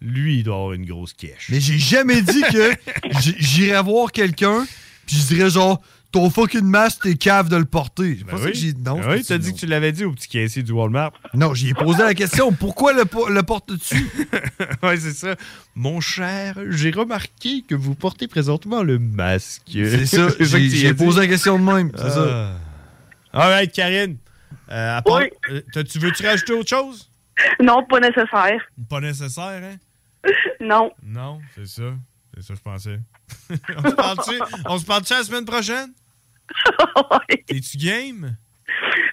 [SPEAKER 10] lui, il doit avoir une grosse quiche.
[SPEAKER 11] Mais j'ai jamais dit que j'irais voir quelqu'un, puis je dirais genre, ton fucking masque, t'es cave de le porter. C'est
[SPEAKER 10] Ben
[SPEAKER 11] pas ça
[SPEAKER 10] oui.
[SPEAKER 11] que j'ai dit non.
[SPEAKER 10] Ben oui, t'as dit que tu l'avais dit au petit caissier du Walmart.
[SPEAKER 11] Non, j'y ai posé la question, pourquoi le, po- le portes-tu?
[SPEAKER 10] ouais, c'est ça. Mon cher, j'ai remarqué que vous portez présentement le masque.
[SPEAKER 11] C'est ça, j'ai j'ai posé la question de même, c'est ça.
[SPEAKER 10] Ah. All right, Karine. Euh, part- euh, tu veux-tu rajouter autre chose?
[SPEAKER 32] Non, pas nécessaire.
[SPEAKER 10] Pas nécessaire, hein?
[SPEAKER 32] Non.
[SPEAKER 10] Non, c'est ça. C'est ça que je pensais. on se parle-tu? Parle-tu la semaine prochaine? T'es-tu game?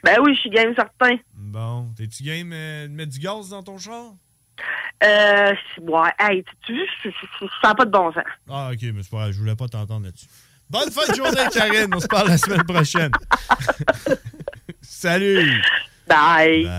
[SPEAKER 32] Ben oui, je suis game certain.
[SPEAKER 10] Bon, t'es-tu game euh, de mettre du gaz dans ton char?
[SPEAKER 32] Euh, ouais, hey, tu ça n'a pas de bon sens.
[SPEAKER 10] Ah, ok, mais c'est pas grave, je voulais pas t'entendre là-dessus. Bonne fin de journée, Karine. On se parle la semaine prochaine. Salut.
[SPEAKER 32] Bye.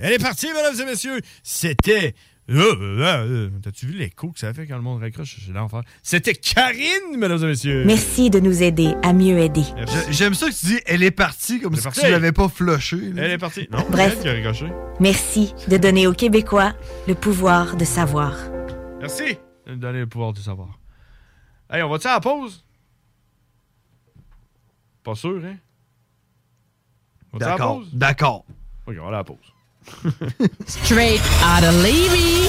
[SPEAKER 10] Elle est partie, mesdames et messieurs. C'était. T'as-tu vu l'écho que ça fait quand le monde raccroche? J'ai l'enfer. C'était Karine, mesdames et messieurs.
[SPEAKER 33] Merci de nous aider à mieux aider.
[SPEAKER 11] J'ai- J'aime ça que tu dis elle est partie comme si
[SPEAKER 10] partie.
[SPEAKER 11] tu l'avais pas flushé. là.
[SPEAKER 10] Elle est partie. Non,
[SPEAKER 33] Bref.
[SPEAKER 10] c'est elle qui a raccroché.
[SPEAKER 33] Merci de donner aux Québécois le pouvoir de savoir.
[SPEAKER 10] Merci de me donner le pouvoir de savoir. Hey, on va-tu à la pause? Pas sûr, hein? On va-tu à la
[SPEAKER 11] D'accord,
[SPEAKER 10] pause?
[SPEAKER 11] d'accord.
[SPEAKER 10] Ok, on va à la pause.
[SPEAKER 21] Straight out of Levy.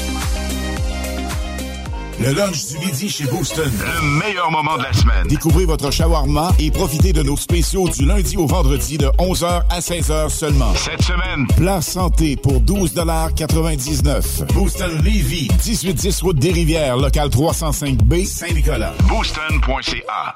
[SPEAKER 23] Le lunch du midi chez Booston. Le meilleur moment de la semaine. Découvrez votre shawarma et profitez de nos spéciaux du lundi au vendredi de 11h à 16h seulement. Cette semaine, plat santé pour 12,99 Booston Levy, 1810 Route des Rivières, local 305B, Saint-Nicolas. Booston.ca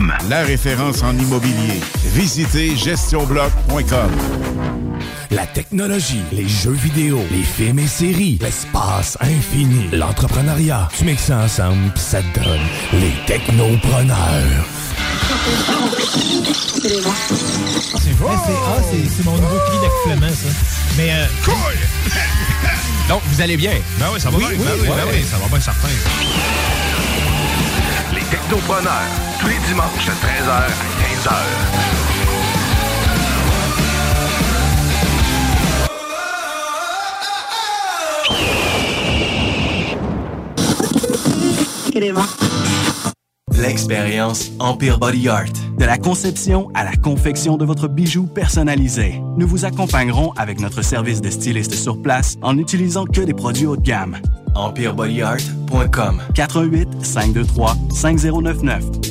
[SPEAKER 23] La référence en immobilier. Visitez GestionBloc.com
[SPEAKER 34] La technologie, les jeux vidéo, les films et séries, l'espace infini, l'entrepreneuriat. Tu mixes ça ensemble, pis ça te donne les technopreneurs.
[SPEAKER 35] C'est vrai, c'est ah, c'est- c'est mon nouveau cri d'accouchement, ça. Mais. Euh,
[SPEAKER 22] Donc, vous allez bien?
[SPEAKER 35] Ben oui, ça va
[SPEAKER 22] Oui,
[SPEAKER 35] bien.
[SPEAKER 22] oui,
[SPEAKER 35] ben oui,
[SPEAKER 22] ouais.
[SPEAKER 35] ben oui, ça va bien certain.
[SPEAKER 29] Tous les dimanches de 13h à 15h.
[SPEAKER 17] L'expérience Empire Body Art. De la conception à la confection de votre bijou personnalisé. Nous vous accompagnerons avec notre service de styliste sur place en n'utilisant que des produits haut de gamme. EmpireBodyArt.com 88 523 5099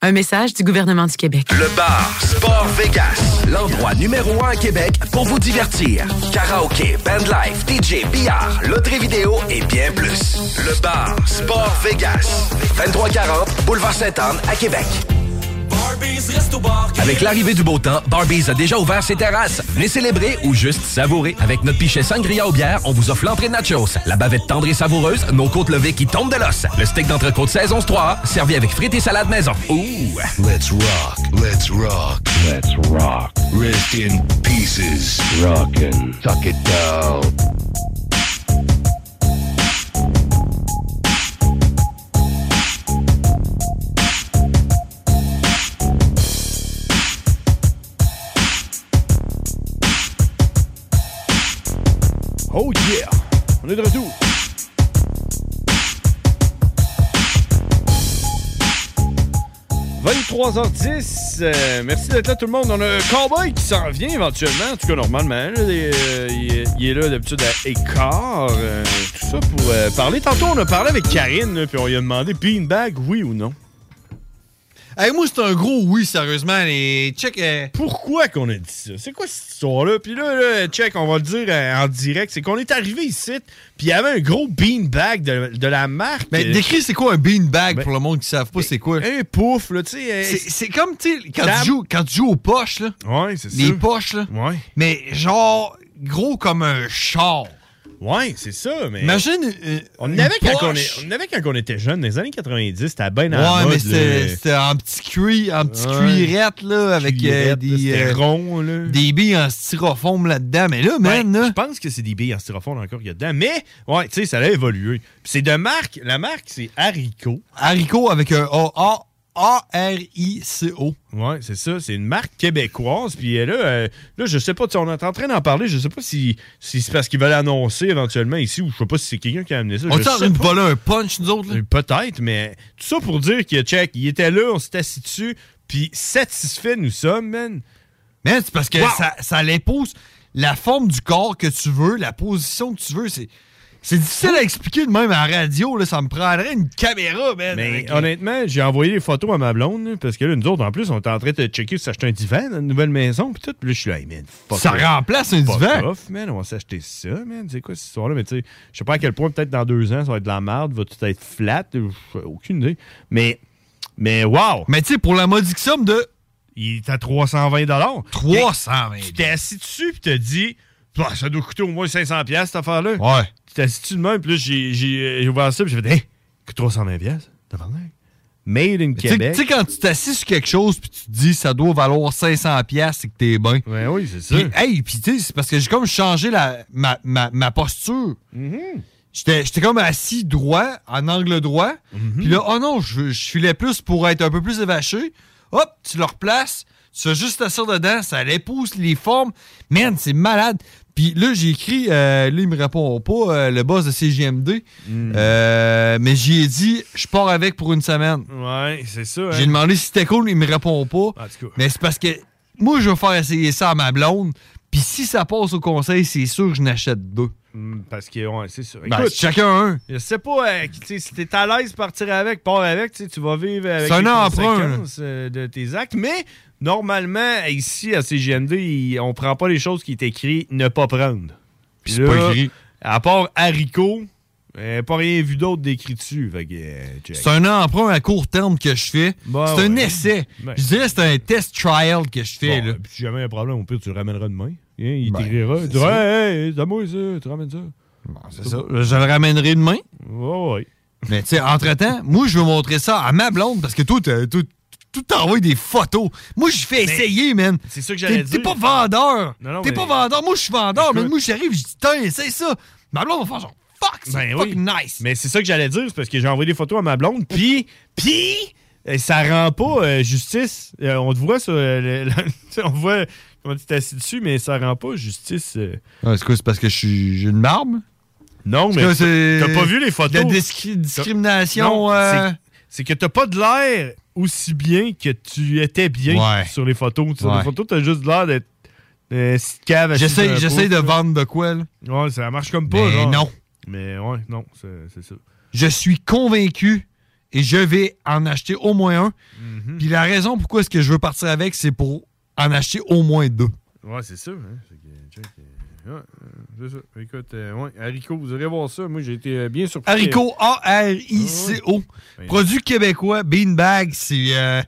[SPEAKER 36] Un message du gouvernement du Québec.
[SPEAKER 3] Le bar Sport Vegas, l'endroit numéro un à Québec pour vous divertir. Karaoke, bandlife, DJ, billard, loterie vidéo et bien plus. Le bar Sport Vegas, 2340 Boulevard Sainte-Anne à Québec. Avec l'arrivée du beau temps, Barbies a déjà ouvert ses terrasses. Venez célébrer ou juste savourer. Avec notre pichet sangria aux bières, on vous offre l'entrée de nachos, la bavette tendre et savoureuse, nos côtes levées qui tombent de l'os, le steak d'entrecôte saison 3, servi avec frites et salade maison. Ouh!
[SPEAKER 29] Let's rock, let's rock, let's rock. Rest in pieces. Rockin', tuck it down.
[SPEAKER 10] Oh yeah! On est de retour. « 23h10, euh, merci d'être là tout le monde. On a un cowboy qui s'en vient éventuellement, en tout cas normalement. euh, il, est- là d'habitude à écart, euh, tout ça pour parler. Tantôt on a parlé avec Karine, puis on lui a demandé beanbag, oui ou non.
[SPEAKER 11] Hey, moi, c'est un gros oui, sérieusement. Les check. euh,
[SPEAKER 10] Pourquoi qu'on a dit ça? C'est quoi cette histoire-là? Puis là, là, check, on va le dire euh, en direct. C'est qu'on est arrivé ici, puis il y avait un gros beanbag de, de la marque.
[SPEAKER 11] Ben, décris, c'est quoi un beanbag pour le monde qui ne savent pas c'est quoi?
[SPEAKER 10] Un pouf, là, tu sais. euh,
[SPEAKER 11] C'est- C'est comme, tu sais, quand, tu joues- quand tu joues aux poches, là.
[SPEAKER 10] Ouais, c'est ça.
[SPEAKER 11] Les poches, là.
[SPEAKER 10] Ouais.
[SPEAKER 11] Mais genre, gros comme un char.
[SPEAKER 10] Ouais, c'est ça, mais.
[SPEAKER 11] Imagine. euh,
[SPEAKER 10] On en avait, quand on, est- on en avait quand on était jeune, dans les années 90, c'était bien dans
[SPEAKER 11] Ouais,
[SPEAKER 10] mode.
[SPEAKER 11] mais c'était en petit cuir, en petit
[SPEAKER 10] Ouais.
[SPEAKER 11] cuirette, là, avec euh,
[SPEAKER 10] Cuirette,
[SPEAKER 11] des, euh,
[SPEAKER 10] rond, là.
[SPEAKER 11] des billes en styrofoam là-dedans. Mais là,
[SPEAKER 10] Ben,
[SPEAKER 11] man, là,
[SPEAKER 10] je pense que c'est des billes en styrofoam encore qu'il y a dedans. Mais, ouais, tu sais, ça a évolué. C'est de marque. La marque, c'est Haricot.
[SPEAKER 11] haricot avec un A- A- A-R-I-C-O.
[SPEAKER 10] Ouais, c'est ça. C'est une marque québécoise. Puis là, euh, là, je sais pas, on est en train d'en parler. Je sais pas si, si c'est parce qu'ils veulent annoncer éventuellement ici ou je sais pas si c'est quelqu'un qui a amené ça.
[SPEAKER 11] On
[SPEAKER 10] Je
[SPEAKER 11] est en
[SPEAKER 10] sais
[SPEAKER 11] train de
[SPEAKER 10] pas.
[SPEAKER 11] voler un punch, nous autres?
[SPEAKER 10] Euh, Peut-être, mais tout ça pour dire que, check, il était là, on s'est assis dessus, puis satisfait nous sommes, man.
[SPEAKER 11] Mais c'est parce que
[SPEAKER 10] Wow!
[SPEAKER 11] ça, ça l'épouse la forme du corps que tu veux, la position que tu veux. C'est, c'est difficile à expliquer de même à la radio. Là, ça me prendrait une caméra, man.
[SPEAKER 10] Mais
[SPEAKER 11] avec-
[SPEAKER 10] honnêtement, j'ai envoyé les photos à ma blonde, parce que là, nous autres, en plus, on était en train de checker si s'acheter un divan dans une nouvelle maison, puis tout. Puis là, je suis là, hey, man, fuck
[SPEAKER 11] Ça
[SPEAKER 10] off.
[SPEAKER 11] remplace un
[SPEAKER 10] Fuck
[SPEAKER 11] divan?
[SPEAKER 10] off, man, on va s'acheter ça, man. C'est quoi cette histoire-là? Mais tu sais, je sais pas à quel point, peut-être dans deux ans, ça va être de la merde, va tout être flat, aucune idée. Mais, mais wow!
[SPEAKER 11] Mais tu sais, pour la modique somme de.
[SPEAKER 10] Il est à 320
[SPEAKER 11] 320
[SPEAKER 10] Tu t'es assis dessus, puis t'as dit, Bah, ça doit coûter au moins 500 pièces cette affaire-là.
[SPEAKER 11] Ouais.
[SPEAKER 10] Tu t'es assis dessus de même, puis là, j'ai- j'ai ouvert ça, puis j'ai fait, hey, coûte 320 pièces. Made in Québec.
[SPEAKER 11] Tu sais, quand tu t'assis sur quelque chose puis tu te dis ça doit valoir 500$, piastres, c'est que t'es bien.
[SPEAKER 10] Ouais, oui, c'est ça.
[SPEAKER 11] Puis, hey, puis tu sais, c'est parce que j'ai comme changé la, ma, ma, ma posture.
[SPEAKER 10] Mhm.
[SPEAKER 11] J'étais j'étais comme assis droit, en angle droit. Puis là, oh non, je, je filais plus pour être un peu plus évaché. Hop, tu le replaces. Tu fais juste t'asseoir dedans. Ça l'épouse les formes. Man, c'est malade. Puis là, j'ai écrit, euh, là, il me répond pas, euh, le boss de CGMD. Euh, mais j'y ai dit, je pars avec pour une semaine.
[SPEAKER 10] Ouais, c'est ça. hein.
[SPEAKER 11] J'ai demandé si c'était cool, il me répond pas.
[SPEAKER 10] Cas.
[SPEAKER 11] Mais c'est parce que moi, je vais faire essayer ça à ma blonde. Puis si ça passe au conseil, c'est sûr que je n'achète deux.
[SPEAKER 10] Hmm, Parce que, ouais, c'est ça.
[SPEAKER 11] Ben, chacun un.
[SPEAKER 10] Je sais pas, euh, si t'es à l'aise de partir avec, pars avec, tu vas vivre avec
[SPEAKER 11] un
[SPEAKER 10] les
[SPEAKER 11] emprunt,
[SPEAKER 10] conséquences de tes actes. Mais, normalement, ici, à CGMD, il- on prend pas les choses qui est écrit ne pas prendre. Puis
[SPEAKER 11] C'est pas écrit.
[SPEAKER 10] À part haricot, euh, pas rien vu d'autre d'écrit dessus. Euh.
[SPEAKER 11] C'est un emprunt à court terme que je fais.
[SPEAKER 10] Bah
[SPEAKER 11] c'est un essai.
[SPEAKER 10] Ben.
[SPEAKER 11] Je dirais que c'est un test trial que je fais.
[SPEAKER 10] Bon,
[SPEAKER 11] là.
[SPEAKER 10] puis si jamais il y a un problème, au pire, tu le ramèneras demain. Hein, il
[SPEAKER 11] Ben,
[SPEAKER 10] t'écrira. Il dira
[SPEAKER 11] ça.
[SPEAKER 10] Hey, hey, donne-moi ça, tu ramènes ça.
[SPEAKER 11] C'est ça. Je le ramènerai demain.
[SPEAKER 10] Ouais.
[SPEAKER 11] Mais tu sais, entre-temps, moi, je veux montrer ça à ma blonde parce que toi, tout t'envoies des photos. Moi, je fais essayer, man.
[SPEAKER 10] c'est ça que j'allais dire.
[SPEAKER 11] T'es pas vendeur. T'es
[SPEAKER 10] mais-
[SPEAKER 11] pas vendeur. Moi, je suis vendeur. Mais moi, j'arrive, je dis, tiens, essaye ça. Ma blonde va faire genre, fuck, c'est
[SPEAKER 10] Ben oui.
[SPEAKER 11] nice.
[SPEAKER 10] Mais c'est ça que j'allais dire, c'est parce que j'ai envoyé des photos à ma blonde, puis, puis, euh, ça rend pas euh, justice. Euh, on te voit sur euh, le- le- on voit comment tu t'es assis dessus, mais ça rend pas justice.
[SPEAKER 11] Ouais, c'est quoi, c'est parce que je suis- j'ai une barbe?
[SPEAKER 10] Non, mais t'as pas vu les photos.
[SPEAKER 11] La discri- discrimination.
[SPEAKER 10] C'est que t'as pas de l'air aussi bien que tu étais bien
[SPEAKER 11] Ouais.
[SPEAKER 10] sur les photos. Sur
[SPEAKER 11] Ouais.
[SPEAKER 10] les photos, t'as juste l'air d'être euh, cave
[SPEAKER 11] J'essaie de
[SPEAKER 10] là.
[SPEAKER 11] vendre de quoi, là?
[SPEAKER 10] Ouais, ça marche comme pas,
[SPEAKER 11] Mais
[SPEAKER 10] genre.
[SPEAKER 11] non.
[SPEAKER 10] Mais ouais, non, c'est ça.
[SPEAKER 11] Je suis convaincu et je vais en acheter au moins un.
[SPEAKER 10] Mhm.
[SPEAKER 11] Puis la raison pourquoi est-ce que je veux partir avec, c'est pour en acheter au moins deux.
[SPEAKER 10] Ouais, c'est ça. Hein? Euh, ouais, c'est ça. Écoute, euh, ouais, haricot, vous irez voir ça. Moi, j'ai été euh, bien surpris.
[SPEAKER 11] Haricot A-R-I-C-O. Produit québécois, Beanbag, c'est. euh,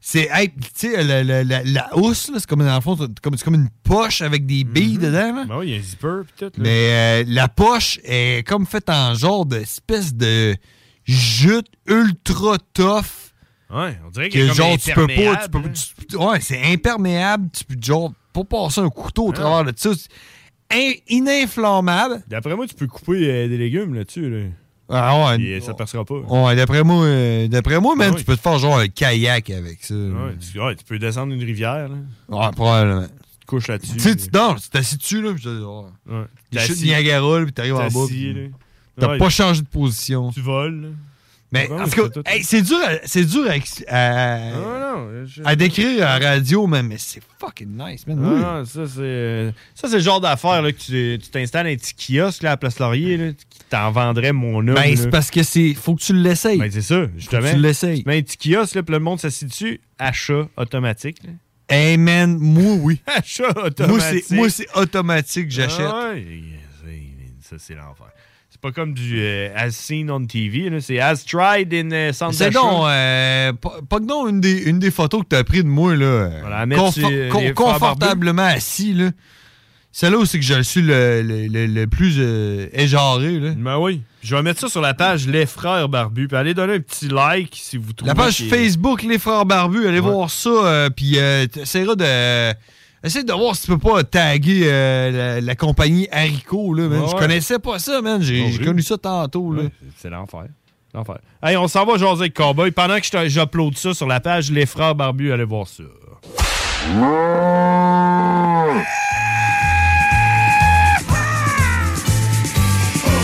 [SPEAKER 11] c'est, hey, tu sais, la, la, la, la housse, là, c'est comme, dans le fond, c'est comme, c'est comme une poche avec des billes dedans. Là.
[SPEAKER 10] Ben oui, il y a un zipper, peut-être.
[SPEAKER 11] Mais euh, la poche est comme faite en genre d'espèce de jute ultra tough.
[SPEAKER 10] Ouais, on dirait
[SPEAKER 11] Que genre, tu peux pas. Tu peux,
[SPEAKER 10] hein.
[SPEAKER 11] tu- ouais, c'est imperméable. Tu peux, genre, pas passer un couteau au travers de ça. Ininflammable.
[SPEAKER 10] D'après moi, tu peux couper euh, des légumes là-dessus. Là.
[SPEAKER 11] Ah ouais.
[SPEAKER 10] Euh, ça passera pas.
[SPEAKER 11] Ouais, d'après moi, euh, d'après moi, man,
[SPEAKER 10] Ah oui.
[SPEAKER 11] tu peux te faire genre un kayak avec ça.
[SPEAKER 10] Ouais, tu, ouais, tu peux descendre une rivière. Là.
[SPEAKER 11] Ouais, probablement.
[SPEAKER 10] Tu te couches là-dessus.
[SPEAKER 11] Tu sais, tu dors, tu t'assis dessus, là, puis tu oh.
[SPEAKER 10] Ouais.
[SPEAKER 11] Chutes. Niagara, puis t'arrives en bas. T'as
[SPEAKER 10] Ouais.
[SPEAKER 11] pas changé de position.
[SPEAKER 10] Tu voles. là.
[SPEAKER 11] Mais
[SPEAKER 10] Ouais,
[SPEAKER 11] en tout
[SPEAKER 10] c'est
[SPEAKER 11] cas, hey, c'est dur, à, c'est dur à, à,
[SPEAKER 10] non, je-
[SPEAKER 11] à décrire à la radio, mais c'est fucking nice, man.
[SPEAKER 10] Ah,
[SPEAKER 11] Oui.
[SPEAKER 10] non, ça, c'est euh, ça, c'est le genre d'affaire là, que tu t'installes un petit kiosque là, à Place Laurier là, qui t'en vendrait mon homme.
[SPEAKER 11] Ben, c'est parce que c'est. Faut que tu l'essayes.
[SPEAKER 10] Ben, c'est ça, justement.
[SPEAKER 11] Faut que tu l'essayes.
[SPEAKER 10] Tu mets un petit kiosque, là, puis le monde s'assied dessus. Achat automatique. là.
[SPEAKER 11] Hey, man, moi, oui.
[SPEAKER 10] Achat automatique.
[SPEAKER 11] moi, c'est automatique, j'achète.
[SPEAKER 10] Ah ouais, ça, c'est l'enfer. Pas comme du euh, as seen on TV, c'est as tried in euh, centre
[SPEAKER 11] C'est euh, pas, non, une des, une des photos que tu as prises de moi, là. euh,
[SPEAKER 10] Voilà,
[SPEAKER 11] confo- con- confortablement assis, là. Celle-là où c'est que je suis le, le, le, le plus euh, éjaré, là.
[SPEAKER 10] Ben oui. Je vais mettre ça sur la page Les Frères Barbus. Puis allez donner un petit like si vous trouvez.
[SPEAKER 11] La page Facebook Les Frères Barbus, allez voir ça, euh, puis euh, de... Essaye de voir si tu peux pas taguer euh, la, la compagnie Haricot, là, man.
[SPEAKER 10] Ouais,
[SPEAKER 11] Je connaissais pas ça, man. J'ai connu ça tantôt, là.
[SPEAKER 10] Ouais, c'est l'enfer. L'enfer. Hey, on s'en va jaser avec Cowboy. Pendant que j'upload ça sur la page Les Frères Barbus, allez voir ça.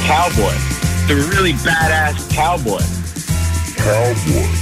[SPEAKER 37] Cowboy. The really badass cowboy. Cowboy.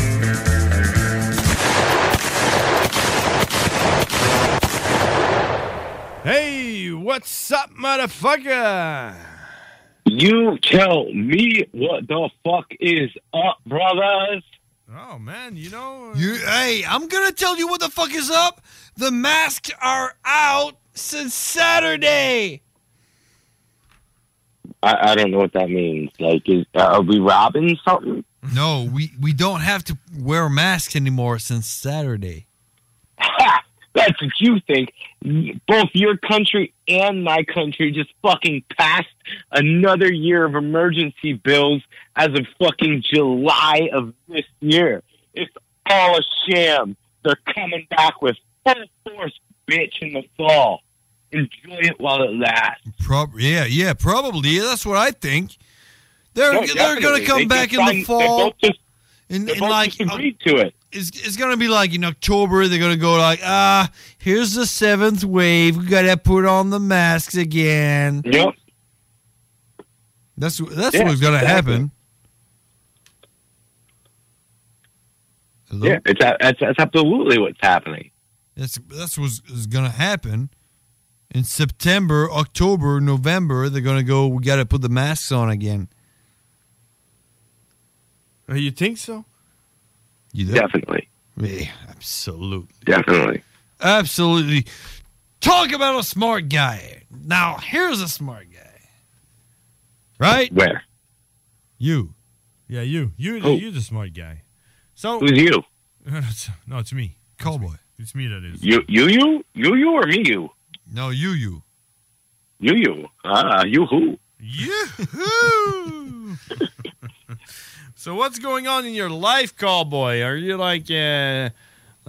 [SPEAKER 10] What's up, motherfucker?
[SPEAKER 37] You tell me what the fuck is up, brothers.
[SPEAKER 10] Oh, man, you know.
[SPEAKER 11] Uh, you, hey, I'm gonna tell you what the fuck is up. The masks are out since Saturday.
[SPEAKER 37] I, I don't know what that means. Like, is, uh, are we robbing something?
[SPEAKER 11] No, we, we don't have to wear masks anymore since Saturday.
[SPEAKER 37] Ha! That's what you think. Both your country and my country just fucking passed another year of emergency bills as of fucking July of this year. It's all a sham. They're coming back with full force, bitch, in the fall. Enjoy it while it lasts.
[SPEAKER 11] Prob- yeah, yeah, probably. Yeah, that's what I think. They're
[SPEAKER 37] No,
[SPEAKER 11] they're going to come
[SPEAKER 37] They
[SPEAKER 11] back in
[SPEAKER 37] signed-
[SPEAKER 11] the
[SPEAKER 37] they
[SPEAKER 11] fall.
[SPEAKER 37] both just-
[SPEAKER 11] in,
[SPEAKER 37] they
[SPEAKER 11] in
[SPEAKER 37] both
[SPEAKER 11] like
[SPEAKER 37] agreed to it.
[SPEAKER 11] It's it's going to be like in October. They're going to go like, ah, here's the seventh wave. We got to put on the masks again.
[SPEAKER 37] Yep.
[SPEAKER 11] That's that's
[SPEAKER 37] Yeah,
[SPEAKER 11] what's going to
[SPEAKER 37] exactly.
[SPEAKER 11] happen. Hello?
[SPEAKER 37] Yeah, it's, a- that's, that's absolutely what's happening.
[SPEAKER 11] That's that's what's going to happen. In September, October, November, they're going to go. We got to put the masks on again.
[SPEAKER 10] Oh, you think so?
[SPEAKER 11] You do?
[SPEAKER 37] Definitely.
[SPEAKER 11] Yeah, absolutely.
[SPEAKER 37] Definitely.
[SPEAKER 11] Absolutely. Talk about a smart guy. Now, here's a smart guy. Right?
[SPEAKER 37] Where?
[SPEAKER 11] You.
[SPEAKER 38] Yeah, you. You,
[SPEAKER 11] Who?
[SPEAKER 38] you're the smart guy. So
[SPEAKER 37] Who's you?
[SPEAKER 38] no, it's me.
[SPEAKER 11] Cowboy.
[SPEAKER 38] It's me that is.
[SPEAKER 37] You, you, you, you, you, or me, you?
[SPEAKER 11] No, you, you.
[SPEAKER 37] You, you. Ah, you who?
[SPEAKER 38] Yoo-hoo! so what's going on in your life, cowboy? Are you like, uh,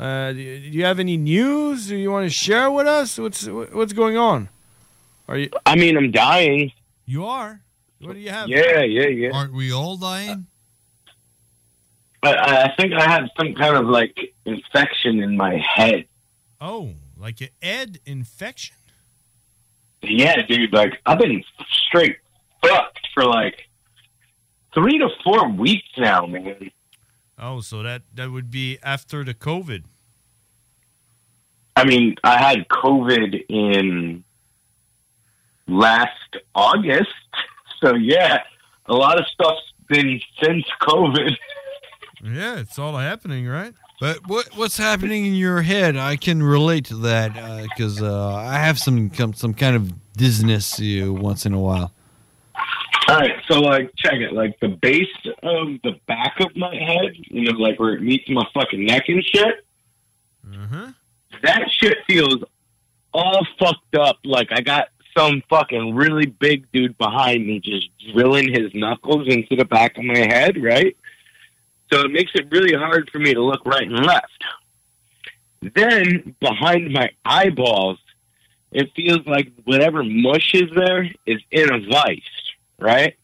[SPEAKER 38] uh, do you have any news Do you want to share with us? What's what's going on? Are you?
[SPEAKER 37] I mean, I'm dying.
[SPEAKER 38] You are. What do you have?
[SPEAKER 37] Yeah, yeah, yeah.
[SPEAKER 11] Aren't we all dying?
[SPEAKER 37] But I I think I have some kind of like infection in my head.
[SPEAKER 38] Oh, like an Ed infection?
[SPEAKER 37] Yeah, dude. Like I've been straight fucked for like three to four weeks now, man.
[SPEAKER 38] Oh, so that that would be after the COVID.
[SPEAKER 37] I mean, I had COVID in last August, so yeah, a lot of stuff's been since COVID.
[SPEAKER 38] Yeah, it's all happening, right?
[SPEAKER 11] But what what's happening in your head? I can relate to that because uh, I have some some some kind of dizziness uh, once in a while.
[SPEAKER 37] All right, so like, check it. Like the base of the back of my head, you know, like where it meets my fucking neck and shit.
[SPEAKER 38] Mm-hmm.
[SPEAKER 37] That shit feels all fucked up. Like I got some fucking really big dude behind me just drilling his knuckles into the back of my head, right? So it makes it really hard for me to look right and left. Then behind my eyeballs, it feels like whatever mush is there is in a vice, right?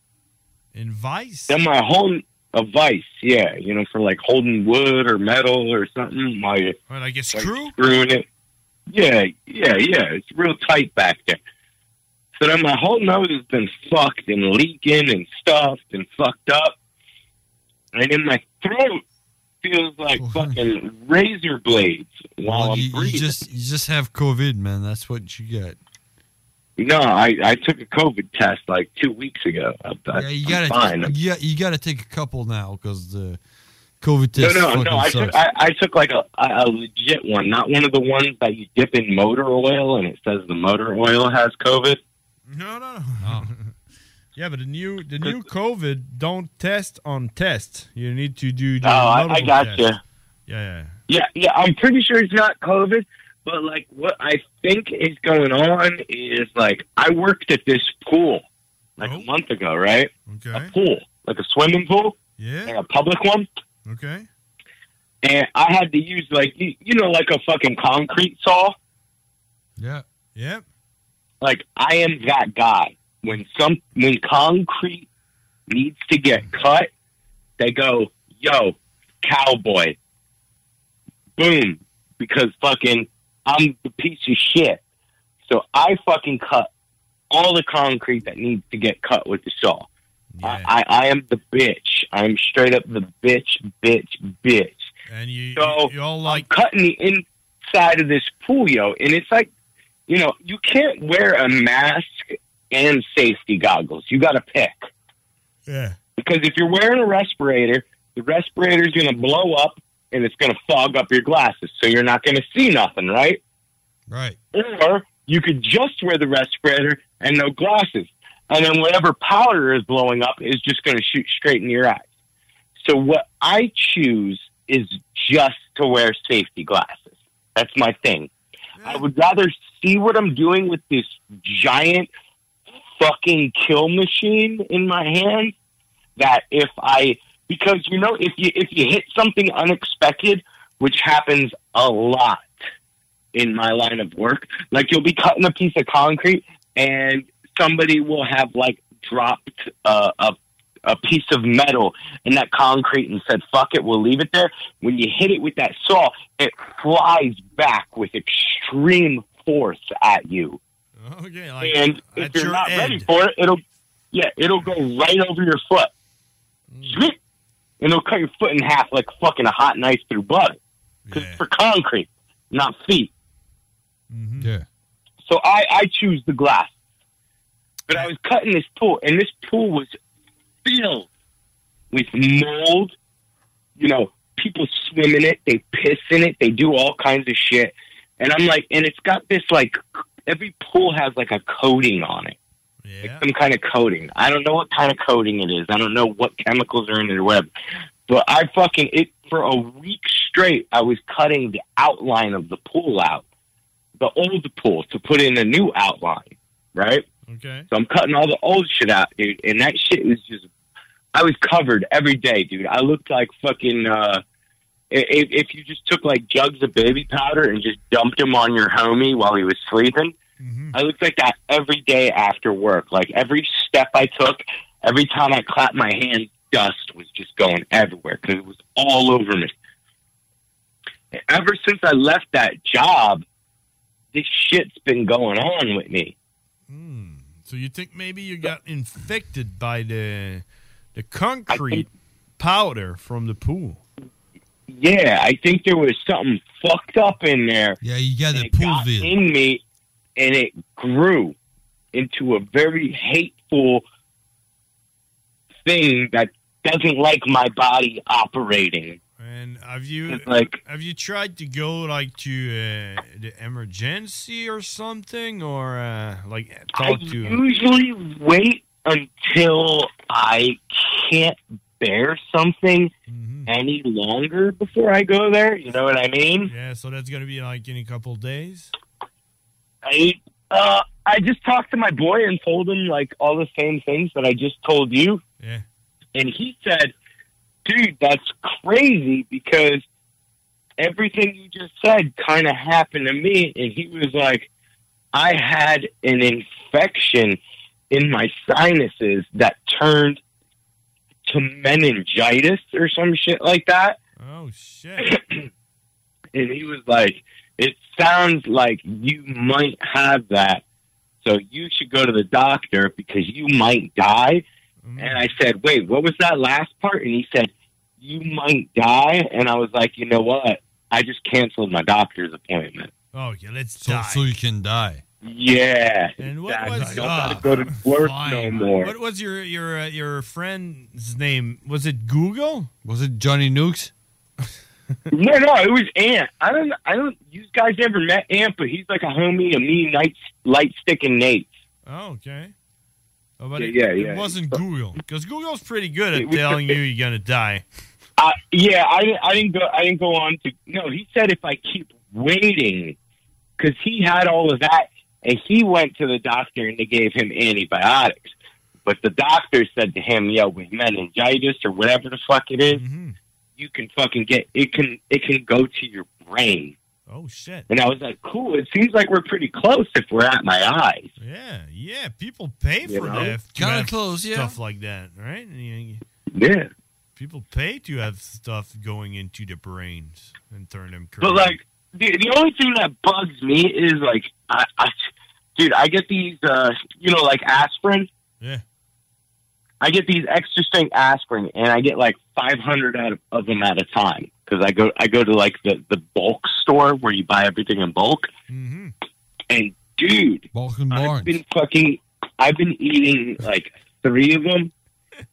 [SPEAKER 38] In vice?
[SPEAKER 37] Then my whole a vice, yeah, you know, for like holding wood or metal or something. My
[SPEAKER 38] like a
[SPEAKER 37] like
[SPEAKER 38] screw?
[SPEAKER 37] screwing it. Yeah, yeah, yeah. It's real tight back there. So then my whole nose has been fucked and leaking and stuffed and fucked up. And in my throat feels like fucking razor blades while
[SPEAKER 11] Well,
[SPEAKER 37] I'm
[SPEAKER 11] you, you just you just have COVID, man. That's what you got.
[SPEAKER 37] No, I, I took a COVID test like two weeks ago. I, I,
[SPEAKER 11] Yeah, you
[SPEAKER 37] I'm
[SPEAKER 11] gotta
[SPEAKER 37] fine.
[SPEAKER 11] you, got- you got to take a couple now because the COVID test
[SPEAKER 37] no,
[SPEAKER 11] fucking
[SPEAKER 37] no. I
[SPEAKER 11] sucks.
[SPEAKER 37] took, I, I took like a, a a legit one, not one of the ones that you dip in motor oil and it says the motor oil has COVID.
[SPEAKER 38] No, no, no. Oh. yeah, but the new the new COVID don't test on test. You need to do. the
[SPEAKER 37] Oh, I, I got
[SPEAKER 38] tests.
[SPEAKER 37] you.
[SPEAKER 38] Yeah, yeah.
[SPEAKER 37] Yeah, yeah. I'm pretty sure it's not COVID, but like what I think is going on is like I worked at this pool like a oh. month ago, right?
[SPEAKER 38] Okay.
[SPEAKER 37] A pool, like a swimming pool,
[SPEAKER 38] Yeah.
[SPEAKER 37] like a public one.
[SPEAKER 38] Okay.
[SPEAKER 37] And I had to use like you, you know like a fucking concrete saw.
[SPEAKER 11] Yeah.
[SPEAKER 38] Yep.
[SPEAKER 37] Like I am that guy. When some when concrete needs to get cut, they go, "Yo, cowboy." Boom, because fucking I'm the piece of shit. So I fucking cut all the concrete that needs to get cut with the saw. I, I I am the bitch. I'm straight up the bitch, bitch, bitch.
[SPEAKER 38] And you,
[SPEAKER 37] So
[SPEAKER 38] you all like
[SPEAKER 37] I'm cutting the inside of this pool, yo, and it's like, you know, you can't wear a mask and safety goggles. You got to pick
[SPEAKER 38] yeah.
[SPEAKER 37] because if you're wearing a respirator, the respirator's going to blow up and it's going to fog up your glasses, so you're not going to see nothing, right?
[SPEAKER 11] Right.
[SPEAKER 37] Or you could just wear the respirator and no glasses, and then whatever powder is blowing up is just going to shoot straight in your eyes. So what I choose is just to wear safety glasses. That's my thing. I would rather see what I'm doing with this giant fucking kill machine in my hand that if I because you know if you if you hit something unexpected, which happens a lot in my line of work, like you'll be cutting a piece of concrete and somebody will have like dropped uh, a a piece of metal in that concrete and said, fuck it, we'll leave it there. When you hit it with that saw, it flies back with extreme force at you.
[SPEAKER 38] Okay, like
[SPEAKER 37] and if you're not
[SPEAKER 38] end.
[SPEAKER 37] ready for it, it'll, yeah, it'll go right over your foot. And it'll cut your foot in half like fucking a hot knife through butter. 'Cause it's for concrete, not feet. Mm-hmm.
[SPEAKER 11] Yeah.
[SPEAKER 37] So I, I choose the glass. But I was cutting this pool, and this pool was filled with mold. You know, people swim in it, they piss in it, they do all kinds of shit. And I'm like, and it's got this like, every pool has like a coating on it. Like some kind of coating. I don't know what kind of coating it is. I don't know what chemicals are in the web. But I fucking, it, for a week straight, I was cutting the outline of the pool out, the old pool, to put in a new outline, right?
[SPEAKER 38] Okay.
[SPEAKER 37] So I'm cutting all the old shit out, dude. And that shit was just, I was covered every day, dude. I looked like fucking, uh, if, if you just took like jugs of baby powder and just dumped them on your homie while he was sleeping, Mm-hmm. I looked like that every day after work. Like every step I took, every time I clapped my hand, dust was just going everywhere because it was all over me. And ever since I left that job, this shit's been going on with me. Hmm.
[SPEAKER 38] So you think maybe you got infected by the the concrete powder from the pool?
[SPEAKER 37] Yeah, I think there was something fucked up in there.
[SPEAKER 11] Yeah, you got
[SPEAKER 37] and
[SPEAKER 11] the
[SPEAKER 37] it
[SPEAKER 11] pool
[SPEAKER 37] got in me, and it grew into a very hateful thing that doesn't like my body operating.
[SPEAKER 38] And have you
[SPEAKER 37] It's like-
[SPEAKER 38] have you tried to go like to uh, the emergency or something, or uh, like
[SPEAKER 37] I
[SPEAKER 38] talk to?
[SPEAKER 37] usually wait until I can't bear something
[SPEAKER 38] Mm-hmm.
[SPEAKER 37] any longer before I go there. You know what I mean?
[SPEAKER 38] Yeah, so that's gonna be like in a couple days.
[SPEAKER 37] I uh, I just talked to my boy and told him like all the same things that I just told you.
[SPEAKER 38] Yeah.
[SPEAKER 37] And he said, "Dude, that's crazy because everything you just said kind of happened to me." And he was like, "I had an infection in my sinuses that turned to meningitis or some shit like that."
[SPEAKER 38] Oh shit!
[SPEAKER 37] and he was like, "It sounds like you might have that, so you should go to the doctor because you might die." And I said, "Wait, what was that last part?" And he said, "You might die." And I was like, "You know what? I just canceled my doctor's appointment."
[SPEAKER 38] Oh yeah, let's
[SPEAKER 11] So,
[SPEAKER 38] die.
[SPEAKER 11] so you can die.
[SPEAKER 37] Yeah,
[SPEAKER 38] And what
[SPEAKER 37] exactly.
[SPEAKER 38] was-
[SPEAKER 37] don't
[SPEAKER 38] Ah,
[SPEAKER 37] gotta go to work no more.
[SPEAKER 38] What was your your uh, your friend's name? Was it Google?
[SPEAKER 11] Was it Johnny Nukes?
[SPEAKER 37] no, no, it was Ant. I don't, I don't. You guys ever met Ant? But he's like a homie of me, Night, Light Stick, and Nate.
[SPEAKER 38] Oh, okay. Oh, but
[SPEAKER 37] Yeah,
[SPEAKER 38] it,
[SPEAKER 37] yeah,
[SPEAKER 38] it
[SPEAKER 37] yeah.
[SPEAKER 38] wasn't Google because Google's pretty good at
[SPEAKER 37] was-
[SPEAKER 38] telling you you're gonna die.
[SPEAKER 37] Uh, yeah, I didn't. I didn't go. I didn't go on to. No, he said if I keep waiting, because he had all of that, and he went to the doctor and they gave him antibiotics. But the doctor said to him, "Yo, with meningitis or whatever the fuck it is, you can fucking get it. Can it can go to your brain."
[SPEAKER 38] Oh shit!
[SPEAKER 37] And I was like, "Cool. It seems like we're pretty close if we're at my eyes."
[SPEAKER 38] Yeah, yeah. People pay
[SPEAKER 37] You
[SPEAKER 38] for
[SPEAKER 37] know?
[SPEAKER 38] that.
[SPEAKER 37] Kinda close, yeah.
[SPEAKER 38] Stuff like that, right?
[SPEAKER 37] Yeah.
[SPEAKER 38] People pay to have stuff going into the brains and turn them crazy.
[SPEAKER 37] But like the the only thing that bugs me is like I, I dude, I get these uh you know like aspirin.
[SPEAKER 38] Yeah.
[SPEAKER 37] I get these extra strength aspirin and I get like 500 out of, of them at a time cuz I go I go to like the the bulk store where you buy everything in bulk.
[SPEAKER 38] Mm-hmm.
[SPEAKER 37] And dude, I've been fucking I've been eating like 3 of them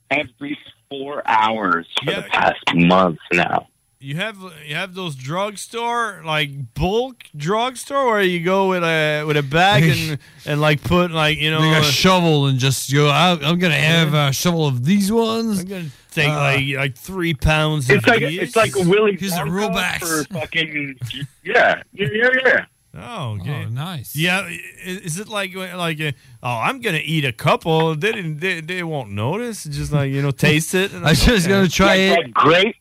[SPEAKER 37] every 4 hours for the past month now.
[SPEAKER 10] You have you have those drugstore like bulk drugstore where you go with a with a bag and and like put like you know
[SPEAKER 11] like a
[SPEAKER 10] uh,
[SPEAKER 11] shovel and just go. I, I'm gonna have a shovel of these ones. I'm
[SPEAKER 10] gonna take like like three pounds.
[SPEAKER 37] It's
[SPEAKER 10] of
[SPEAKER 37] like
[SPEAKER 10] these.
[SPEAKER 37] it's like a Willy
[SPEAKER 11] Here's the
[SPEAKER 37] Wonka
[SPEAKER 11] Robux.
[SPEAKER 37] for fucking yeah yeah yeah yeah.
[SPEAKER 10] Oh, okay.
[SPEAKER 39] nice.
[SPEAKER 10] Yeah, is it like like uh, oh, I'm gonna eat a couple. They didn't. They, they won't notice. Just like you know, taste it. and
[SPEAKER 11] I was just gonna try
[SPEAKER 37] like,
[SPEAKER 11] it.
[SPEAKER 37] Like grape,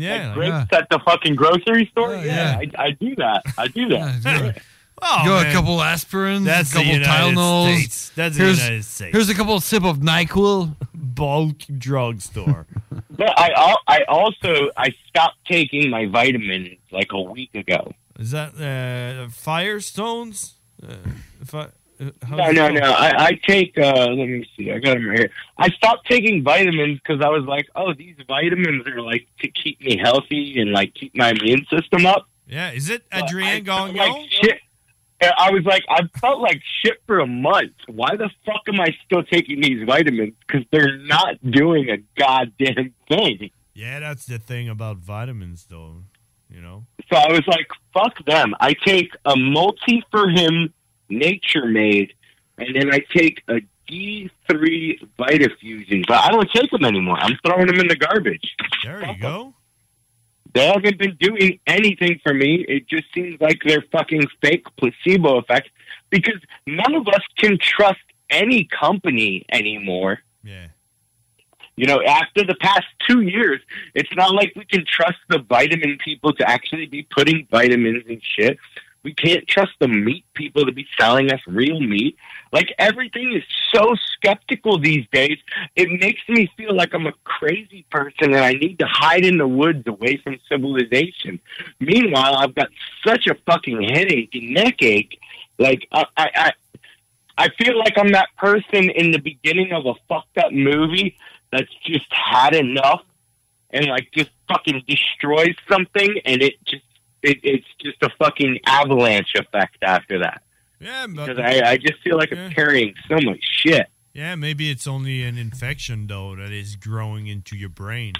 [SPEAKER 10] Yeah,
[SPEAKER 37] like grapes at the fucking grocery store. yeah, I, I do that. I do that.
[SPEAKER 10] Oh,
[SPEAKER 11] go
[SPEAKER 10] man.
[SPEAKER 11] a couple aspirins,
[SPEAKER 10] That's
[SPEAKER 11] a
[SPEAKER 10] the
[SPEAKER 11] couple
[SPEAKER 10] United
[SPEAKER 11] Tylenols.
[SPEAKER 10] States. That's the
[SPEAKER 11] here's,
[SPEAKER 10] United States.
[SPEAKER 11] Here's a couple sip of Nyquil.
[SPEAKER 10] Bulk drugstore.
[SPEAKER 37] But I I also I stopped taking my vitamins like a week ago.
[SPEAKER 10] Is that uh, Firestones? Uh, if I, uh,
[SPEAKER 37] No, no, no. I, I take. uh Let me see. I got them right here. I stopped taking vitamins because I was like, oh, these vitamins are like to keep me healthy and like keep my immune system up.
[SPEAKER 10] Yeah, is it Adrienne Gagnon?
[SPEAKER 37] like shit. I was like, I felt like shit for a month. Why the fuck am I still taking these vitamins? Because they're not doing a goddamn thing.
[SPEAKER 10] Yeah, that's the thing about vitamins, though. You know.
[SPEAKER 37] So I was like, fuck them. I take a multi for him nature made, and then I take a D3 Vitafusion. But I don't take them anymore. I'm throwing them in the garbage.
[SPEAKER 10] There you go.
[SPEAKER 37] They haven't been doing anything for me. It just seems like they're fucking fake placebo effects because none of us can trust any company anymore.
[SPEAKER 10] Yeah.
[SPEAKER 37] You know, after the past two years, it's not like we can trust the vitamin people to actually be putting vitamins and shit. We can't trust the meat people to be selling us real meat. Like everything is so skeptical these days. It makes me feel like I'm a crazy person and I need to hide in the woods away from civilization. Meanwhile, I've got such a fucking headache and neck ache. Like I, I, I feel like I'm that person in the beginning of a fucked up movie that's just had enough and like just fucking destroys something and it just it, it's just a fucking avalanche effect after that.
[SPEAKER 10] Yeah,
[SPEAKER 37] Because I, I just feel like I'm carrying so much shit.
[SPEAKER 10] yeah, maybe it's only an infection though that is growing into your brain.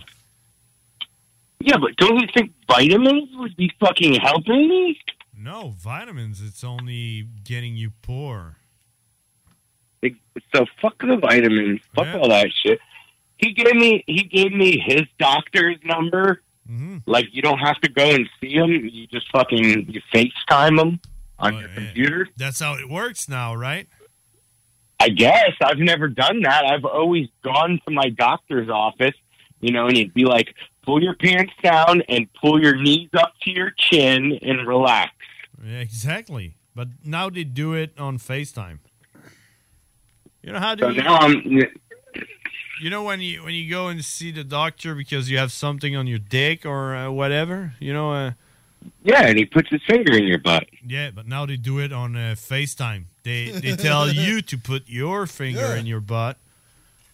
[SPEAKER 37] Yeah, but don't you think vitamins would be fucking helping me?
[SPEAKER 10] No, vitamins. It's only getting you poor.
[SPEAKER 37] So fuck the vitamins, fuck all that shit. He gave me he gave me his doctor's number. Mm-hmm. Like you don't have to go and see them. You just fucking you FaceTime them on oh, your computer.
[SPEAKER 10] That's how it works now, right?
[SPEAKER 37] I guess I've never done that. I've always gone to my doctor's office, you know, and he'd be like, "Pull your pants down and pull your knees up to your chin and relax."
[SPEAKER 10] Yeah, exactly. But now they do it on FaceTime. You know how do
[SPEAKER 37] So
[SPEAKER 10] you?
[SPEAKER 37] now I'm
[SPEAKER 10] You know when you when you go and see the doctor because you have something on your dick or uh, whatever. You know. Uh,
[SPEAKER 37] yeah, and he puts his finger in your butt.
[SPEAKER 10] yeah, but now they do it on uh, FaceTime. They they tell you to put your finger in your butt,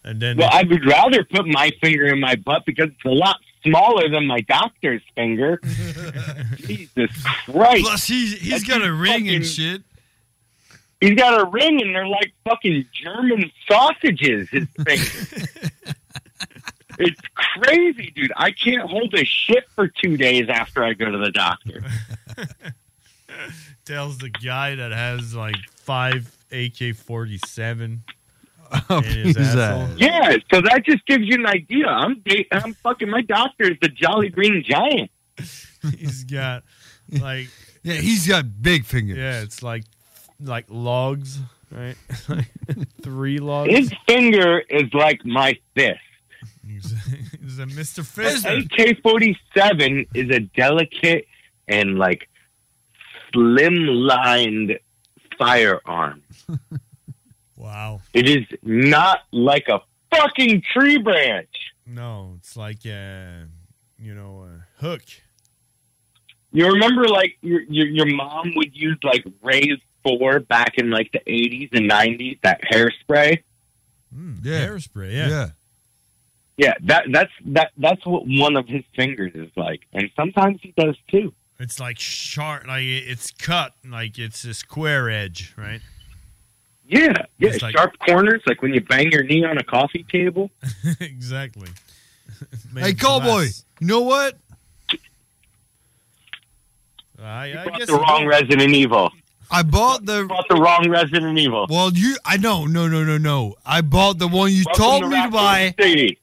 [SPEAKER 10] and then
[SPEAKER 37] Well, I would rather put my finger in my butt because it's a lot smaller than my doctor's finger. Jesus Christ!
[SPEAKER 11] Plus, he's he's
[SPEAKER 37] That's
[SPEAKER 11] got a
[SPEAKER 37] just
[SPEAKER 11] ring and shit.
[SPEAKER 37] He's got a ring, and they're like fucking German sausages. His fingers. it's crazy, dude. I can't hold a shit for two days after I go to the doctor.
[SPEAKER 10] tells the guy that has like five AK forty seven.
[SPEAKER 11] Oh, his.
[SPEAKER 37] Yeah, so that just gives you an idea. I'm da- I'm fucking my doctor is the Jolly Green Giant.
[SPEAKER 10] He's got like
[SPEAKER 11] Yeah, he's got big fingers.
[SPEAKER 10] yeah, it's like like logs, right? Like Three logs.
[SPEAKER 37] His finger is like my fist.
[SPEAKER 10] He's a Mr.
[SPEAKER 37] An
[SPEAKER 10] Fister.
[SPEAKER 37] AK forty seven is a delicate and like slim lined firearm.
[SPEAKER 10] Wow.
[SPEAKER 37] It is not like a fucking tree branch.
[SPEAKER 10] No, it's like a you know, a hook.
[SPEAKER 37] You remember like your your, your mom would use like Rays four back in like the eighties and nineties, that hairspray?
[SPEAKER 10] Hmm, yeah. Hairspray, yeah.
[SPEAKER 37] Yeah, that that's that that's what one of his fingers is like. And sometimes he does too.
[SPEAKER 10] It's like sharp, like it's cut, like it's a square edge, right?
[SPEAKER 37] Yeah, yeah,
[SPEAKER 10] It's like-
[SPEAKER 37] sharp corners, like when you bang your knee on a coffee table.
[SPEAKER 10] exactly.
[SPEAKER 11] Hey, cowboy, you know what?
[SPEAKER 10] I,
[SPEAKER 37] You
[SPEAKER 10] I
[SPEAKER 37] bought
[SPEAKER 10] guess
[SPEAKER 37] the wrong
[SPEAKER 10] don't.
[SPEAKER 37] Resident Evil.
[SPEAKER 11] I bought the
[SPEAKER 37] bought the wrong Resident Evil.
[SPEAKER 11] Well, you, I know, no, no, no, no. I bought the one you
[SPEAKER 37] Welcome
[SPEAKER 11] told
[SPEAKER 37] to
[SPEAKER 11] me to
[SPEAKER 37] Raccoon
[SPEAKER 11] buy.
[SPEAKER 37] City.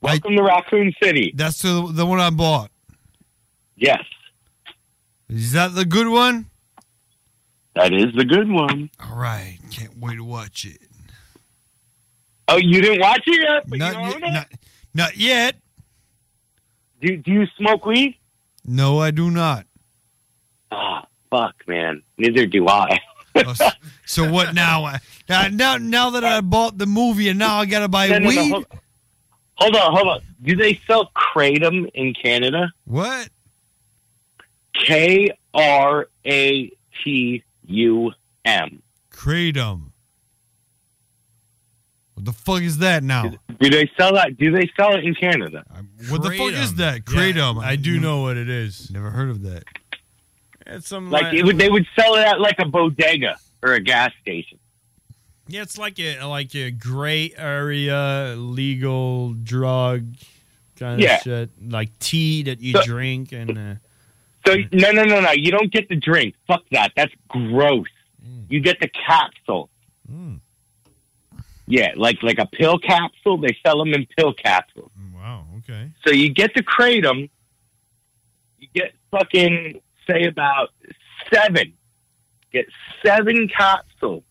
[SPEAKER 37] Welcome to Raccoon City.
[SPEAKER 11] That's the the one I bought.
[SPEAKER 37] Yes,
[SPEAKER 11] Is that the good one?
[SPEAKER 37] that is the good one.
[SPEAKER 11] All right, can't wait to watch it.
[SPEAKER 37] Oh, you didn't watch it yet?
[SPEAKER 11] Not
[SPEAKER 37] you
[SPEAKER 11] yet- not- Not yet.
[SPEAKER 37] Do, do you smoke weed?
[SPEAKER 11] No, I do not.
[SPEAKER 37] Ah, fuck, man. Neither do I.
[SPEAKER 11] Oh, so what now? I- Now, now, now that I bought the movie and now I gotta buy
[SPEAKER 37] No, no, no,
[SPEAKER 11] weed.
[SPEAKER 37] hold- Hold on, hold on. Do they sell kratom in Canada?
[SPEAKER 11] What?
[SPEAKER 37] K R A T U M.
[SPEAKER 11] Kratom. What the fuck is that now?
[SPEAKER 37] Do they sell that? Do they sell it in Canada?
[SPEAKER 11] What the fuck is
[SPEAKER 10] Kratom.
[SPEAKER 11] that?
[SPEAKER 10] Yeah,
[SPEAKER 11] Kratom.
[SPEAKER 10] I do mm. know what it is.
[SPEAKER 11] Never heard of that.
[SPEAKER 10] It's some
[SPEAKER 37] Like uh, it would, they would sell it at like a bodega or a gas station.
[SPEAKER 10] Yeah, it's like a like a gray area legal drug kind of shit, like tea that you
[SPEAKER 37] So-
[SPEAKER 10] drink and. Uh,
[SPEAKER 37] So no, no, no, no. You don't get the drink. Fuck that. That's gross. Mm. You get the capsule. Mm. Yeah, like like a pill capsule. They sell them in pill capsules.
[SPEAKER 10] wow. Okay.
[SPEAKER 37] So you get the kratom. You get fucking say about seven. Get seven capsules.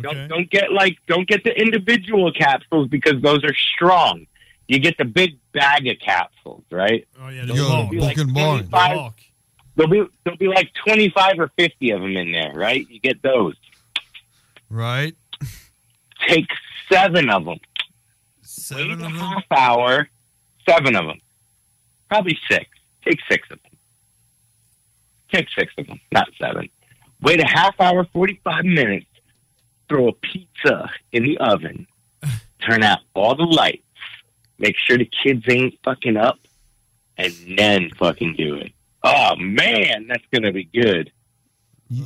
[SPEAKER 37] Don't don't get like don't get the individual capsules because those are strong. You get the big bag of capsules, right?
[SPEAKER 10] Oh yeah,
[SPEAKER 11] Yo, the fucking barn.
[SPEAKER 37] Five, there'll be there'll be like twenty five or fifty of them in there, right? You get those.
[SPEAKER 11] Right.
[SPEAKER 37] Take seven of them.
[SPEAKER 11] Seven
[SPEAKER 37] of them. Half hour. Seven of them. Probably six. Take six of them. Take six of them, not seven. Wait a half hour, forty five minutes. Throw a pizza in the oven. Turn out all the lights. Make sure the kids ain't fucking up, and then fucking do it. Oh man, that's gonna be good.
[SPEAKER 11] Oh,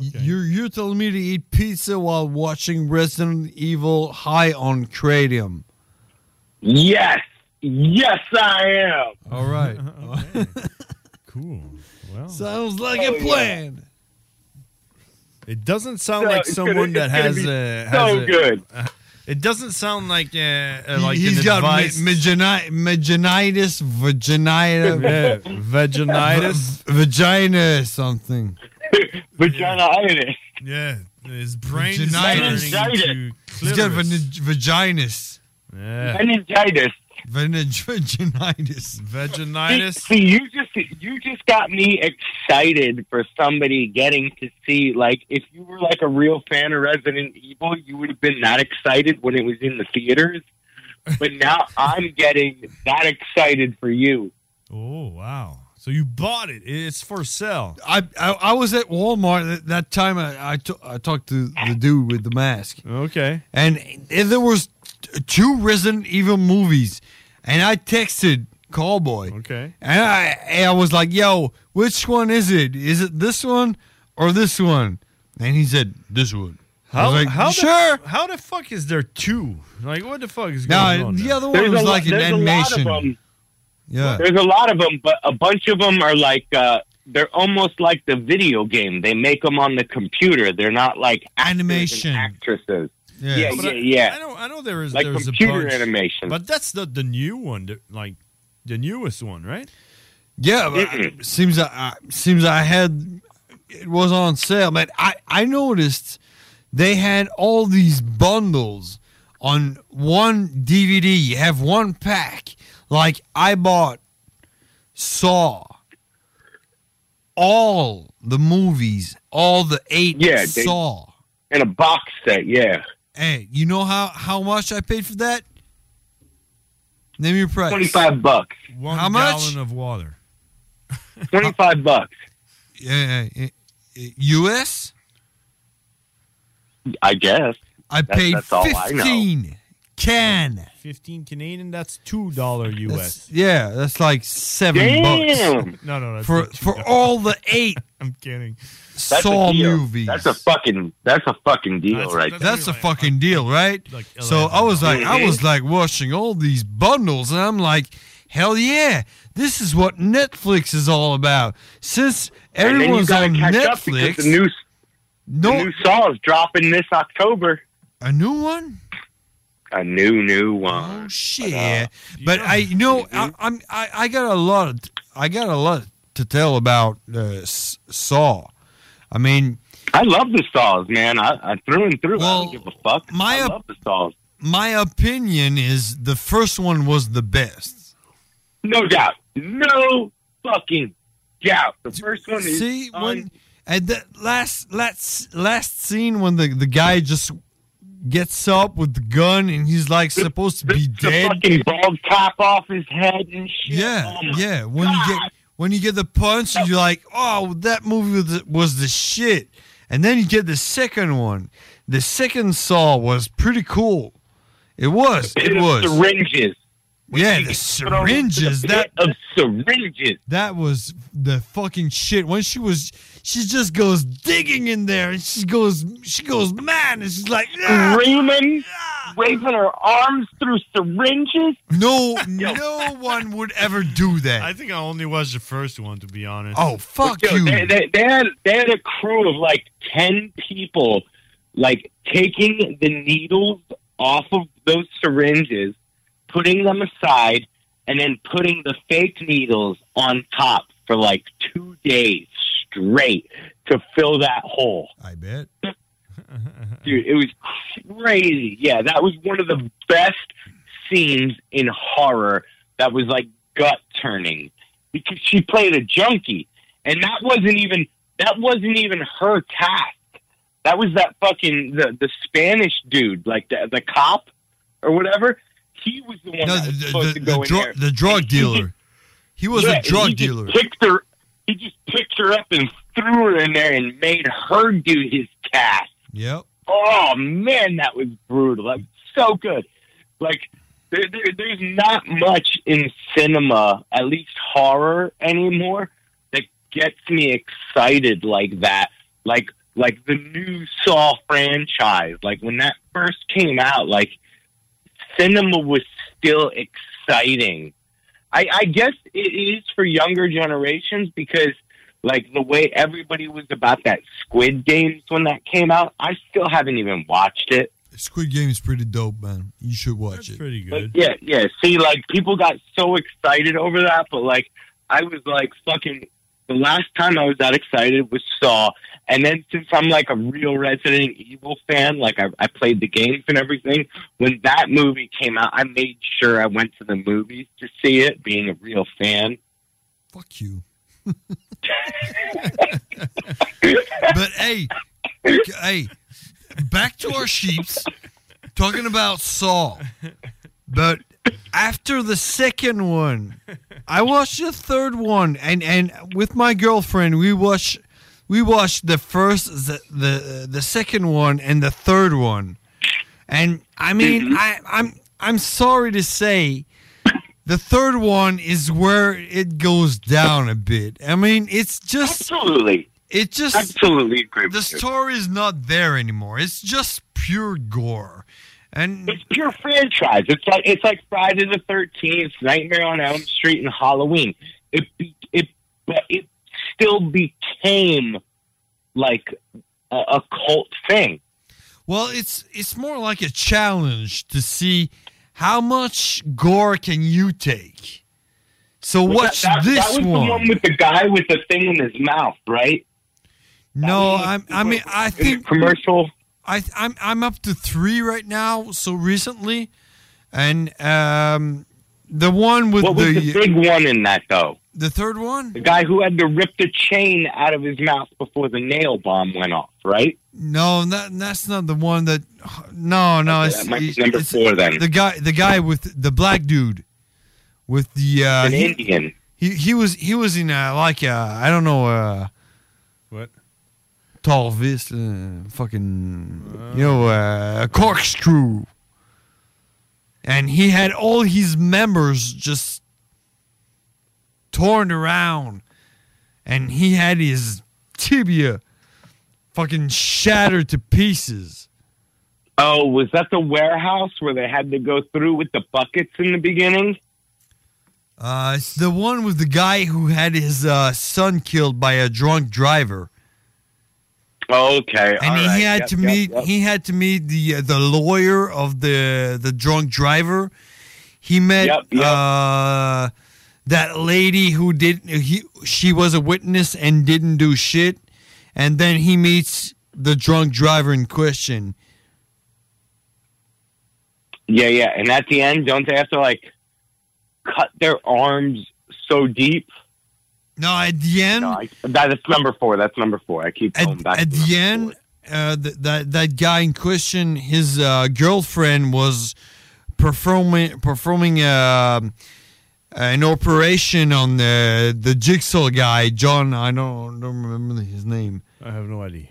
[SPEAKER 11] you're you're telling me to eat pizza while watching Resident Evil high on kratom.
[SPEAKER 37] Yes, yes, I am.
[SPEAKER 11] All right.
[SPEAKER 10] cool. Well,
[SPEAKER 11] Sounds like
[SPEAKER 37] Oh,
[SPEAKER 11] a plan.
[SPEAKER 10] It doesn't sound
[SPEAKER 37] So
[SPEAKER 10] like someone
[SPEAKER 37] gonna-
[SPEAKER 10] that
[SPEAKER 37] it's gonna
[SPEAKER 10] has a
[SPEAKER 37] so
[SPEAKER 10] a-
[SPEAKER 37] good.
[SPEAKER 10] uh, it doesn't sound like uh, uh, like
[SPEAKER 11] He's
[SPEAKER 10] an
[SPEAKER 11] got
[SPEAKER 10] advice.
[SPEAKER 11] ma- magini- vaginitis, vagina,
[SPEAKER 10] Yeah, vaginitis.
[SPEAKER 11] v- vagina something.
[SPEAKER 37] Vaginitis.
[SPEAKER 10] Yeah, his brain is turning into
[SPEAKER 11] He's got
[SPEAKER 10] clitoris.
[SPEAKER 11] vag- vaginas.
[SPEAKER 10] Yeah.
[SPEAKER 37] Meningitis.
[SPEAKER 11] Vag- vaginitis.
[SPEAKER 10] Vaginitis.
[SPEAKER 37] See, see, you just you just got me excited for somebody getting to see. Like, if you were like a real fan of Resident Evil, you would have been that excited when it was in the theaters. But now I'm getting that excited for you.
[SPEAKER 10] Oh wow! So you bought it? It's for sale.
[SPEAKER 11] I, I I was at Walmart that, that time. I I talked to the dude with the mask.
[SPEAKER 10] Okay.
[SPEAKER 11] And, and there was two Resident Evil movies, and I texted Callboy.
[SPEAKER 10] Okay.
[SPEAKER 11] And I and I was like, "Yo, which one is it? Is it this one or this one?" And he said, "This one." I
[SPEAKER 10] How
[SPEAKER 11] was like,
[SPEAKER 10] how
[SPEAKER 11] sure.
[SPEAKER 10] The, how the fuck is there two? Like what the fuck is
[SPEAKER 11] No,
[SPEAKER 10] going on?
[SPEAKER 11] the
[SPEAKER 10] there?
[SPEAKER 11] other one was
[SPEAKER 37] a
[SPEAKER 11] like an
[SPEAKER 37] there's a lot
[SPEAKER 11] animation.
[SPEAKER 37] of 'em.
[SPEAKER 11] Yeah.
[SPEAKER 37] There's a lot of them, but a bunch of them are like uh, they're almost like the video game. They make them on the computer. They're not like
[SPEAKER 11] Animation.
[SPEAKER 37] actresses.
[SPEAKER 11] Yeah.
[SPEAKER 37] Yeah, yeah,
[SPEAKER 10] I,
[SPEAKER 37] yeah.
[SPEAKER 10] I know I know there is
[SPEAKER 37] Like
[SPEAKER 10] there's
[SPEAKER 37] computer
[SPEAKER 10] a bunch,
[SPEAKER 37] animation.
[SPEAKER 10] but that's the the new one, the- like the newest one, right?
[SPEAKER 11] Yeah, but I- seems I, I seems I had it was on sale, but I I noticed they had all these bundles on one DVD. You have one pack. Like I bought Saw, all the movies, all the eight
[SPEAKER 37] Yeah, they-
[SPEAKER 11] Saw.
[SPEAKER 37] In a box set, yeah.
[SPEAKER 11] Hey, you know how how much I paid for that? Name your price.
[SPEAKER 37] Twenty five bucks.
[SPEAKER 10] One
[SPEAKER 11] How much?
[SPEAKER 10] gallon of water.
[SPEAKER 37] Twenty five bucks.
[SPEAKER 11] Yeah, yeah, yeah. U.S.
[SPEAKER 37] I guess.
[SPEAKER 11] I
[SPEAKER 37] That-
[SPEAKER 11] paid
[SPEAKER 37] that's all I know.
[SPEAKER 11] fifteen can.
[SPEAKER 10] Fifteen Canadian. That's two dollar US.
[SPEAKER 11] That's- yeah, that's like seven
[SPEAKER 37] Damn.
[SPEAKER 11] bucks.
[SPEAKER 10] No, no, that's
[SPEAKER 11] for for all the eight
[SPEAKER 10] I'm kidding.
[SPEAKER 37] That's
[SPEAKER 11] Saw
[SPEAKER 37] a
[SPEAKER 11] movies.
[SPEAKER 37] That's a fucking that's a fucking deal
[SPEAKER 10] That's-
[SPEAKER 37] right
[SPEAKER 10] that's-
[SPEAKER 11] That's a fucking deal, right?
[SPEAKER 10] like
[SPEAKER 11] so I was like, I was like watching all these bundles, and I'm like, Hell yeah. This is what Netflix is all about. Since
[SPEAKER 37] And then you
[SPEAKER 11] everyone's
[SPEAKER 37] gotta
[SPEAKER 11] on
[SPEAKER 37] catch up
[SPEAKER 11] Netflix.
[SPEAKER 37] the new,
[SPEAKER 11] no,
[SPEAKER 37] the new Saw is dropping this October.
[SPEAKER 11] A new one?
[SPEAKER 37] A new, new one. Oh
[SPEAKER 11] shit. but I, you know, I, I'm, I, I got a lot, of, I got a lot to tell about uh, Saw. I mean,
[SPEAKER 37] I love the Saws, man. I, I through and through. I don't give a fuck.
[SPEAKER 11] my
[SPEAKER 37] I
[SPEAKER 11] op-
[SPEAKER 37] love the Saws.
[SPEAKER 11] my opinion is the first one was the best.
[SPEAKER 37] No doubt. No fucking doubt. The first one is
[SPEAKER 11] See,
[SPEAKER 37] un-
[SPEAKER 11] when at the last last last scene when the the guy just gets up with the gun and he's like supposed to be
[SPEAKER 37] the
[SPEAKER 11] dead.
[SPEAKER 37] fucking bald cap off his head and shit.
[SPEAKER 11] Yeah,
[SPEAKER 37] Oh
[SPEAKER 11] yeah. When you get when you get the punch, you're like, oh, that movie was the, was the shit. And then you get the second one. The second Saw was pretty cool. It was. It was.
[SPEAKER 37] syringes.
[SPEAKER 11] Yeah, the syringes. That
[SPEAKER 37] of syringes.
[SPEAKER 11] That was the fucking shit. When she was, she just goes digging in there, and she goes, she goes mad, and she's like, "Ah!"
[SPEAKER 37] Screaming, waving her arms through syringes.
[SPEAKER 11] No, no one would ever do that.
[SPEAKER 38] I think I only was the first one, to be honest.
[SPEAKER 11] Oh, fuck
[SPEAKER 37] Yo, They, they, they had they had a crew of like ten people, like taking the needles off of those syringes, putting them aside, and then putting the fake needles on top for like two days straight to fill that hole.
[SPEAKER 11] I bet.
[SPEAKER 37] Dude, it was crazy. Yeah, that was one of the best scenes in horror that was like gut turning because she played a junkie and that wasn't even that wasn't even her task. That was that fucking the the Spanish dude, like the the cop or whatever. He was the one
[SPEAKER 11] No,
[SPEAKER 37] that was
[SPEAKER 11] the,
[SPEAKER 37] supposed
[SPEAKER 11] the,
[SPEAKER 37] to
[SPEAKER 11] the,
[SPEAKER 37] go in
[SPEAKER 11] drug,
[SPEAKER 37] there.
[SPEAKER 11] the drug dealer. He was
[SPEAKER 37] Yeah,
[SPEAKER 11] a drug
[SPEAKER 37] he
[SPEAKER 11] dealer.
[SPEAKER 37] Picked her. He just picked her up and threw her in there and made her do his task.
[SPEAKER 11] Yep.
[SPEAKER 37] Oh man, that was brutal. That was so good. Like there, there, there's not much in cinema, at least horror anymore, that gets me excited like that. Like like the new Saw franchise. Like when that first came out, like cinema was still exciting. I, I guess it is for younger generations because like the way everybody was about that Squid Games when that came out, I still haven't even watched it.
[SPEAKER 11] Squid Game is pretty dope, man. You should watch it.
[SPEAKER 38] Pretty
[SPEAKER 37] But yeah, yeah. See, like people got so excited over that, but like I was like fucking. The last time I was that excited was Saw, and then since I'm like a real Resident Evil fan, like I, I played the games and everything. When that movie came out, I made sure I went to the movies to see it, being a real fan.
[SPEAKER 11] Fuck you. but hey, hey, back to our sheeps. Talking about Saw. But after the second one, I watched the third one, and and with my girlfriend, we watched we watched the first, the the, the second one, and the third one. And I mean, mm-hmm. I, I'm I'm sorry to say, the third one is where it goes down a bit. I mean, it's just
[SPEAKER 37] absolutely.
[SPEAKER 11] It just
[SPEAKER 37] absolutely agree.
[SPEAKER 11] The story is not there anymore. It's just pure gore, and
[SPEAKER 37] it's pure franchise. It's like it's like Friday the Thirteenth, Nightmare on Elm Street, and Halloween. It it but it still became like a, a cult thing.
[SPEAKER 11] Well, it's it's more like a challenge to see how much gore can you take. So
[SPEAKER 37] Was
[SPEAKER 11] watch
[SPEAKER 37] that, that,
[SPEAKER 11] this
[SPEAKER 37] that was
[SPEAKER 11] one.
[SPEAKER 37] the one with the guy with the thing in his mouth, right?
[SPEAKER 11] no, I'm, I mean I think
[SPEAKER 37] commercial.
[SPEAKER 11] I I'm I'm up to three right now. So recently, and um, the one with
[SPEAKER 37] What was the big one in that though?
[SPEAKER 11] The third one?
[SPEAKER 37] The guy who had to rip the chain out of his mouth before the nail bomb went off, right?
[SPEAKER 11] No, that, that's not the one that. No, no,
[SPEAKER 37] Okay,
[SPEAKER 11] it's,
[SPEAKER 37] that might be
[SPEAKER 11] it's-
[SPEAKER 37] number
[SPEAKER 11] it's
[SPEAKER 37] four then.
[SPEAKER 11] The guy, the guy with the black dude, with the uh,
[SPEAKER 37] An
[SPEAKER 11] he-
[SPEAKER 37] Indian.
[SPEAKER 11] He he was he was in uh, like uh, I don't know uh,
[SPEAKER 38] what
[SPEAKER 11] Torvis, uh, fucking you know uh, corkscrew, and he had all his members just torn around, and he had his tibia fucking shattered to pieces.
[SPEAKER 37] Oh, was that the warehouse where they had to go through with the buckets in the beginning?
[SPEAKER 11] Uh, it's the one with the guy who had his uh, son killed by a drunk driver.
[SPEAKER 37] Okay.
[SPEAKER 11] and he
[SPEAKER 37] right,
[SPEAKER 11] had
[SPEAKER 37] yep,
[SPEAKER 11] to
[SPEAKER 37] yep,
[SPEAKER 11] meet
[SPEAKER 37] yep.
[SPEAKER 11] he had to meet the uh, the lawyer of the the drunk driver. He met uh that lady who did he she was a witness and didn't do shit, and then he meets the drunk driver in question.
[SPEAKER 37] Yeah, yeah. And at the end, don't they have to like cut their arms so deep?
[SPEAKER 11] No, at the end,
[SPEAKER 37] No, I, that's number four. That's number four. I keep going back.
[SPEAKER 11] at
[SPEAKER 37] to
[SPEAKER 11] the end, uh, th- that that guy in question, his uh, girlfriend was performing performing uh, an operation on the the jigsaw guy, John. I don't don't remember his name.
[SPEAKER 10] I have no idea.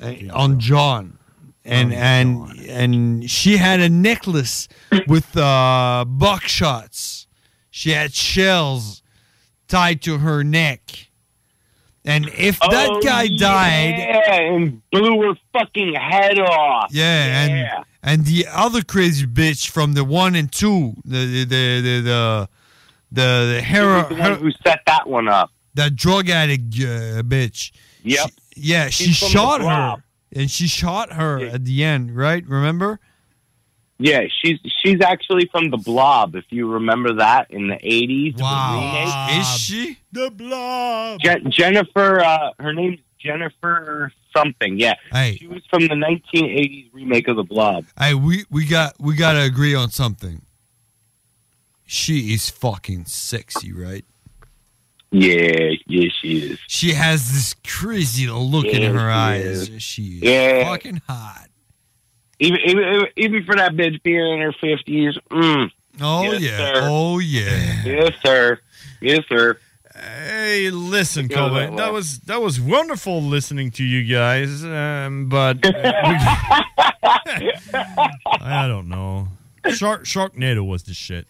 [SPEAKER 11] Uh, on John, and and and she had a necklace with uh, buckshots. She had shells tied to her neck. And if that
[SPEAKER 37] Oh,
[SPEAKER 11] guy died,
[SPEAKER 37] yeah, and blew her fucking head off.
[SPEAKER 11] Yeah, and and the other crazy bitch from the one and two, the the the the the, the, the hero,
[SPEAKER 37] She the one who set that one up.
[SPEAKER 11] that drug addict uh, bitch.
[SPEAKER 37] Yep.
[SPEAKER 11] She- yeah, she
[SPEAKER 37] She's the
[SPEAKER 11] shot her, and she shot her at the end, right? Remember?
[SPEAKER 37] Yeah, she's she's actually from the Blob. If you remember that in the eighties.
[SPEAKER 11] Wow, is she
[SPEAKER 10] the Blob?
[SPEAKER 37] Je- Jennifer, uh, her name's Jennifer something. Yeah,
[SPEAKER 11] Hey.
[SPEAKER 37] she was from the 1980s remake of the Blob.
[SPEAKER 11] Hey, we we got we got to agree on something. She is fucking sexy, right?
[SPEAKER 37] Yeah, yeah, she is.
[SPEAKER 11] She has this crazy look in her eyes.
[SPEAKER 37] is.
[SPEAKER 11] She is
[SPEAKER 37] Yeah.
[SPEAKER 11] fucking hot.
[SPEAKER 37] Even, even even for that bitch being in her fifties. Mm.
[SPEAKER 11] Oh
[SPEAKER 37] Yes,
[SPEAKER 11] yeah.
[SPEAKER 37] sir.
[SPEAKER 11] Oh yeah.
[SPEAKER 37] Yes, sir. Yes, sir.
[SPEAKER 10] Hey, listen, Kobe.
[SPEAKER 37] that.
[SPEAKER 10] That was that was wonderful listening to you guys. Um, but uh, I don't know. Shark Sharknado was the shit.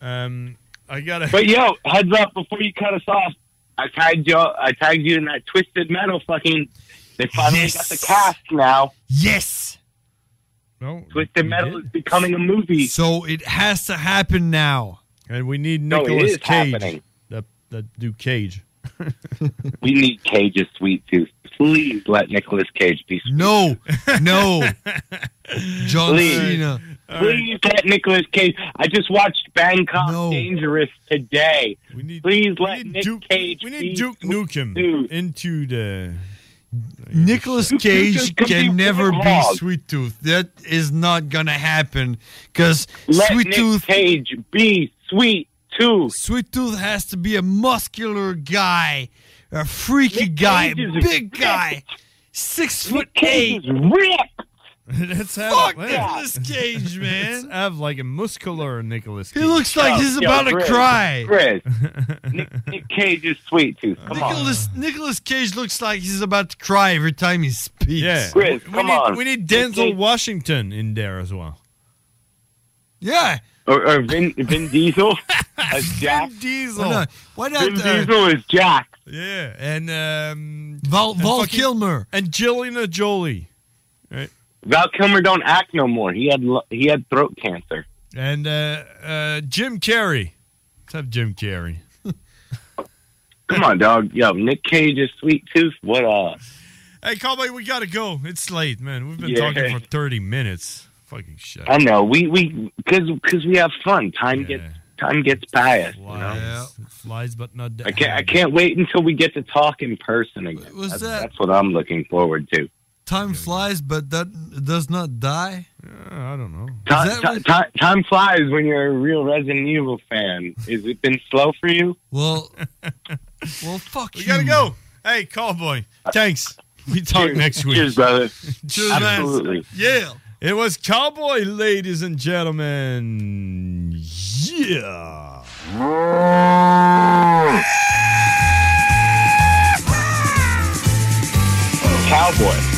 [SPEAKER 10] Um, I gotta.
[SPEAKER 37] But yo, heads up before you cut us off. I tagged you. I tagged you in that twisted metal fucking. They finally got the cast now.
[SPEAKER 11] Yes.
[SPEAKER 10] No,
[SPEAKER 37] Twisted Metal is becoming a movie.
[SPEAKER 11] So it has to happen now.
[SPEAKER 10] And we need
[SPEAKER 37] No,
[SPEAKER 10] Nicolas
[SPEAKER 37] is
[SPEAKER 10] Cage.
[SPEAKER 37] happening.
[SPEAKER 10] That that do Cage.
[SPEAKER 37] We need Cage's sweet tooth. Please let Nicholas Cage be sweet.
[SPEAKER 11] No, no. John
[SPEAKER 37] Please.
[SPEAKER 11] Cena.
[SPEAKER 37] Please let Nicolas Cage. I just watched Bangkok Dangerous today. We need, Please let Nick Cage.
[SPEAKER 10] We need Duke Nukem into the.
[SPEAKER 11] Nicholas Cage
[SPEAKER 10] Nukem
[SPEAKER 11] can never be
[SPEAKER 10] Warthog.
[SPEAKER 11] Sweet Tooth. That is not gonna happen because
[SPEAKER 37] Let
[SPEAKER 11] Sweet
[SPEAKER 37] Nick
[SPEAKER 11] Tooth
[SPEAKER 37] Cage be Sweet Tooth.
[SPEAKER 11] Sweet Tooth has to be a muscular guy, a freaky guy,
[SPEAKER 37] Cage is
[SPEAKER 11] big guy, six foot
[SPEAKER 37] Cage
[SPEAKER 11] eight.
[SPEAKER 37] is ripped.
[SPEAKER 10] Let's have
[SPEAKER 11] Fuck
[SPEAKER 10] let's-
[SPEAKER 11] Nicolas Cage,
[SPEAKER 10] Let's
[SPEAKER 11] man.
[SPEAKER 10] have like a muscular Nicolas.
[SPEAKER 11] He looks like he's about to cry.
[SPEAKER 37] Chris, Nick, Nick Cage is Sweet Tooth. Come on.
[SPEAKER 11] Nicholas Nicholas Cage looks like he's about to cry every time he speaks.
[SPEAKER 10] Yeah,
[SPEAKER 37] Chris,
[SPEAKER 10] we
[SPEAKER 37] come
[SPEAKER 10] need,
[SPEAKER 37] on.
[SPEAKER 10] We need Denzel Washington in there as well.
[SPEAKER 11] Yeah.
[SPEAKER 37] Or, or Vin, Vin Diesel as Jack.
[SPEAKER 10] Diesel.
[SPEAKER 11] Why not? Why not?
[SPEAKER 37] Vin
[SPEAKER 11] uh,
[SPEAKER 37] Diesel is Jack.
[SPEAKER 10] Yeah, and um,
[SPEAKER 11] Val,
[SPEAKER 10] and
[SPEAKER 11] Val
[SPEAKER 10] fucking-
[SPEAKER 11] Kilmer.
[SPEAKER 10] and Jillian Jolie, right?
[SPEAKER 37] Val Kilmer don't act no more. He had he had throat cancer.
[SPEAKER 10] And uh, uh, Jim Carrey. Let's have Jim Carrey.
[SPEAKER 37] Come on, dog. Yo, Nick Cage is Sweet Tooth. What uh?
[SPEAKER 10] Hey, Cowboy, we gotta go. It's late, man. We've been
[SPEAKER 37] Yeah.
[SPEAKER 10] talking for thirty minutes. Fucking shit.
[SPEAKER 37] I know we we because because we have fun. Time gets time gets by us. You know?
[SPEAKER 10] Flies, flies, but not.
[SPEAKER 37] I can't I can't wait until we get to talk in person again. That's,
[SPEAKER 11] that-
[SPEAKER 37] that's what I'm looking forward to.
[SPEAKER 11] Time flies, but that does not die.
[SPEAKER 10] I don't know.
[SPEAKER 37] Time,
[SPEAKER 11] that
[SPEAKER 37] ti- time flies when you're a real Resident Evil fan. Has it been slow for you?
[SPEAKER 11] Well, well, fuck
[SPEAKER 10] We
[SPEAKER 11] you.
[SPEAKER 10] gotta go. Hey, Cowboy. Thanks. We talk
[SPEAKER 37] Cheers.
[SPEAKER 10] next week.
[SPEAKER 37] Cheers, brother.
[SPEAKER 10] Cheers,
[SPEAKER 37] Absolutely.
[SPEAKER 10] man. Yeah. It was Cowboy, ladies and gentlemen. Yeah.
[SPEAKER 37] Cowboy.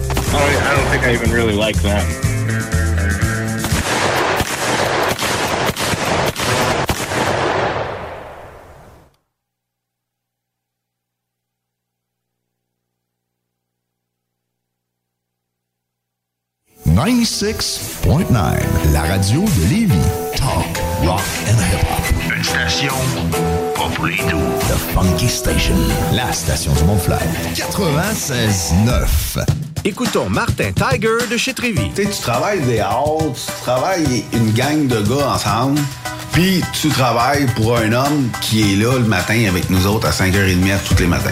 [SPEAKER 37] Oh, I don't, I don't think I even really like them.
[SPEAKER 40] « 96.9, la radio de Lévis. Talk, rock and hip-hop. Une station pas pour les doux. The Funky Station, la station du Mont-Flair. 96.9.
[SPEAKER 41] Écoutons Martin Tiger de chez Trévy.
[SPEAKER 14] Tu sais, tu travailles des heures, tu travailles une gang de gars ensemble, puis tu travailles pour un homme qui est là le matin avec nous autres à 5h30 tous les matins.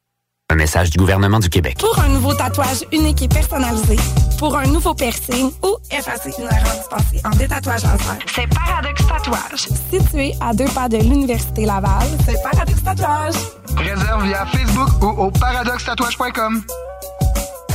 [SPEAKER 42] Un message du gouvernement du Québec.
[SPEAKER 43] Pour un nouveau tatouage unique et personnalisé, pour un nouveau piercing ou effacer une erreur dispensée en détatouage laser, c'est Paradox Tatouage. Situé à deux pas de l'Université Laval, c'est Paradox Tatouage.
[SPEAKER 44] Réserve via Facebook ou au paradoxtatouage.com.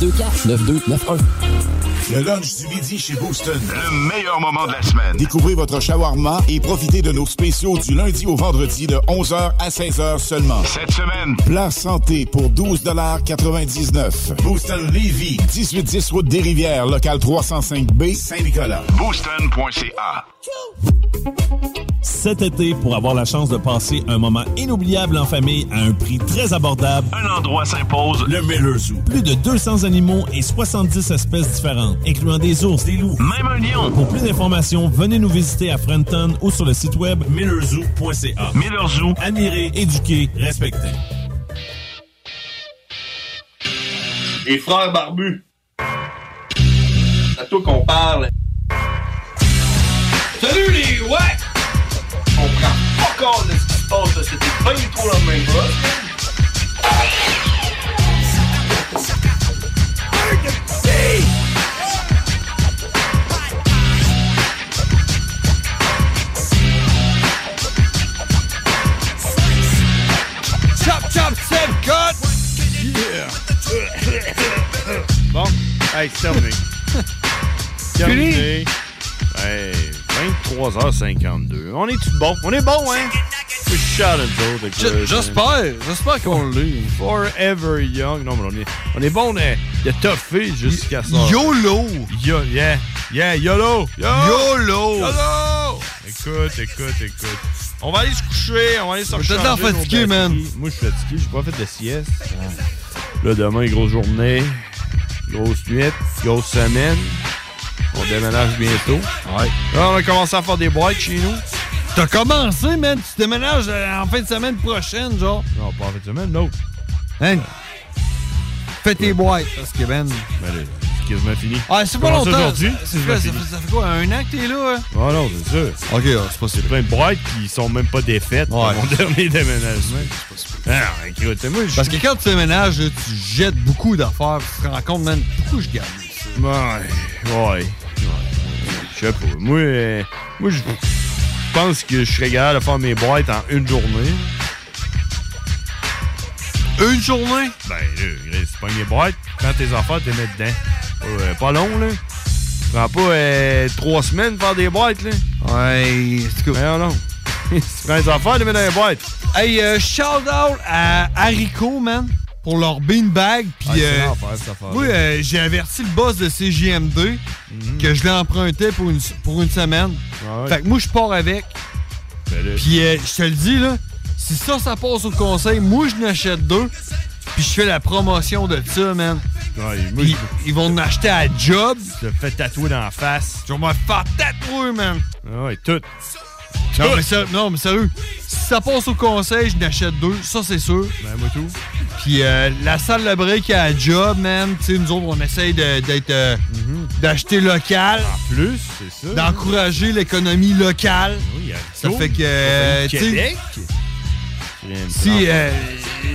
[SPEAKER 45] 624 9291.
[SPEAKER 23] Le lunch du midi chez Booston. Le meilleur moment de la semaine. Découvrez votre shawarma et profitez de nos spéciaux du lundi au vendredi de 11h à 16h seulement. Cette semaine, plat santé pour 12,99 Booston Levy, 1810 route des Rivières, local 305B, Saint-Nicolas. Booston.ca.
[SPEAKER 46] Cet été, pour avoir la chance de passer un moment inoubliable en famille à un prix très abordable, un endroit s'impose, le Miller Zoo. Plus de 200 animaux et 70 espèces différentes, incluant des ours, des loups, même un lion. Pour plus d'informations, venez nous visiter à Frenton ou sur le site web millerzoo.ca. Miller Zoo, admirer, éduquer, respecter.
[SPEAKER 10] Les frères barbus. C'est à toi qu'on parle. Salut les ouais! On prend pas compte de ce qui se passe là, c'était pas du tout la même chose. Bon, hey, c'est terminé. Hey, 23h52. On est-tu bon? On est bon, hein?
[SPEAKER 11] J'espère. J'espère qu'on l'est.
[SPEAKER 10] Forever Young. Non, mais on est, on est bon. Hein? Il a toffé jusqu'à ça.
[SPEAKER 11] YOLO.
[SPEAKER 10] Yo, yeah. Yeah, YOLO. Yo.
[SPEAKER 11] YOLO.
[SPEAKER 10] YOLO. Écoute, écoute, écoute. On va aller se coucher. On va aller se recharger nos
[SPEAKER 11] fatigué, man.
[SPEAKER 10] Moi, je suis fatigué. J'ai pas fait de sieste. Là, demain, grosse journée. Grosse nuit. Grosse semaine. On déménage bientôt.
[SPEAKER 11] Ouais.
[SPEAKER 10] Là, on a commencé à faire des boîtes chez nous.
[SPEAKER 11] T'as commencé, man. Tu déménages euh, en fin de semaine prochaine, genre.
[SPEAKER 10] Non, pas en fin de semaine, l'autre.
[SPEAKER 11] Hein? Fais tes boîtes, parce que, ben.
[SPEAKER 10] Ben, quasiment fini.
[SPEAKER 11] Ah, c'est pas longtemps.
[SPEAKER 10] aujourd'hui?
[SPEAKER 11] Ça, fait, quoi, un an que t'es là? hein?
[SPEAKER 10] Ah non, c'est sûr.
[SPEAKER 11] Ok, ah, c'est pas
[SPEAKER 10] C'est plein de boîtes qui sont même pas défaites
[SPEAKER 11] Ouais.
[SPEAKER 10] mon dernier déménagement. Ah, écoute, moi.
[SPEAKER 11] Parce que quand tu déménages, tu jettes beaucoup d'affaires. Tu te rends compte, man, pourquoi je garde ça?
[SPEAKER 10] Ouais, ouais. ouais. Je sais pas. Moi, euh, moi je je pense que je serais capable de faire mes boîtes en une journée.
[SPEAKER 11] Une journée?
[SPEAKER 10] Ben, là, Chris, tu pognes les boîtes, prends tes affaires, les mets dedans. Euh, pas long, là. Prends pas euh, trois semaines pour faire des boîtes, là.
[SPEAKER 11] Ouais, c'est cool.
[SPEAKER 10] Mais non. tu prends les affaires, les mets dans les boîtes.
[SPEAKER 11] Hey, euh, shout out à Haricot, man, pour leur beanbag. Puis,
[SPEAKER 10] Ah,
[SPEAKER 11] euh, euh, j'ai averti le boss de CJM2 que je l'ai emprunté pour une, pour une semaine.
[SPEAKER 10] Ah ouais.
[SPEAKER 11] Fait que moi, je pars avec.
[SPEAKER 10] Ben
[SPEAKER 11] Puis, euh, je te le dis, là, si ça, ça passe au conseil, moi, je n'achète deux. Puis, je fais la promotion de ça, man.
[SPEAKER 10] ouais, moi,
[SPEAKER 11] Puis, ils vont en acheter à job.
[SPEAKER 10] je te fais tatouer dans la face.
[SPEAKER 11] Je vais me faire tatouer, man.
[SPEAKER 10] Ah ouais, tout.
[SPEAKER 11] Non mais, ser- non, mais sérieux, si ça passe au conseil, je n'achète deux, ça c'est sûr.
[SPEAKER 10] Ben, moi tout.
[SPEAKER 11] Puis euh, la salle de break à job, man, tu sais, nous autres, on essaye d'être. euh, d'acheter local.
[SPEAKER 10] En plus, c'est ça.
[SPEAKER 11] D'encourager l'économie locale.
[SPEAKER 10] Oui, il y a
[SPEAKER 11] Ça
[SPEAKER 10] tout.
[SPEAKER 11] fait que. euh. Si, euh,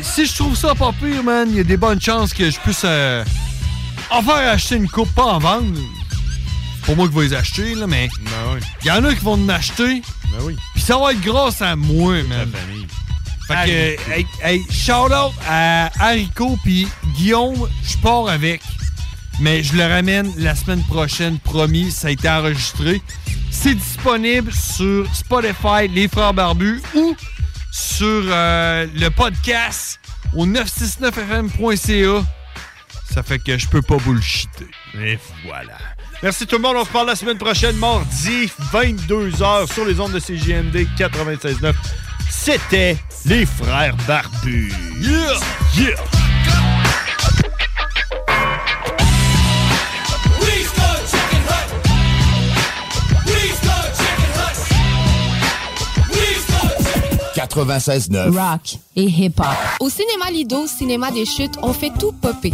[SPEAKER 11] si je trouve ça pas pire, man, il y a des bonnes chances que je puisse euh, en faire acheter une coupe, pas en vendre. Pour moi qui vais les acheter, là, mais
[SPEAKER 10] Ben oui.
[SPEAKER 11] il y en a qui vont en acheter.
[SPEAKER 10] Ben oui.
[SPEAKER 11] Puis ça va être grâce à moi, man.
[SPEAKER 10] La famille.
[SPEAKER 11] Fait que, hey, hey, shout out à Haricot puis Guillaume, je pars avec. Mais je le ramène la semaine prochaine, promis. Ça a été enregistré. C'est disponible sur Spotify, Les Frères Barbus ou sur euh, le podcast au 969fm.ca. Ça fait que je peux pas bullshiter.
[SPEAKER 10] Et voilà. Merci tout le monde. On se parle la semaine prochaine, mardi, 22h, sur les ondes de CJMD 96.9. C'était les frères barbus. Yeah! Yeah!
[SPEAKER 12] 96.9.
[SPEAKER 16] Rock et hip-hop. Au cinéma Lido, cinéma des chutes, on fait tout popper.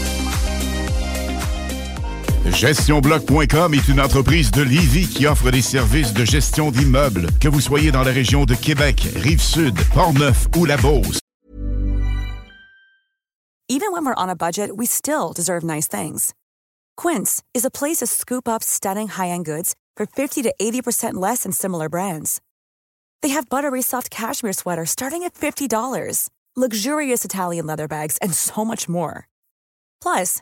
[SPEAKER 23] GestionBloc.com est une entreprise de Lévis qui offre des services de gestion d'immeubles, que vous soyez dans la région de Québec, Rive-Sud, Portneuf ou La Beauce.
[SPEAKER 47] Even when we're on a budget, we still deserve nice things. Quince is a place to scoop up stunning high-end goods for 50 to 80% less than similar brands. They have buttery soft cashmere sweaters starting at $50, luxurious Italian leather bags, and so much more. Plus,